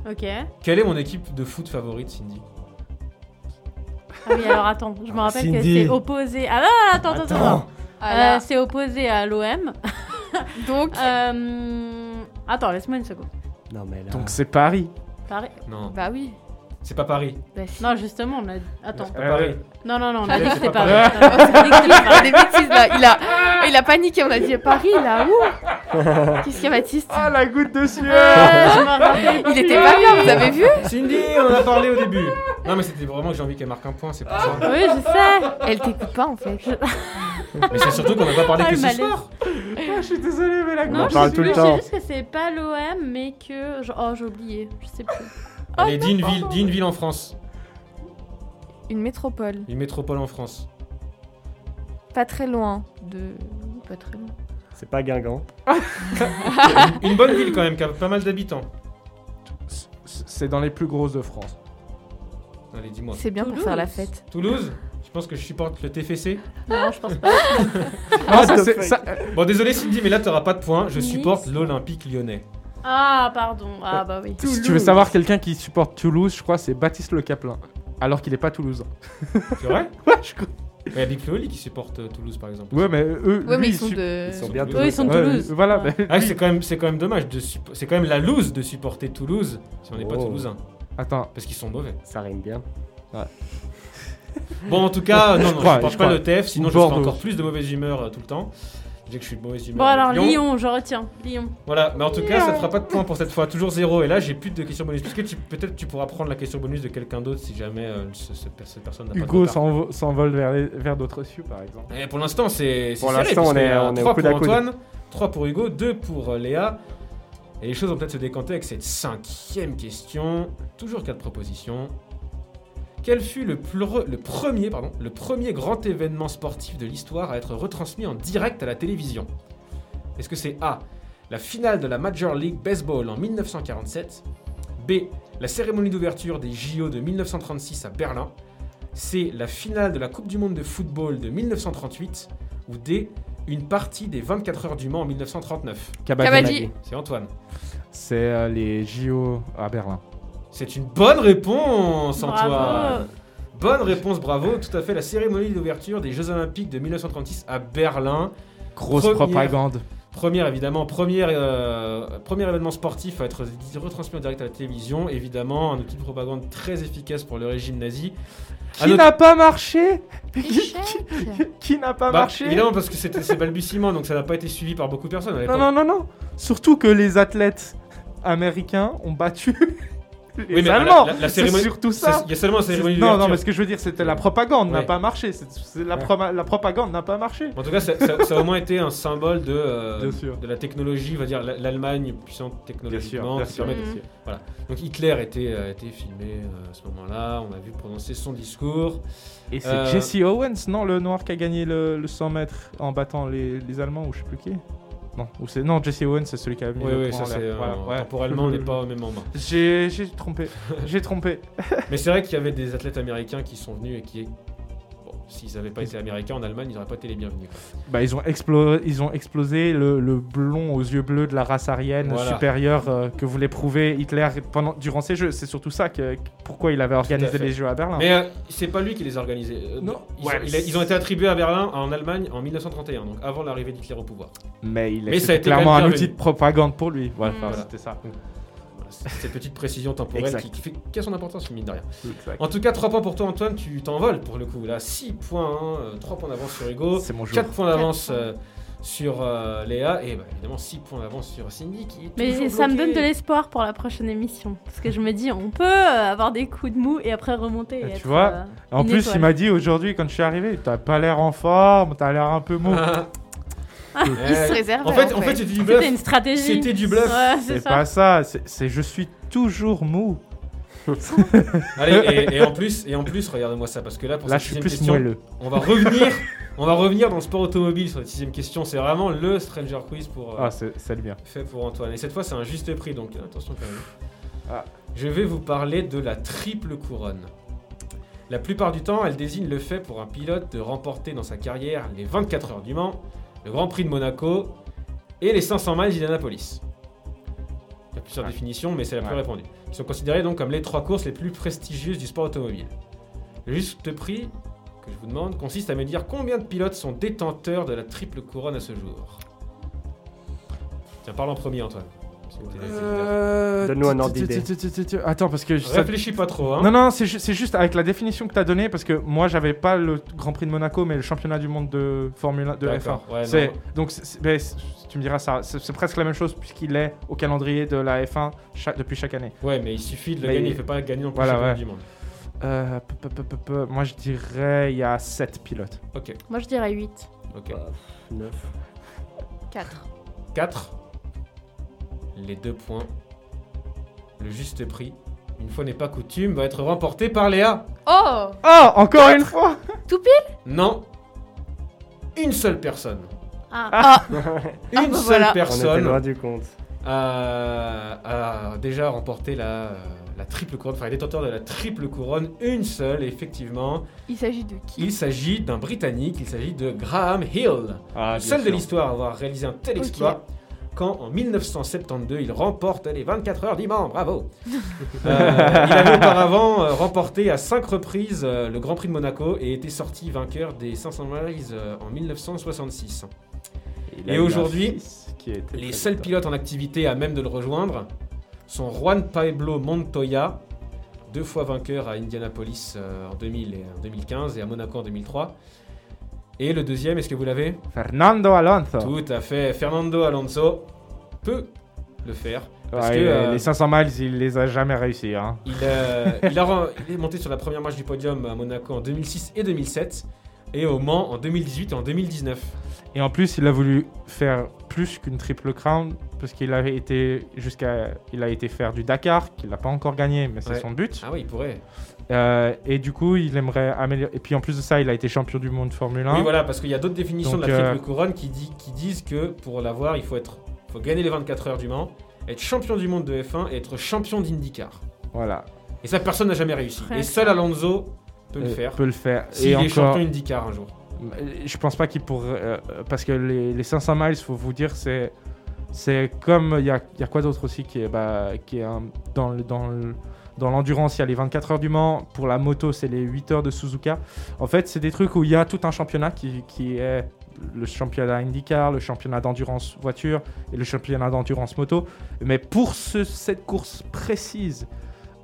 Ok. Quelle est mon équipe de foot favorite, Cindy? Ah oui, alors attends, je me rappelle que Cindy. c'est opposé. Ah non, attends, attends, attends. Ah Euh, c'est opposé à l'OM. Donc, Euh, Attends, laisse-moi une seconde. Non, mais là. Donc c'est Paris. Paris. Non, bah oui. C'est pas Paris. Bah. Non, justement, on a. Attends. C'est pas Paris. Non, non, non, on a C'est dit que c'était pas Paris. Oh, c'est ridicule, il parle des bêtises là. Il a, il a paniqué. On a dit Paris là. Ouh. Qu'est-ce qu'il y a, Baptiste Ah la goutte de sueur rappelle Il était pas bien. Vous avez vu Cindy, on en a parlé au début. Non, mais c'était vraiment que j'ai envie qu'elle marque un point, c'est pour ça. Oui, je sais. Elle t'écoute pas en fait. Mais c'est surtout qu'on n'a pas parlé Ah, que ce soir. Ah, Je suis désolé, mais la Non, tout le plus, temps. Je sais juste que c'est pas l'OM, mais que. Oh, j'ai oublié. Je sais plus. Allez, dis une ville, dis une ville en France. Une métropole. Une métropole en France. Pas très loin de. Pas très loin. C'est pas Guingamp. Une bonne ville quand même, qui a pas mal d'habitants. C'est dans les plus grosses de France. Allez, dis-moi. C'est bien pour Toulouse. faire la fête. Toulouse? Je pense que je supporte le TFC. Non, je pense pas. Non, ça, c'est- ça- Bon, désolé Cindy, mais là t'auras pas de points. Je Nice. supporte l'Olympique lyonnais. Ah, pardon. Ah, bah oui. si tu veux savoir quelqu'un qui supporte Toulouse, je crois que c'est Baptiste Le Caplin. Alors qu'il est pas toulousain. C'est vrai Ouais, je crois. Il y a Big Flo qui supporte euh, Toulouse par exemple. Ouais, mais eux. Ouais, mais ils sont su- de. Ils sont bien Eux, ils sont de Ouais, Toulouse. Voilà, Ouais. mais Ah, c'est quand même, c'est quand même dommage. De supp- c'est quand même la loose de supporter Toulouse si on n'est pas Oh. toulousain, Attends. parce qu'ils sont mauvais. Ça rime bien. Bon, en tout cas, non, non, je, crois, supporte je pas crois. le TF, sinon je Bordeaux. encore plus de mauvaise humeur euh, tout le temps. Je dis que je suis de mauvaise humeur. Bon, alors, Lyon, je retiens. Lyon. Voilà, mais en tout cas, ça te fera pas de points pour cette fois. Toujours zéro. Et là, j'ai plus de questions bonus. Parce que tu- peut-être tu pourras prendre la question bonus de quelqu'un d'autre si jamais euh, ce- ce- cette personne n'a pas de Hugo s'envole vers, les- vers d'autres cieux, par exemple. Et pour l'instant, c'est c'est Pour serré, l'instant, on est- on est au trois coude pour à coude. Antoine, 3 pour Hugo, 2 pour euh, Léa. Et les choses vont peut-être se décanter avec cette cinquième question. Toujours quatre propositions. Quel fut le, premier, pardon, le premier grand événement sportif de l'histoire à être retransmis en direct à la télévision? Est-ce que c'est A. La finale de la Major League Baseball en 1947 B. La cérémonie d'ouverture des JO de 1936 à Berlin C. La finale de la Coupe du Monde de football de 1938 Ou D. Une partie des 24 heures du Mans en 1939 Kabaddi. C'est Antoine. C'est euh, les JO à Berlin. C'est une bonne réponse, Antoine. Bonne réponse, bravo. Tout à fait, la cérémonie d'ouverture des Jeux Olympiques de 1936 à Berlin. Grosse Première- propagande. Première, évidemment, première, euh, premier événement sportif à être retransmis en direct à la télévision. Évidemment, un outil de propagande très efficace pour le régime nazi. Qui n'a pas marché? Qui n'a pas Bah, marché? Évidemment, parce que c'était c'est balbutiement, donc ça n'a pas été suivi par beaucoup de personnes. à Non, non, non, non. Surtout que les athlètes américains ont battu les Oui, mais la- Allemands. la- la C'est cérémonie- surtout ça. Il y a seulement la cérémonie Non, non, mais ce que je veux dire, c'était la propagande n'a pas marché. La, Ouais. proma- la propagande n'a pas marché. En tout cas, ça, ça- ça a au moins été un symbole de, euh, de la technologie, on va dire la- l'Allemagne puissante Bien sûr, technologiquement. bien sûr. permet- bien sûr. Donc Hitler était, euh, était filmé euh, à ce moment-là, on a vu prononcer son discours. Et c'est Euh, Jesse Owens, non, le noir qui a gagné le, le 100 mètres en battant les, les Allemands ou je sais plus qui? Non, ou c'est non Jesse Owens, c'est celui qui a mis Oui, le oui, point ça c'est euh, Voilà, ouais. temporellement on n'est pas au même moment. J'ai trompé, j'ai trompé. Mais c'est vrai qu'il y avait des athlètes américains qui sont venus et qui, s'ils n'avaient pas été américains en Allemagne, ils n'auraient pas été les bienvenus. Bah, ils ont, explo- ils ont explosé le, le blond aux yeux bleus de la race aryenne Voilà. supérieure euh, que voulait prouver Hitler pendant, durant ces jeux. C'est surtout ça que, pourquoi il avait organisé les jeux à Berlin. Mais euh, c'est pas lui qui les a organisés. Euh, Non. Ils, Ouais, ont, mais il a- c'est- ils ont été attribués à Berlin, en Allemagne, en 1931, donc avant l'arrivée d'Hitler au pouvoir. Mais il Mais ça a été clairement un outil de propagande pour lui. Ouais, Mm. Voilà. c'était ça. Cette petite précision temporelle qui, qui fait, qui a son importance, mine de rien. Exact. En tout cas, 3 points pour toi, Antoine, tu t'envoles pour le coup. Là, 6 points, 3 points d'avance sur Hugo, C'est mon jour. 4 points d'avance euh, sur euh, Léa, et bah, évidemment 6 points d'avance sur Cindy qui est Mais ça me donne de l'espoir pour la prochaine émission. Parce que je me dis, on peut euh, avoir des coups de mou et après remonter. et Ah, tu être, vois, euh, En plus, étoile. il m'a dit aujourd'hui, quand je suis arrivé, t'as pas l'air en forme, t'as l'air un peu mou. Ah. Il se réserve. En fait, en fait, c'était du bluff. C'était une stratégie. C'était du bluff. Ouais, c'est pas ça, c'est je suis toujours mou. Allez, et, et en plus, et en plus, regarde-moi ça, parce que là, pour Là, cette je suis plus question, moelleux. on va revenir, on va revenir dans le sport automobile sur la sixième question. C'est vraiment le Stranger Quiz pour. euh, Ah, c'est bien. fait pour Antoine. Et cette fois, c'est un juste prix, donc attention quand même. Ah. Je vais vous parler de la triple couronne. La plupart du temps, elle désigne le fait pour un pilote de remporter dans sa carrière les 24 heures du Mans, le Grand Prix de Monaco et les 500 miles d'Indianapolis. Il y a plusieurs Ouais. définitions, mais c'est la plus Ouais. répandue. Ils sont considérés donc comme les trois courses les plus prestigieuses du sport automobile. Le juste prix que je vous demande consiste à me dire combien de pilotes sont détenteurs de la triple couronne à ce jour. Tiens, parle en premier, Antoine. Euh, Donne-nous un ordre d'idée. Attends, parce que. ça- Réfléchis pas trop, hein. Non, non, c'est ju- c'est juste avec la définition que tu as donnée, parce que moi, j'avais pas le Grand Prix de Monaco, mais le championnat du monde de Formule 1, de F1. D'accord, ouais, C'est- non. donc, tu me diras ça, c'est presque la même chose, puisqu'il est au calendrier de la F1 chaque- depuis chaque année. Ouais, mais il suffit de le Mais gagner, il- fait pas gagner non plus Voilà, le championnat ouais. du monde. Euh, peu- peu- peu- peu- peu, moi, je dirais il y a 7 pilotes. Ok, Moi, je dirais 8. ok. Bah, 9. 4. 4. Les deux points. Le juste prix, une fois n'est pas coutume, va être remporté par Léa. Oh Oh, encore une fois Non. Une seule personne. Ah, Ah Une bah seule voilà. On était personne loin du compte. a, a déjà remporté la, la triple couronne, enfin les détenteurs de la triple couronne, une seule, effectivement. Il s'agit de qui? Il s'agit d'un Britannique, il s'agit de Graham Hill. Ah, seul de l'histoire à avoir réalisé un tel exploit. Quand en 1972, il remporte les 24 heures d'Iman, bravo Euh, Il avait auparavant euh, remporté à 5 reprises euh, le Grand Prix de Monaco et était sorti vainqueur des 500 miles euh, en 1966. Il a Et un aujourd'hui, Les seuls pilotes en activité à même de le rejoindre sont Juan Pablo Montoya, deux fois vainqueur à Indianapolis euh, en 2000 et en 2015 et à Monaco en 2003. Et le deuxième, est-ce que vous l'avez Fernando Alonso. Tout à fait, Fernando Alonso peut le faire. Parce Ouais, que, les- euh, Les 500 miles, il les a jamais réussi. Hein. Il, euh, il a ren- il est monté sur la première marche du podium à Monaco en 2006 et 2007 et au Mans en 2018 et en 2019. Et en plus, il a voulu faire plus qu'une triple crown parce qu'il avait été jusqu'à, il a été faire du Dakar qu'il n'a pas encore gagné, mais c'est Ouais. son but. Ah oui, il pourrait. Euh, et du coup, il aimerait améliorer. Et puis en plus de ça, il a été champion du monde Formule 1. Oui, voilà, parce qu'il y a d'autres définitions Donc, de la triple euh, couronne qui, dit, qui disent que pour l'avoir, il faut, être, faut gagner les 24 heures du Mans, être champion du monde de F1 et être champion d'IndyCar. Voilà. Et ça, personne n'a jamais réussi. Très et seul. Alonso peut le Euh, faire. Peut le faire. S'il et est encore, champion IndyCar un jour. je pense pas qu'il pourrait. euh, parce que les, les 500 miles, faut vous dire, c'est. C'est comme. Il y a, il y a quoi d'autre aussi qui est, bah, qui est un- dans le- dans le- dans l'endurance, il y a les 24 heures du Mans. Pour la moto, c'est les 8 heures de Suzuka. En fait, c'est des trucs où il y a tout un championnat qui, qui est le championnat IndyCar, le championnat d'endurance voiture et le championnat d'endurance moto. Mais pour ce- cette course précise,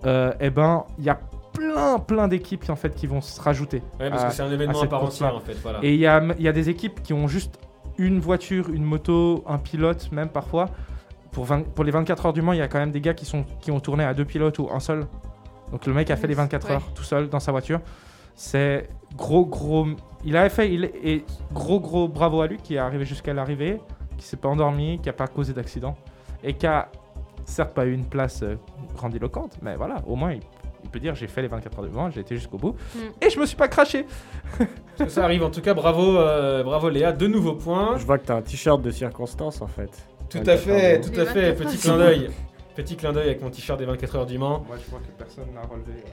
euh, eh ben, il y a plein, plein d'équipes qui, en fait, qui vont se rajouter. Ouais, parce à- que c'est un événement à à, part entière, en fait. Voilà. Et il y a, il y a des équipes qui ont juste une voiture, une moto, un pilote, même parfois. Pour, 20 pour les 24 heures du Mans, il y a quand même des gars qui, sont, qui ont tourné à deux pilotes ou un seul. Donc le mec a fait les 24 Ouais. heures tout seul dans sa voiture. C'est gros, gros. Il a fait. Il, et gros, gros bravo à lui qui est arrivé jusqu'à l'arrivée, qui s'est pas endormi, qui a pas causé d'accident. Et qui a, certes, pas eu une place euh, grandiloquente, mais voilà, au moins il, dire j'ai fait les 24 heures du Mans, j'ai été jusqu'au bout. Mm. Et je me suis pas craché. Parce que ça arrive en tout cas, bravo, euh, bravo Léa, deux nouveaux points. Je vois que t'as un t-shirt de circonstance en fait. Tout à fait, tout à fait, 24 petit clin d'œil. Petit clin d'œil avec mon t-shirt des 24 heures du Mans. Moi je vois que personne n'a relevé.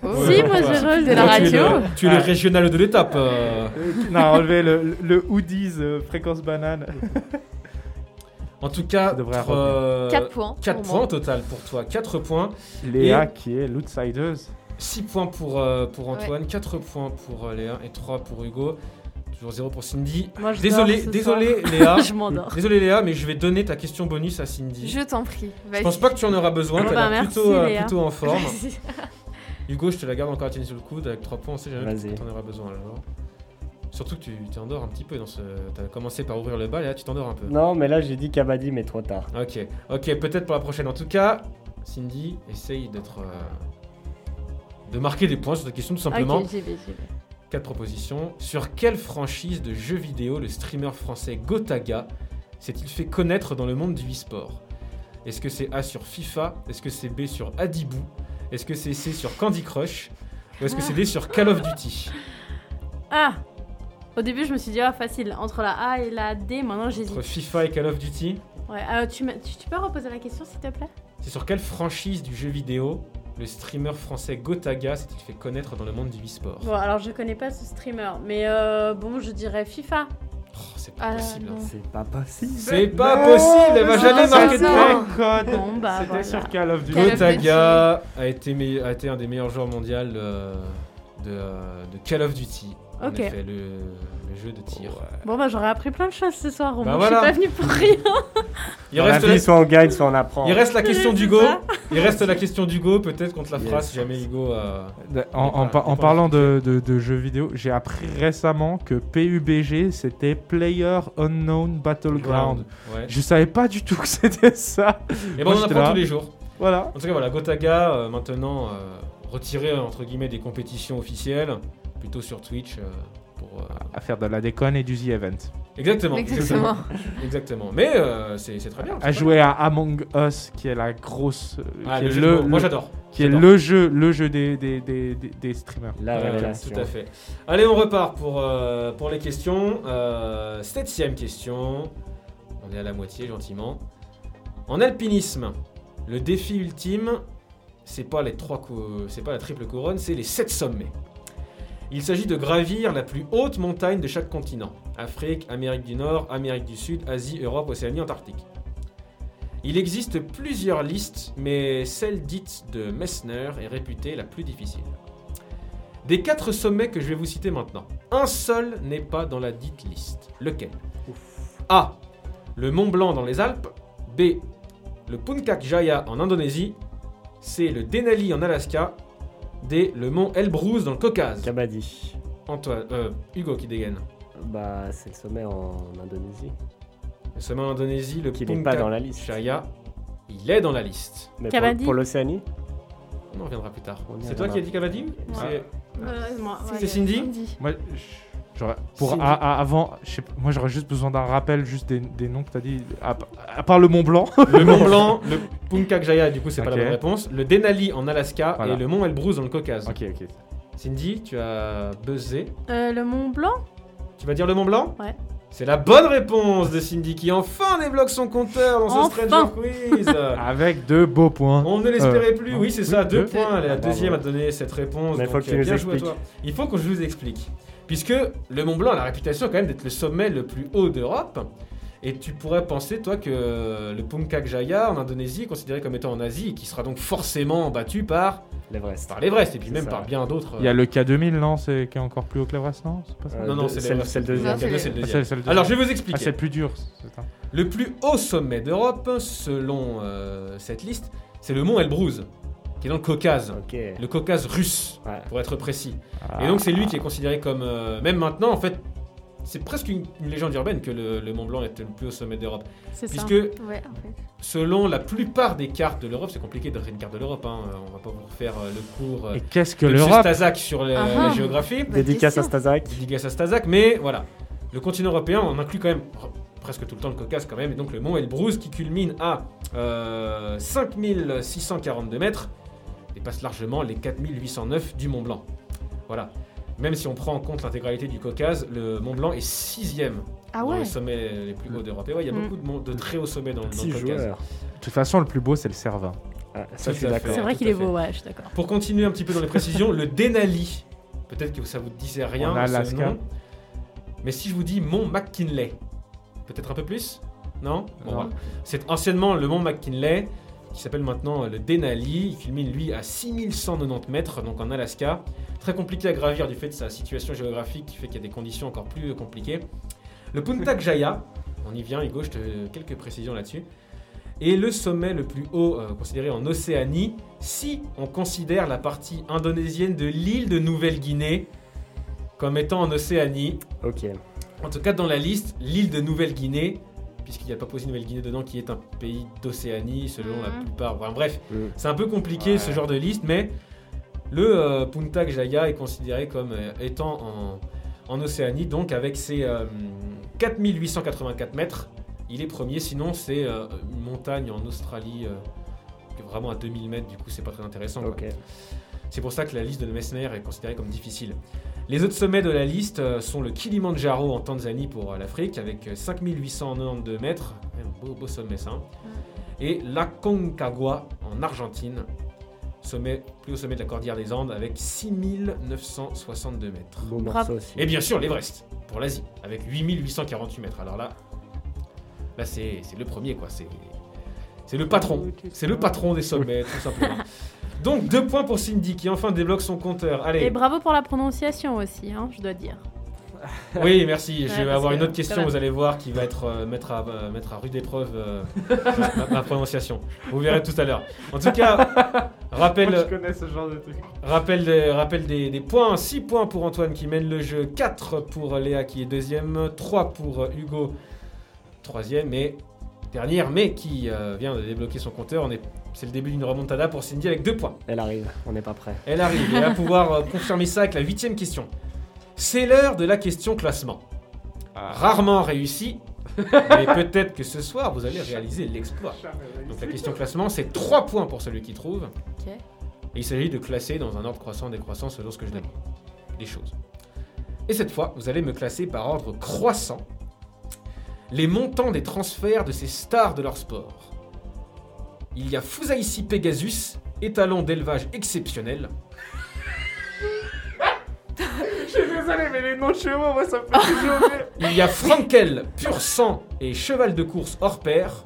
Oh. Si, moi, j'ai relevé. de la tu es radio. le- Tu es le régional de l'étape. euh. qui n'a relevé le, le hoodies euh, fréquence banane. En tout cas, Ça devrait tr- euh, 4 points. 4 pour points au total pour toi. 4 points. Léa Et- qui est l'outsiders. 6 points pour, euh, pour Antoine, 4 points pour euh, Léa et 3 pour Hugo. Toujours 0 pour Cindy. Moi, je Désolé, désolé soir. Léa. je m'endors. Désolé Léa, mais je vais donner ta question bonus à Cindy. Je t'en prie. Je pense pas que tu en auras besoin, Bon, t'as bah, l'air plutôt, euh, Léa. plutôt en forme. Hugo, je te la garde encore à tenir sur le coude avec 3 points, on sait jamais Vas-y. quand t'en auras besoin alors. Surtout que tu t'endors un petit peu dans ce. T'as commencé par ouvrir le bal et là tu t'endors un peu. Non, mais là j'ai dit Kabaddi, mais trop tard. Ok, ok, peut-être pour la prochaine. En tout cas, Cindy, essaye d'être. euh, de marquer des points sur cette question tout simplement. Ok, j'y vais, j'y vais. Quatre propositions. Sur quelle franchise de jeux vidéo le streamer français Gotaga s'est-il fait connaître dans le monde du e-sport? Est-ce que c'est A sur FIFA? Est-ce que c'est B sur Adibou? Est-ce que c'est C sur Candy Crush? Ou est-ce que c'est D sur Call of Duty? Ah Au début, je me suis dit, ah, facile. Entre la A et la D, maintenant Entre j'hésite. FIFA et Call of Duty Ouais, euh, tu, m'as- tu, tu peux reposer la question, s'il te plaît? C'est sur quelle franchise du jeu vidéo le streamer français Gotaga s'est-il fait connaître dans le monde du e-sport? Bon, alors je connais pas ce streamer, mais euh, bon, je dirais FIFA. Oh, C'est pas Ah, possible. C'est pas possible. C'est pas possible, elle va mais jamais marquer de code. Bon, bah C'était voilà. sur Call of Duty. Gotaga a été, me- a été un des meilleurs joueurs mondiaux euh, de, euh, de Call of Duty. En Ok. effet, le, le jeu de tir. Bon, bah j'aurais appris plein de choses ce soir. Au Bah voilà. je suis pas venue pour rien. Il reste, la soit on gagne, soit on apprend. il reste la question d'Hugo. Il reste la question d'Hugo. Peut-être qu'on te la fera Yes. si jamais Hugo. euh, En, en Pas- par- en pas parlant de, de- de jeux vidéo, j'ai appris récemment que PUBG c'était Player Unknown Battleground. Ouais. Je savais pas du tout que c'était ça. Et Moi, bon, on en j'étais apprend là. tous les jours. Voilà. En tout cas, voilà, Gotaga, euh, maintenant euh, retiré entre guillemets des compétitions officielles, plutôt sur Twitch. euh, pour, euh, À faire de la déconne et du The Event. Exactement. Exactement. Exactement. Mais euh, c'est c'est très bien. À jouer à Among Us, qui est la grosse. euh, Ah, qui le est jeu de le, mots. Moi j'adore. qui est le jeu, le jeu des, des, des, des- streamers. La révélation. Tout à fait. Allez, on repart pour, euh, pour les questions. Euh, septième question. On est à la moitié, gentiment. En alpinisme, le défi ultime, c'est pas les trois, c'est pas la triple couronne, c'est les sept sommets. Il s'agit de gravir la plus haute montagne de chaque continent Afrique, Amérique du Nord, Amérique du Sud, Asie, Europe, Océanie, Antarctique. Il existe plusieurs listes, mais celle dite de Messner est réputée la plus difficile. Des quatre sommets que je vais vous citer maintenant, un seul n'est pas dans la dite liste. Lequel? A. Le Mont Blanc dans les Alpes. B. Le Puncak Jaya en Indonésie. C. Le Denali en Alaska. D. Le Mont Elbrus dans le Caucase. Kabaddi. Antoine, euh, Hugo qui dégaine. Bah, c'est le sommet en Indonésie. Le sommet en Indonésie, le Qui n'est pas dans la liste. Jaya, il est dans la liste. Mais pour, Kabaddi. pour l'Océanie On en reviendra plus tard. On y C'est toi qui as dit Ouais. C'est- moi, ouais. C'est Cindy Moi, je- pour avant, moi j'aurais juste besoin d'un rappel juste des, des noms que t'as dit. À, à part le Mont Blanc. Le Mont Blanc, le Puncak Jaya, du coup, c'est pas la bonne réponse. Le Denali en Alaska Voilà. et le Mont Elbrus dans le Caucase. ok, ok. Cindy, tu as buzzé. Euh, le Mont Blanc? Tu vas dire le Mont Blanc? Ouais. C'est la bonne réponse de Cindy qui enfin débloque son compteur dans ce Enfin. Stranger Quiz. Avec deux beaux points. On ne l'espérait Euh, plus, oui c'est ça, deux Deux. points. La Ah, deuxième a donné cette réponse. Mais donc, faut que tu euh, nous bien joué à expliques. toi. Il faut que je vous explique. Puisque le Mont Blanc a la réputation quand même d'être le sommet le plus haut d'Europe. Et tu pourrais penser, toi, que le Puncak Jaya en Indonésie est considéré comme étant en Asie et qui sera donc forcément battu par, L'Everest. par l'Everest et puis même ça, par bien d'autres. Il y a le K2000, non C'est qui est encore plus haut que l'Everest, non C'est pas ça Euh, Non, non, c'est le- deuxième. Non, c'est K2, le- c'est le Ah, deuxième. c'est- c'est le Alors je vais vous Ah, expliquer. c'est le plus dur. Le plus haut sommet d'Europe, selon euh, cette liste, c'est le mont Elbrus, qui est dans le Caucase. Le Caucase russe, Ouais. pour être précis. Ah. Et donc c'est lui qui est considéré comme... euh, même maintenant, en fait, c'est presque une, une légende urbaine que le, le Mont Blanc est le plus haut sommet d'Europe. C'est ça. Puisque Ouais, en fait. selon la plupart des cartes de l'Europe, c'est compliqué de faire une carte de l'Europe, hein, on va pas vous refaire euh, le cours euh, Et qu'est-ce que de l'Europe Stazak sur la, Ah la géographie. Bonne Dédicace à. Stazak. Dédicace à Stazak, mais voilà. Le continent européen, on inclut quand même presque tout le temps le Caucase quand même, et donc le mont Elbrus qui culmine à euh, 5642 mètres, dépasse largement les 4809 du Mont Blanc. Voilà. Même si on prend en compte l'intégralité du Caucase, le Mont Blanc est sixième Ah dans ouais les sommets les plus hauts d'Europe. Et ouais, il y a Mm. beaucoup de, très hauts sommets dans, dans le Caucase. joueurs. De toute façon, le plus beau, c'est le Cervin. Ah, ça. C'est vrai qu'il est beau, ouais, je suis d'accord. Pour continuer un petit peu dans les précisions, le Denali, peut-être que ça vous disait rien, En ce Alaska. nom. mais si je vous dis Mont McKinley, peut-être un peu plus? Non, Bon, Non. voilà. C'est anciennement le Mont McKinley, qui s'appelle maintenant le Denali. Il culmine lui à 6190 mètres, donc en Alaska. Très compliqué à gravir du fait de sa situation géographique, qui fait qu'il y a des conditions encore plus compliquées. Le Puncak Jaya, on y vient, Hugo, je te quelques précisions là-dessus. Et le sommet le plus haut euh, considéré en Océanie, si on considère la partie indonésienne de l'île de Nouvelle-Guinée comme étant en Océanie. Ok. En tout cas, dans la liste, l'île de Nouvelle-Guinée, puisqu'il n'y a pas Papouasie-Nouvelle-Guinée dedans, qui est un pays d'Océanie selon la Mhm. plupart. Enfin, bref, Mm. c'est un peu compliqué Ouais. ce genre de liste, mais le euh, Puncak Jaya est considéré comme euh, étant en, en Océanie, donc avec ses euh, 4884 mètres, il est premier. Sinon, c'est euh, une montagne en Australie, euh, qui est vraiment à 2000 mètres, du coup, c'est pas très intéressant. quoi. C'est pour ça que la liste de Messner est considérée comme difficile. Les autres sommets de la liste euh, sont le Kilimandjaro en Tanzanie pour euh, l'Afrique avec euh, 5892 mètres, Quand même beau, beau sommet ça, hein. et l'Aconcagua en Argentine, sommet, plus haut sommet de la cordillère des Andes avec 6962 mètres. Bravo. aussi. Et bien sûr l'Everest pour l'Asie avec 8848 mètres. Alors là, là c'est c'est le premier quoi, c'est c'est le patron, c'est le patron des sommets tout simplement. Donc deux points pour Cindy qui enfin débloque son compteur. Et Allez, bravo pour la prononciation aussi, hein, je dois dire. oui merci. Ouais, je vais avoir une autre question, vous allez voir, qui va être euh, mettre à euh, mettre à rude épreuve euh, ma, ma prononciation. Vous verrez tout à l'heure. En tout cas, rappel. Moi, je connais ce genre de truc. Rappel, des, rappel des, des points, 6 points pour Antoine qui mène le jeu, 4 pour Léa qui est deuxième, 3 pour Hugo, troisième et dernière, mais qui euh, vient de débloquer son compteur. On est, c'est le début d'une remontada pour Cindy avec 2 points. Elle arrive, on n'est pas prêt. Elle arrive et elle va pouvoir euh, confirmer ça avec la huitième question. C'est l'heure de la question classement. Rarement réussi, mais peut-être que ce soir vous allez réaliser l'exploit. Donc la question classement, c'est 3 points pour celui qui trouve. Et il s'agit de classer dans un ordre croissant décroissant selon ce que je demande. Les choses. Et cette fois, vous allez me classer par ordre croissant les montants des transferts de ces stars de leur sport. Il y a Fusaisi Pegasus étalon d'élevage exceptionnel. Je suis désolé, mais les noms de chevaux, moi, ça me fait toujours rire. Il y a Frankel, pur sang et cheval de course hors pair.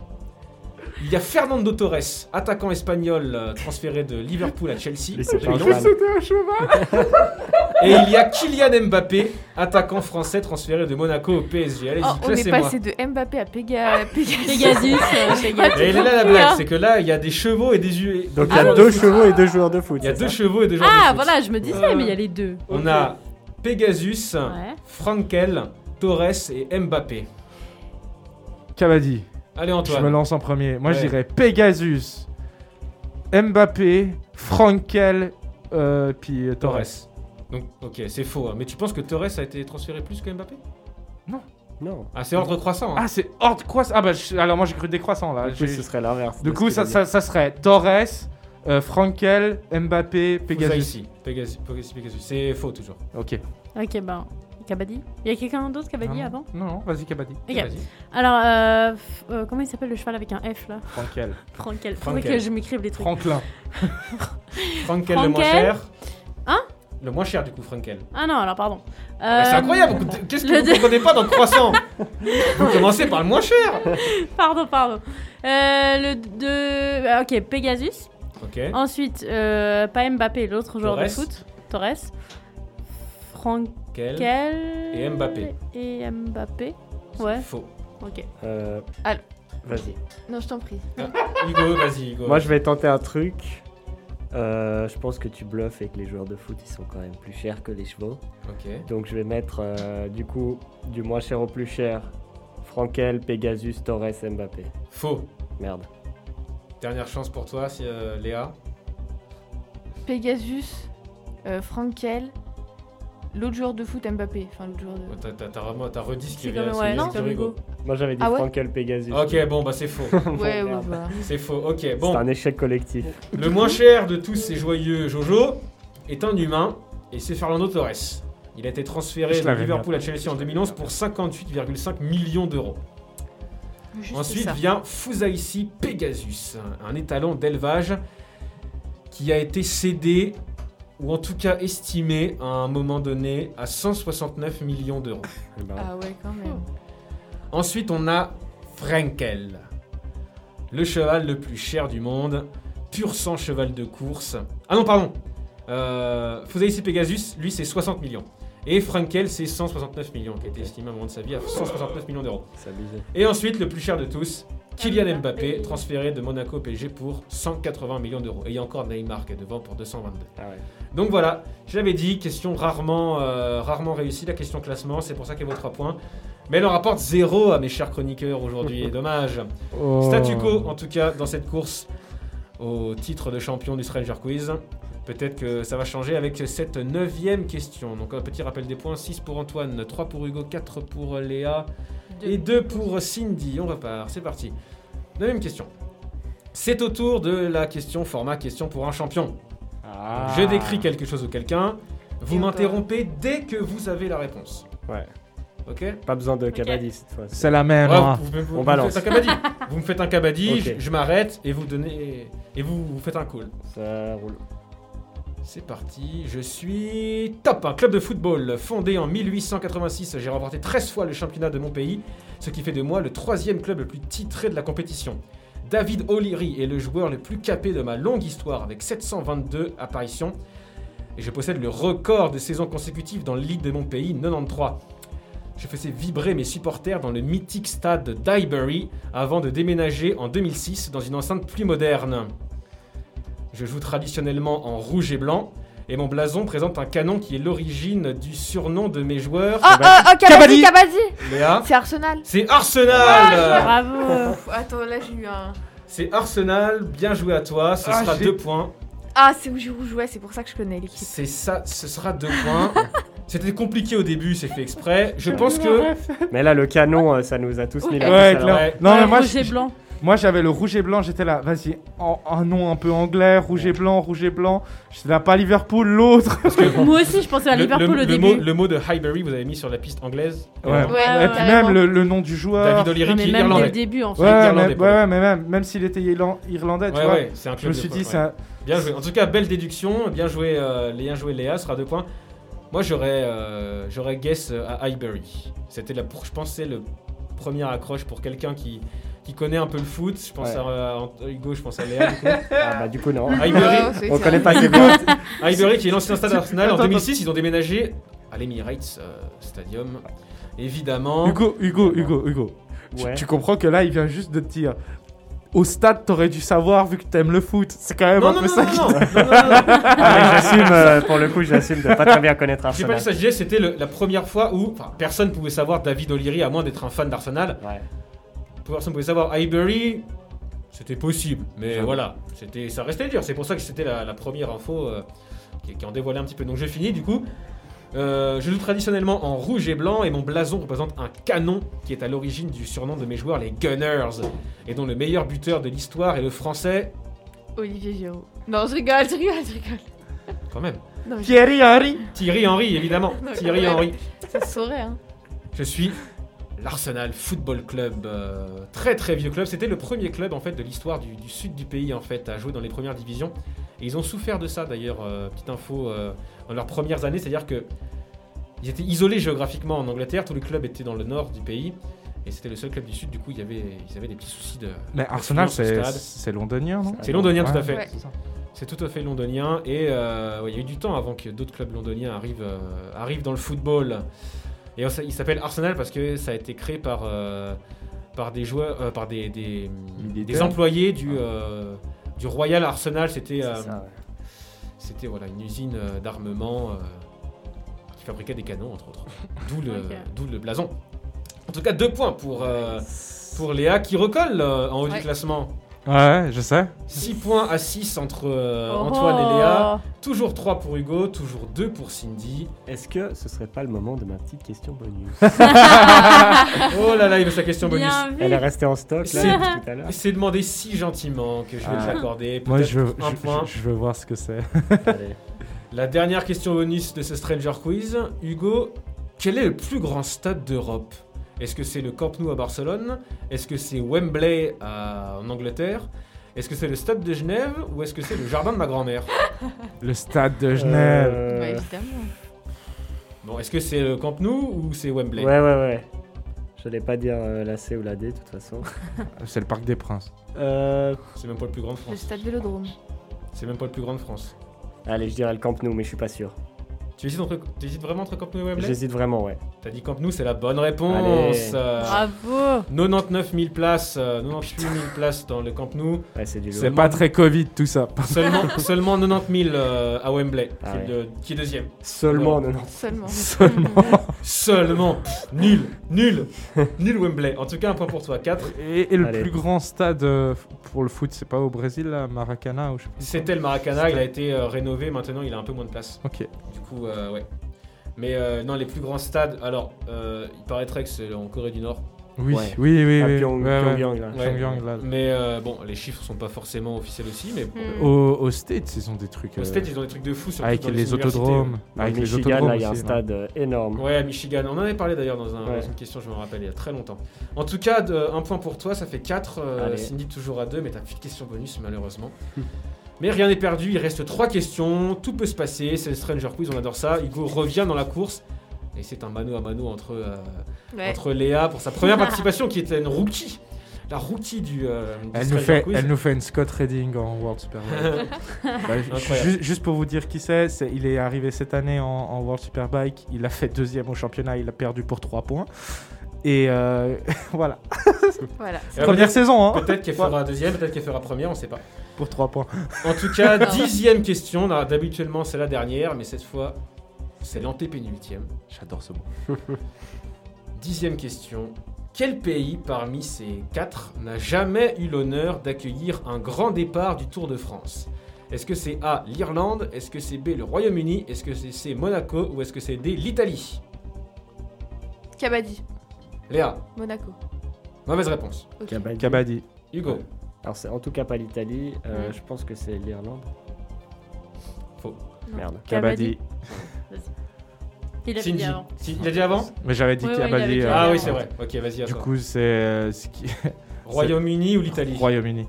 Il y a Fernando Torres, attaquant espagnol euh, transféré de Liverpool à Chelsea. Lui, c'est pas un 2011. cheval. C'était un cheval. Et il y a Kylian Mbappé, attaquant français transféré de Monaco au PSG. Allez-y, Oh, on est classez-moi. passé de Mbappé à Péga... Pégasus. Pegasus, euh, Pegasus. Et là la blague, c'est que là il y a des chevaux et des U. Donc il y a joueurs deux de foot. chevaux et deux joueurs de foot. Il y a c'est deux ça chevaux et deux joueurs de Ah, foot. voilà, je me disais, Euh, mais il y a les deux. On a Pegasus, Ouais. Frankel, Torres et Mbappé. Cavadi. Allez Je Antoine. me lance en premier. Moi, je dirais Pegasus, Mbappé, Frankel, euh, puis euh, Torres. Torres. Donc ok, c'est faux. hein. Mais tu penses que Torres a été transféré plus que Mbappé? Non. Ah c'est ordre croissant. hein. Ah, c'est hors de croissant. Ah, bah, je- alors moi, j'ai cru décroissant là. Du coup, ce serait l'inverse. Du coup, ça, ça, ça serait Torres, euh, Frankel, Mbappé, Pegasus. Pegasus, Pegasus, Pegasus. C'est faux toujours. Ok. Ok, ben, Kabadi. Il y a quelqu'un d'autre dit Non, avant Non, non, vas-y. Vas-y. Alors, euh, euh, comment il s'appelle le cheval avec un F là Frankel. Frankel. Faudrait Frankel. que je m'écrive les trucs. Franklin. Frankel le moins cher. Hein Le moins cher du coup Frankel. Ah non, alors pardon. Ah, C'est Euh, incroyable. Qu'est-ce que vous deux- comprenez pas dans le croissant Vous commencez par le moins cher. Pardon, pardon. Le 2. ah, ok, Pegasus. Ok. Ensuite, pas Mbappé, l'autre joueur de foot. Torres. Frankel. Quel Et Mbappé. Et Mbappé. Ouais, Faux. ok. Euh, Allô. Vas-y. Non, je t'en prie. Hugo, vas-y Hugo. Moi, je vais tenter un truc. Euh, je pense que tu bluffes et que les joueurs de foot, ils sont quand même plus chers que les chevaux. Ok. Donc, je vais mettre, euh, du coup, du moins cher au plus cher. Frankel, Pegasus, Torres, Mbappé. Faux. Merde. Dernière chance pour toi, si, euh, Léa. Pegasus, euh, Frankel, l'autre joueur de foot Mbappé. Enfin, l'autre joueur de. T'as- T'as t'as redit ce qui C'est vient ouais, non, Hugo. Moi, j'avais dit Ah ouais Frankel, Pegasus. Ok, bon bah c'est faux. Ouais, ouais, merde. bah. C'est faux. Ok, C'est bon. un échec collectif. Le moins cher de tous ces joyeux Jojo est un humain et c'est Fernando Torres. Il a été transféré de Liverpool à Chelsea en 2011 pour 58,5 millions d'euros. Juste Ensuite ça. vient Fusaisi Pegasus, un étalon d'élevage qui a été cédé ou en tout cas estimé à un moment donné à 169 millions d'euros. Eh ben, Ah ouais, quand même. Ensuite, on a Frenkel, le cheval le plus cher du monde, pur sang cheval de course. Ah non, pardon. Euh, Fusaisi Pegasus, lui, c'est 60 millions. Et Frenkel, c'est 169 millions, qui a été estimé à un moment de sa vie à 169 millions d'euros. Et ensuite, le plus cher de tous, Kylian Mbappé, transféré de Monaco au PSG pour 180 millions d'euros. Et il y a encore Neymar qui est devant pour 222. Ah ouais. Donc voilà, je l'avais dit, question rarement, euh, rarement réussie, la question classement, c'est pour ça qu'elle vaut 3 points. Mais elle en rapporte 0 à mes chers chroniqueurs aujourd'hui, dommage. Oh. Statu quo, en tout cas, dans cette course au titre de champion du Stranger Quiz. Peut-être que ça va changer avec cette neuvième question. Donc un petit rappel des points, 6 pour Antoine, 3 pour Hugo, 4 pour Léa et 2 pour Cindy. On repart, c'est parti. Neuvième question. C'est au tour de la question format question pour un champion. Ah. Je décris quelque chose ou quelqu'un. Vous m'interrompez dès que vous avez la réponse. Ouais. Ok Pas besoin de Kabaddi cette fois. C'est la même. Ouais, hein. vous, vous- vous On me balance. faites un cabadi. vous me faites un cabadi, Ok. je, je m'arrête et vous donnez et vous, vous faites un call. Ça roule. C'est parti, je suis top, un club de football fondé en 1886. J'ai remporté 13 fois le championnat de mon pays, ce qui fait de moi le troisième club le plus titré de la compétition. David O'Leary est le joueur le plus capé de ma longue histoire avec 722 apparitions. Et je possède le record de saisons consécutives dans le league de mon pays, 93. Je faisais vibrer mes supporters dans le mythique stade d'Highbury avant de déménager en 2006 dans une enceinte plus moderne. Je joue traditionnellement en rouge et blanc. Et mon blason présente un canon qui est l'origine du surnom de mes joueurs. Oh, oh, oh, Kabaddi, Kabaddi Léa C'est Arsenal. C'est Arsenal Bravo. Ouf, attends, là j'ai eu un. C'est Arsenal, bien joué à toi, ce Ah, sera deux points. Ah, c'est où je jouais, c'est pour ça que je connais l'équipe. C'est ça, ce sera deux points. C'était compliqué au début, c'est fait exprès. Je pense que. Mais là, le canon, euh, ça nous a tous mis la Ouais, l'oreille. Non, mais Ouais, moi, Rouge je- et blanc. Moi, j'avais le rouge et blanc, j'étais là, vas-y, un nom un peu anglais, rouge et blanc, rouge et blanc. J'étais là, pas Liverpool, l'autre. Moi aussi, je pensais à Liverpool le- au le début. mot, le mot de Highbury, vous avez mis sur la piste anglaise. Ouais, Euh, Ouais, et puis même le, le nom du joueur. David O'Leary qui mais est même dès le début, en fait. Ouais, Irlandais, mais, ouais, ouais, mais même, même s'il était irlan- irlandais, tu Ouais, vois. ouais, c'est un Je me suis dit, ouais. ça. Bien joué. En tout cas, belle déduction. Bien joué, euh, Léa, joué Léa, sera deux points. Moi, j'aurais, euh, j'aurais guess euh, à Highbury. C'était la, je c'est le premier accroche pour quelqu'un qui, qui connaît un peu le foot. Je pense Ouais. à, Hugo, je pense à Léa. Du coup. Ah bah du coup non. Ouais, c'est On ça. connaît pas ces mots. Highbury qui est l'ancien stade Arsenal. En Attends, 2006, ils ont déménagé à l'Emirates euh, Stadium. Évidemment. Hugo, Hugo, Hugo, Hugo. Tu- Ouais. Tu, comprends que là, il vient juste de te dire. Au stade, t'aurais dû savoir vu que t'aimes le foot. C'est quand même non, un non, peu non, ça non, qui- non, non, non, non, non. Ah, j'assume, euh, pour le coup, j'assume de pas très bien connaître J'ai pas Arsenal. dit ça, c'était la première fois où enfin, personne pouvait savoir David O'Leary à moins d'être un fan d'Arsenal. Ouais. Personne pouvait savoir Highbury, c'était possible, mais J'avoue. voilà, c'était, ça restait dur. C'est pour ça que c'était la, la première info euh, qui, qui en dévoilait un petit peu. Donc je finis du coup. Euh, je joue traditionnellement en rouge et blanc et mon blason représente un canon qui est à l'origine du surnom de mes joueurs, les Gunners, et dont le meilleur buteur de l'histoire est le français, Olivier Giroud. Non, je rigole, je rigole, je rigole. quand même, Non, Thierry Henry. Thierry Henry évidemment. Non, Thierry. Henry. ça se saurait, hein. Je suis l'Arsenal Football Club, euh, très très vieux club. C'était le premier club en fait de l'histoire du, du sud du pays en fait à jouer dans les premières divisions. Et ils ont souffert de ça d'ailleurs. euh, petite info euh, dans leurs premières années, c'est-à-dire que ils étaient isolés géographiquement en Angleterre. Tous les clubs étaient dans le nord du pays. Et c'était le seul club du sud, du coup, il y avait, ils avaient des petits soucis de. Mais Arsenal, c'est londonien, non? C'est londonien, tout à fait. Ouais. C'est tout à fait londonien et euh, ouais, il y a eu du temps avant que d'autres clubs londoniens arrivent, euh, arrivent dans le football. Et il s'appelle Arsenal parce que ça a été créé par, euh, par des joueurs, euh, par des, des, employés du, euh, du Royal Arsenal. C'était euh, voilà une usine d'armement euh, qui fabriquait des canons entre autres. D'où le, le blason. En tout cas, deux points pour, euh, pour Léa qui recolle euh, en haut du classement. Ouais, je sais. 6 points à 6 entre euh, Oh. Antoine et Léa. Toujours 3 pour Hugo, toujours 2 pour Cindy. Est-ce que ce serait pas le moment de ma petite question bonus Oh là là, il veut sa question bonus. Bien vu. Elle est restée en stock là C'est- depuis tout à l'heure. C'est demandé si gentiment que je vais Ah. te l'accorder. Moi, je veux, un je, point. je- je veux voir ce que c'est. Allez. La dernière question bonus de ce Stranger Quiz. Hugo, quel est le plus grand stade d'Europe? Est-ce que c'est le Camp Nou à Barcelone? Est-ce que c'est Wembley à- en Angleterre? Est-ce que c'est le stade de Genève ou est-ce que c'est le jardin de ma grand-mère? Le stade de Genève. Euh, Bah, évidemment. Bon, est-ce que c'est le Camp Nou ou c'est Wembley? Ouais, ouais, ouais. Je n'allais pas dire euh, la C ou la D de toute façon. C'est le Parc des Princes. Euh, C'est même pas le plus grand de Le France. stade Vélodrome. C'est même pas le plus grand de France. allez, je dirais le Camp Nou, mais je suis pas sûr. Tu hésites, entre... tu hésites vraiment entre Camp Nou et Wembley? J'hésite vraiment, ouais. T'as dit Camp Nou, c'est la bonne réponse. Euh, Bravo. 99 000 places, euh, 98 000 places dans le Camp Nou. Ouais, c'est du C'est lourd. pas très Covid tout ça. Seulement, seulement 90 000 euh, à Wembley, Ah qui, est ouais. le- qui est deuxième. Seulement, Non. non, non. Seulement. Seulement. Seulement. Nul, nul, nul Wembley. En tout cas, un point pour toi. 4. Et, et le Allez. plus grand stade euh, pour le foot, c'est pas au Brésil, là, Maracana ou je. C'était le Maracana, il a été euh, rénové, maintenant il a un peu moins de place. Ok. Du coup, euh, ouais. Mais euh, non, les plus grands stades, alors, euh, il paraîtrait que c'est en Corée du Nord. Oui, Ouais. oui, oui. À oui. Pyong- Ouais, ouais. Pyongyang, là. Ouais. Pyongyang, là. Mais euh, bon, les chiffres sont pas forcément officiels aussi, mais bon. Au, au States, ils ont des trucs. Aux euh, States, ils ont des trucs de fou sur avec les autodromes. Avec le les Michigan, autodromes là, il y a un aussi, non stade euh, énorme. Ouais, à Michigan. On en avait parlé d'ailleurs dans, un- Ouais. dans une question, je me rappelle, il y a très longtemps. En tout cas, de- un point pour toi, ça fait 4. Allez. Cindy toujours à 2, mais t'as plus de questions bonus malheureusement. mais rien n'est perdu, il reste 3 questions, tout peut se passer, c'est le Stranger Quiz, on adore ça. Hugo revient dans la course. Et c'est un mano à mano entre, euh, Ouais. entre Léa pour sa première participation qui était une rookie. La rookie du, euh, du Elle nous, Stranger fait, Quiz. elle nous fait une Scott Redding en World Super Bike. Bah, juste pour vous dire qui c'est, il est arrivé cette année en, en World Superbike. Il a fait deuxième au championnat, il a perdu pour 3 points. Et euh, voilà, première saison hein, Peut-être qu'elle fera deuxième, peut-être qu'elle fera première, on sait pas. Pour 3 points. En tout cas, dixième question. Non, D'habituellement, c'est la dernière, mais cette fois, c'est l'antépénultième. J'adore ce mot. Dixième question. Quel pays parmi ces quatre n'a jamais eu l'honneur d'accueillir un grand départ du Tour de France? Est-ce que c'est A, l'Irlande? Est-ce que c'est B, le Royaume-Uni? Est-ce que c'est C, Monaco? Ou est-ce que c'est D, l'Italie? Kabaddi. Léa, Monaco. mauvaise réponse. Ok. Kabaddi. Kabaddi. Hugo. Alors, c'est en tout cas pas l'Italie. euh, Mm. Je pense que c'est l'Irlande. Faux. Merde. Kabaddi. Vas-y. Il a Cindy. dit avant. Si- il a dit avant Mais j'avais dit Oui, Kabaddi. euh, Ah oui, c'est vrai. Ok, vas-y, Du coup, c'est euh, Royaume-Uni ou l'Italie Royaume-Uni.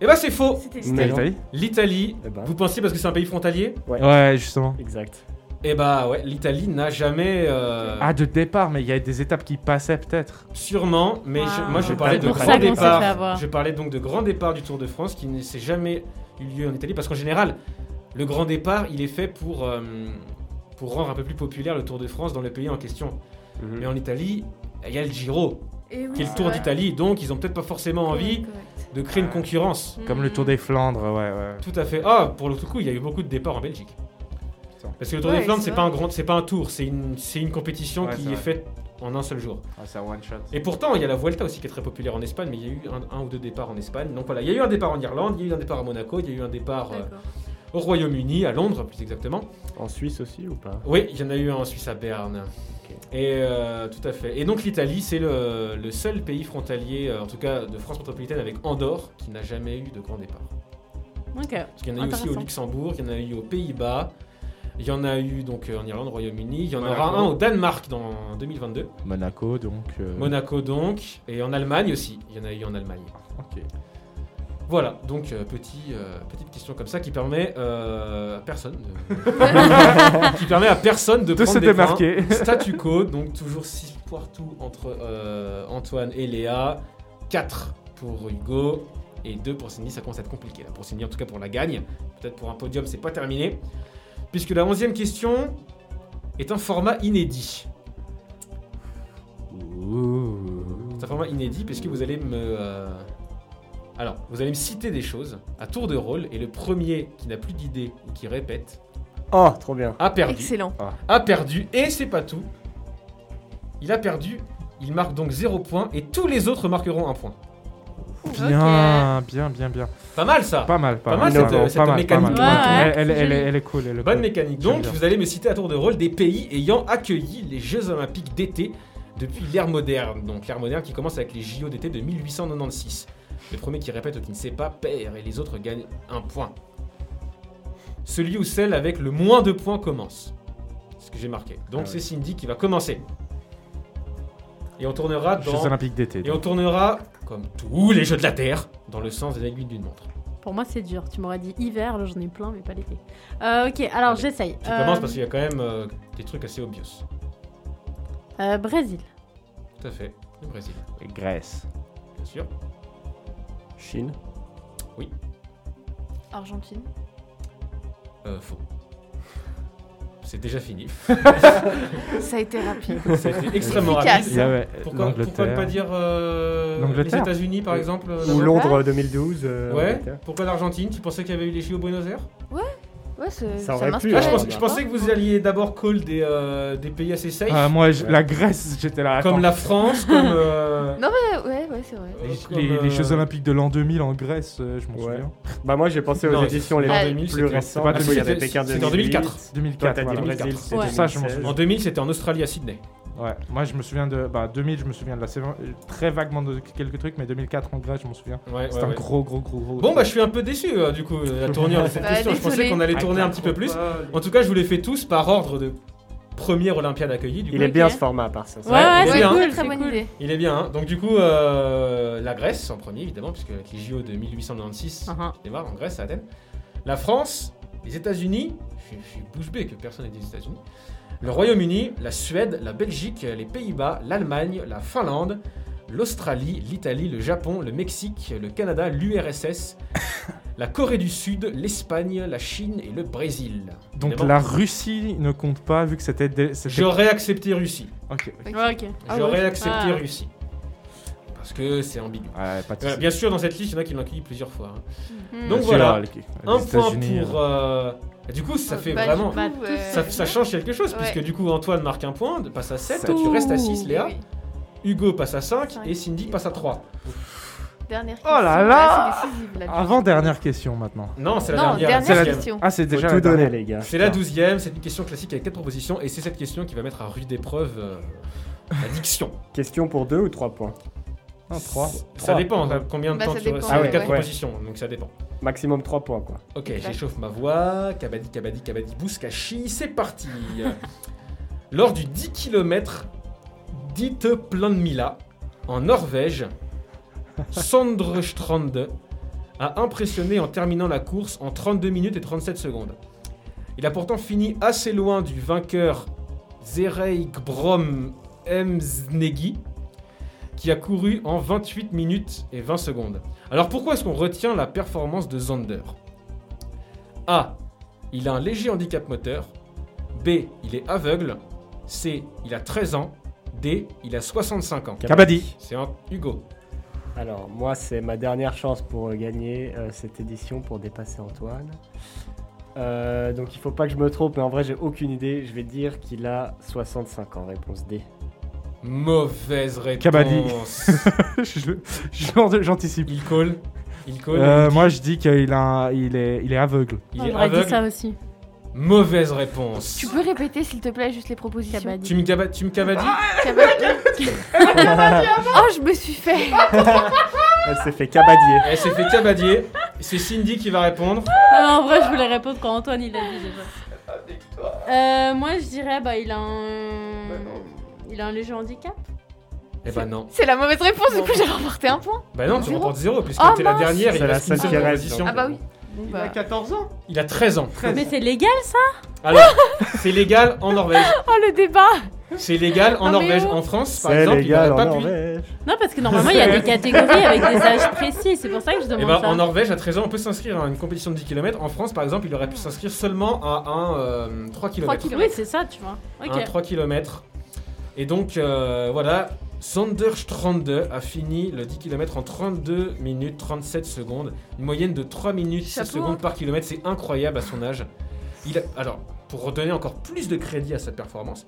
Eh ben c'est faux C'était. L'Italie L'Italie, Eh ben. vous pensiez parce que c'est un pays frontalier? Ouais. Ouais, justement. Exact. Eh bah ouais, l'Italie n'a jamais... euh, Ah, de départ, mais il y a des étapes qui passaient peut-être. Sûrement, mais je- Ah. moi je C'est parlais de grand départ. Je parlais donc de grand départ du Tour de France qui ne s'est jamais eu lieu en Italie parce qu'en général, le grand départ il est fait pour, euh, pour rendre un peu plus populaire le Tour de France dans le pays en question. Mhm. Mais en Italie, il y a le Giro Et oui, qui est le Tour d'Italie, donc ils ont peut-être pas forcément envie Correct, de créer une concurrence. Comme le Tour des Flandres, ouais, ouais. Tout à fait. Ah, pour le coup, il y a eu beaucoup de départs en Belgique. Parce que le Tour Ouais, des Flandres, c'est pas un grand, c'est pas un tour, c'est une, c'est une compétition Ouais, qui est faite en un seul jour. Ah, c'est un one shot. Et pourtant, il y a la Vuelta aussi qui est très populaire en Espagne, mais il y a eu un, un ou deux départs en Espagne. Donc voilà, il y a eu un départ en Irlande, il y a eu un départ à Monaco, il y a eu un départ euh, au Royaume-Uni, à Londres plus exactement. En Suisse aussi ou pas? Oui, il y en a eu un en Suisse à Berne. Et euh, tout à fait. Et donc l'Italie, c'est le, le seul pays frontalier, euh, en tout cas de France métropolitaine, avec Andorre, qui n'a jamais eu de grand départ. Ok. Parce qu'il y en a eu aussi au. Luxembourg, il y en a eu aux Pays-Bas, il y en a eu donc euh, en Irlande, au Royaume-Uni, il y en Monaco. aura un au Danemark dans 2022, Monaco, donc. euh, Monaco donc, et en Allemagne aussi, il y en a eu en Allemagne. Ok. Voilà, donc euh, petit, euh, petite question comme ça qui permet euh, à personne de... qui permet à personne de, De prendre se des points. démarquer. Statu quo, donc toujours 6 partout entre Antoine et Léa, 4 pour Hugo et 2 pour Cindy. Ça commence à être compliqué là pour Cindy, en tout cas pour la gagne. Peut-être pour un podium, c'est pas terminé. Puisque la 11 question est un format inédit. C'est un format inédit puisque vous allez me. euh, Alors, vous allez me citer des choses à tour de rôle et le premier qui n'a plus d'idée ou qui répète Oh, trop bien. a perdu. Excellent. A perdu et c'est pas tout. Il a perdu, il marque donc 0 point et tous les autres marqueront un point. Bien, bien, bien, bien. Pas mal ça Pas mal, pas, Pas mal. cette- mal, cette pas mal, mécanique. pas mal. Ouais, Elle, elle, elle, est- joli. elle est cool. Elle est Bonne cool. mécanique. Donc, vous allez me citer à tour de rôle des pays ayant accueilli les Jeux Olympiques d'été depuis l'ère moderne. Donc, l'ère moderne qui commence avec les JO d'été de 1896. Le premier qui répète ou qui ne sait pas perd et les autres gagnent un point. Celui ou celle avec le moins de points commence. C'est ce que j'ai marqué. Donc, Ah c'est. Cindy qui va commencer. Et on tournera dans. Jeux Olympiques d'été. Et on tournera, comme tous les jeux de la Terre, dans le sens de l'aiguille d'une montre. Pour moi, c'est dur. Tu m'aurais dit hiver, là j'en ai plein, mais pas l'été. Euh, ok, alors Allez, j'essaye. Tu Euh, commences parce qu'il y a quand même euh, des trucs assez obvious. euh, Brésil. Tout à fait. Le Brésil, Grèce. bien sûr. Chine. Argentine. Euh, faux. C'est déjà fini. Ça a été rapide. Ça a été extrêmement Efficace. rapide. Pourquoi, pourquoi ne pas dire euh, les. États-Unis par exemple euh, Ou Londres 2012. euh, Ouais. Pourquoi l'Argentine? Tu pensais qu'il y avait eu les JO au Buenos Aires? Ouais, c'est- Ça aurait pu, Ah, je, pensais, je pensais que vous alliez d'abord call des, euh, des pays assez safe, Ah, moi, je- la Grèce, j'étais là. comme la France, comme. euh, Non, mais ouais, ouais, c'est vrai. euh, Les, les euh, Jeux Olympiques de l'an 2000 en Grèce, euh, je m'en Ouais. souviens. Bah moi j'ai pensé aux Non, éditions les en Ah, 2000, plus récentes. pas Parce qu'il y avait 2000, Pékin c'était en 2004. 2008. 2004. Toi t'as dit voilà. Brésil, 2004. c'était Ouais. Ça, je m'en 2016. En 2000, c'était en Australie à Sydney. Ouais, moi je me souviens de. Bah, 2000, je me souviens de la saison. Très vaguement de quelques trucs, mais 2004 en Grèce, je m'en souviens. Ouais, C'est ouais, un ouais. gros, gros, gros, gros. Bon, bah, je suis un peu déçu euh, du coup, euh, la tournure de cette Bah, question. Je pensais qu'on allait tourner un petit peu plus. En tout cas, je vous l'ai fait tous par ordre de première Olympiade accueillie. Du coup. Il est bien ce format à part ça. Ouais, ouais, il est c'est bien. cool, très c'est bonne cool. idée. Il est bien. hein. Donc, du coup, euh, la Grèce en premier, évidemment, puisque avec les JO de 1896 Uh-huh. qui démarrent en Grèce, à Athènes. La France, les États-Unis, je suis- je suis bouche bée que personne n'ait dit les États-Unis. Le Royaume-Uni, la Suède, la Belgique, les Pays-Bas, l'Allemagne, la Finlande, l'Australie, l'Italie, le Japon, le Mexique, le Canada, l'URSS, la Corée du Sud, l'Espagne, la Chine et le Brésil. Donc la Russie ne compte pas vu que c'était. dé- c'était- J'aurais accepté Russie. Ok. Ok. Ouais, ok. Ah J'aurais ouais. accepté Ah. Russie. Parce que c'est ambigu. Ouais, pas de Voilà, soucis. bien sûr, dans cette liste, il y en a qui l'ont accueilli plusieurs fois. hein. Hmm. Donc Bien voilà, sûr, les- les un point États-Unis, pour. euh, et Du coup, ça fait Bah, vraiment. coup, euh, Ça, ça change quelque chose, Ouais. puisque du coup, Antoine marque un point, passe à 7, Sept. tu restes à 6, oui, Léa. oui. Hugo passe à 5 Cinq. et Cindy passe à 3. Dernière Oh là question. là Ah, décisif, là. Avant dernière question maintenant. Non, c'est la Non, dernière. dernière c'est la- question. Ah, c'est Faut déjà tout dernière. les gars. C'est la douzième, c'est une question classique avec 4 propositions, et c'est cette question qui va mettre à rude épreuve euh, la diction. Question pour deux ou trois points? Un 3. Ça Trois. dépend, hein, combien de Bah, temps ça tu restes. Ah ouais, quatre ouais. propositions, donc ça dépend. Maximum 3 points, quoi. Ok, j'échauffe ma voix. Kabadi, kabadi, kabadi, bouskashi, c'est parti. Lors du 10 km d'Ite plein de Mila, en Norvège, Sandrestrand a impressionné en terminant la course en 32 minutes et 37 secondes. Il a pourtant fini assez loin du vainqueur Zereik Brom Emsnegi, qui a couru en 28 minutes et 20 secondes. Alors pourquoi est-ce qu'on retient la performance de Zander? A. Il a un léger handicap moteur. B. Il est aveugle. C. Il a 13 ans. D. Il a 65 ans. Kabaddi. C'est un Hugo. Alors, moi, c'est ma dernière chance pour gagner euh, cette édition, pour dépasser Antoine. Euh, donc, il faut pas que je me trompe, mais en vrai, j'ai aucune idée. Je vais dire qu'il a 65 ans, réponse D. Mauvaise réponse. Kabaddi. J'anticipe. Il colle. Il colle. Euh, moi, je dis qu'il a un- il est, il est aveugle. il On est aurait dit aveugle. ça aussi. Mauvaise réponse. Tu peux répéter, s'il te plaît, juste les propositions Kabaddi. Tu me, caba- tu me cavadis Oh, je me suis fait Elle s'est fait cabadier. Elle s'est fait cabadier. C'est Cindy qui va répondre. Non, en vrai, je voulais répondre quand Antoine il a dit déjà. Euh, moi, je dirais, bah, il a un. Il a un léger handicap. Eh ben non. C'est la mauvaise réponse, du coup j'ai remporté un point. Bah non, tu Zéro. remportes zéro puisque Oh, t'es la mince. dernière. C'est il la reste une seule reste. Ah bah oui. Bon, Il bah. a 14 ans. Il a 13 ans. Mais c'est légal ça Alors, c'est légal en Norvège. Oh le débat C'est légal en Non, mais Norvège. En France, par C'est exemple, il légal n'aurait en pas pu. Norvège. Non, parce que normalement, il y a des catégories avec des âges précis. C'est pour ça que je Et demande ben, ça. en Norvège, à 13 ans, on peut s'inscrire à une compétition de 10 km. En France, par exemple, il aurait pu s'inscrire seulement à un euh, 3 km. Oui, c'est ça, tu vois. Un Ok. 3 km. Et donc, euh, voilà, Sander Strande a fini le 10 km en 32 minutes 37 secondes. Une moyenne de 3 minutes 6 Chapeau, secondes hein. par kilomètre. C'est incroyable à son âge. Il a- alors, pour redonner encore plus de crédit à sa performance,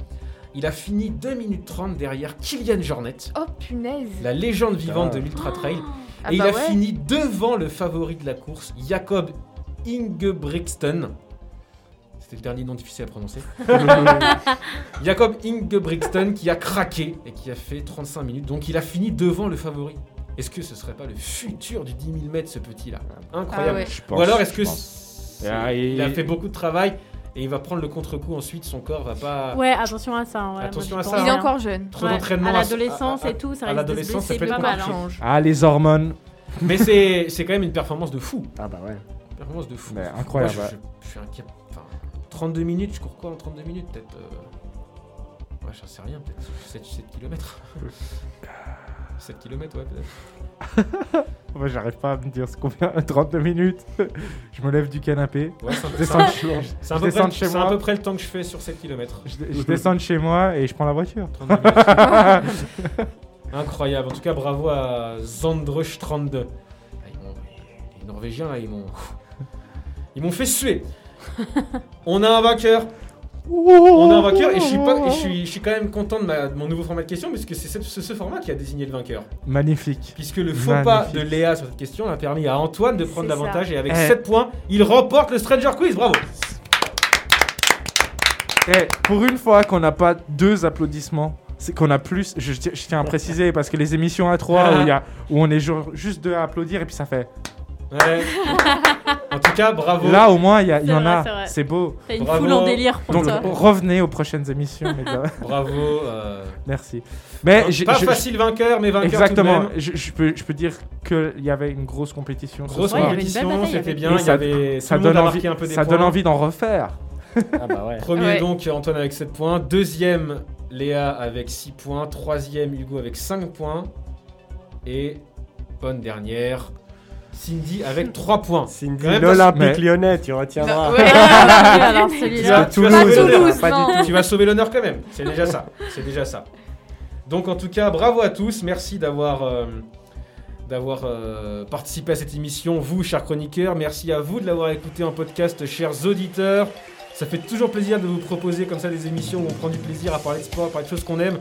il a fini 2 minutes 30 derrière Kylian Jornet, Oh punaise la légende vivante Ah. de l'Ultra Trail. Ah Et il bah a ouais. fini devant le favori de la course, Jacob Ingebrigtsen. C'était le dernier nom difficile à prononcer. Jacob Ingebrigtsen qui a craqué et qui a fait 35 minutes. Donc il a fini devant le favori. Est-ce que ce serait pas le futur du 10 000 mètres ce petit là Incroyable. Ah ouais. Je pense, Ou alors est-ce que Ah, et- il a fait beaucoup de travail et il va prendre le contre-coup ensuite son corps va pas Ouais, attention à ça. Ouais, Attention moi, à ça, Il est hein. encore jeune. trop Ouais, d'entraînement À l'adolescence et tout, ça à risque de se l'adolescence, ça peut être pas mal. hein. Ah, les hormones. Mais c'est c'est quand même une performance de fou. Ah bah ouais. Performance de fou. Mais incroyable, Moi, je, ouais. je- je suis inquiet. Enfin, 32 minutes, je cours quoi en 32 minutes Peut-être. euh, Ouais, j'en sais rien, peut-être 7, 7 km. 7 km, ouais, peut-être. Moi, j'arrive pas à me dire ce combien. 32 minutes. je me lève du canapé. Ouais, Je descends, un- de chez- c'est à, peu près- de chez c'est à moi. peu près le temps que je fais sur 7 km. Je, je descends de chez moi et je prends la voiture. 32 minutes. Incroyable. En tout cas, bravo à Zandre Strand. Ah, ils m'ont- les Norvégiens, là, ils m'ont. Ils m'ont fait suer. On a un vainqueur. On a un vainqueur et je suis, pas, et je suis, je suis quand même content de, ma- de mon nouveau format de questions parce que c'est ce, ce- ce format qui a désigné le vainqueur. Magnifique. Puisque le faux pas de Léa sur cette question a permis à Antoine de prendre l'avantage et avec Eh. 7 points, il remporte le Stranger Quiz. Bravo. Eh, pour une fois qu'on n'a pas deux applaudissements, c'est qu'on a plus. Je, je tiens à préciser parce que les émissions à trois où, il y a, où on est juste deux à applaudir et puis ça fait. Ouais. en tout cas, bravo. Là au moins il y, a- il y C'est en vrai, a. c'est vrai. C'est beau. T'as une Bravo. foule en délire pour Donc revenez aux prochaines émissions. les gars. Bravo. euh, Merci. Mais j'ai- pas je- facile vainqueur, mais vainqueur Exactement. tout de même. Je, je peux, je peux dire qu'il y avait une grosse compétition. ce Grosse Ouais, il y soir. avait une belle compétition, bataille, il y c'était avait- bien. Et Il y ça- avait, ça tout le monde donne a envie, marqué un peu des ça points. donne envie d'en refaire. Ah bah ouais. Premier Ouais. donc Antoine avec 7 points. Deuxième Léa avec 6 points. Troisième Hugo avec 5 points. Et bonne dernière Cindy avec 3 points. Cindy, l'Olympique mais- lyonnais, tu retiendras. Ouais. Alors Tu celui-là. vas, Toulouse, pas. Tu vas sauver l'honneur quand même. C'est déjà ça. C'est déjà ça. Donc en tout cas, bravo à tous. Merci d'avoir euh, d'avoir euh, participé à cette émission. Vous, chers chroniqueurs, merci à vous de l'avoir écouté en podcast, chers auditeurs. Ça fait toujours plaisir de vous proposer comme ça des émissions où on prend du plaisir à parler de sport, à parler de choses qu'on aime.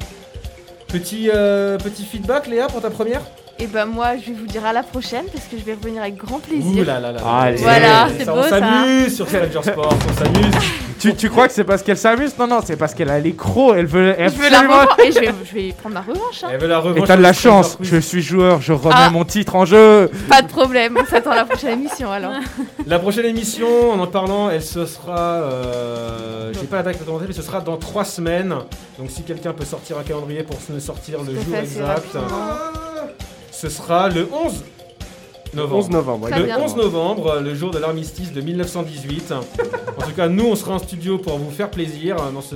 Petit, euh, petit feedback, Léa, pour ta première? Et bah moi je vais vous dire à la prochaine parce que je vais revenir avec grand Ouh plaisir. là là là. Allez. Voilà, c'est on beau, ça. s'amuse sur Stranger Sport, on s'amuse. tu, tu crois que c'est parce qu'elle s'amuse? Non, non, c'est parce qu'elle a les crocs. Elle veut. Je veux la revanche et je vais, je vais prendre ma revanche. hein. Elle veut la Et revanche. t'as de la chance. Je suis joueur. Je remets Ah. mon titre en jeu. Pas de problème, on s'attend à la prochaine émission alors. La prochaine émission, en en parlant, elle se sera. Euh, J'ai pas la date exactement, mais ce sera dans 3 semaines. Donc si quelqu'un peut sortir un calendrier pour se sortir le jour exact, rapidement. Ce sera le 11 novembre. 11 novembre. Le bien. 11 novembre, le jour de l'armistice de 1918. en tout cas, nous, on sera en studio pour vous faire plaisir euh, dans ce,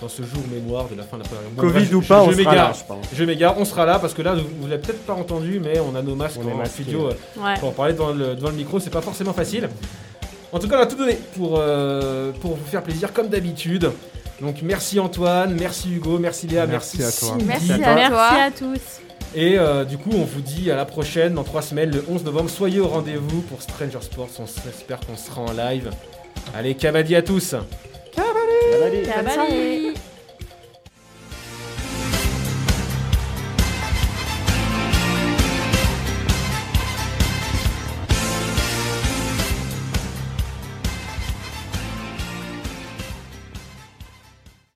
dans ce jour mémoire de la fin de la première Bon, Covid bref, ou je- pas, je on sera m'égare. là, je pense. Je m'égare, on sera là parce que là, vous, vous l'avez peut-être pas entendu, mais on a nos masques On est en studio. ouais. euh, pour parler devant le, devant le micro, c'est pas forcément facile. En tout cas, on a tout donné pour, euh, pour vous faire plaisir comme d'habitude. Donc merci Antoine, merci Hugo, merci Léa, merci, Merci à toi. Cindy. Merci à Merci toi. à tous. Et euh, du coup, on vous dit à la prochaine dans trois semaines, le 11 novembre. Soyez au rendez-vous pour Stranger Sports. On espère qu'on sera en live. Allez, cavadi à tous.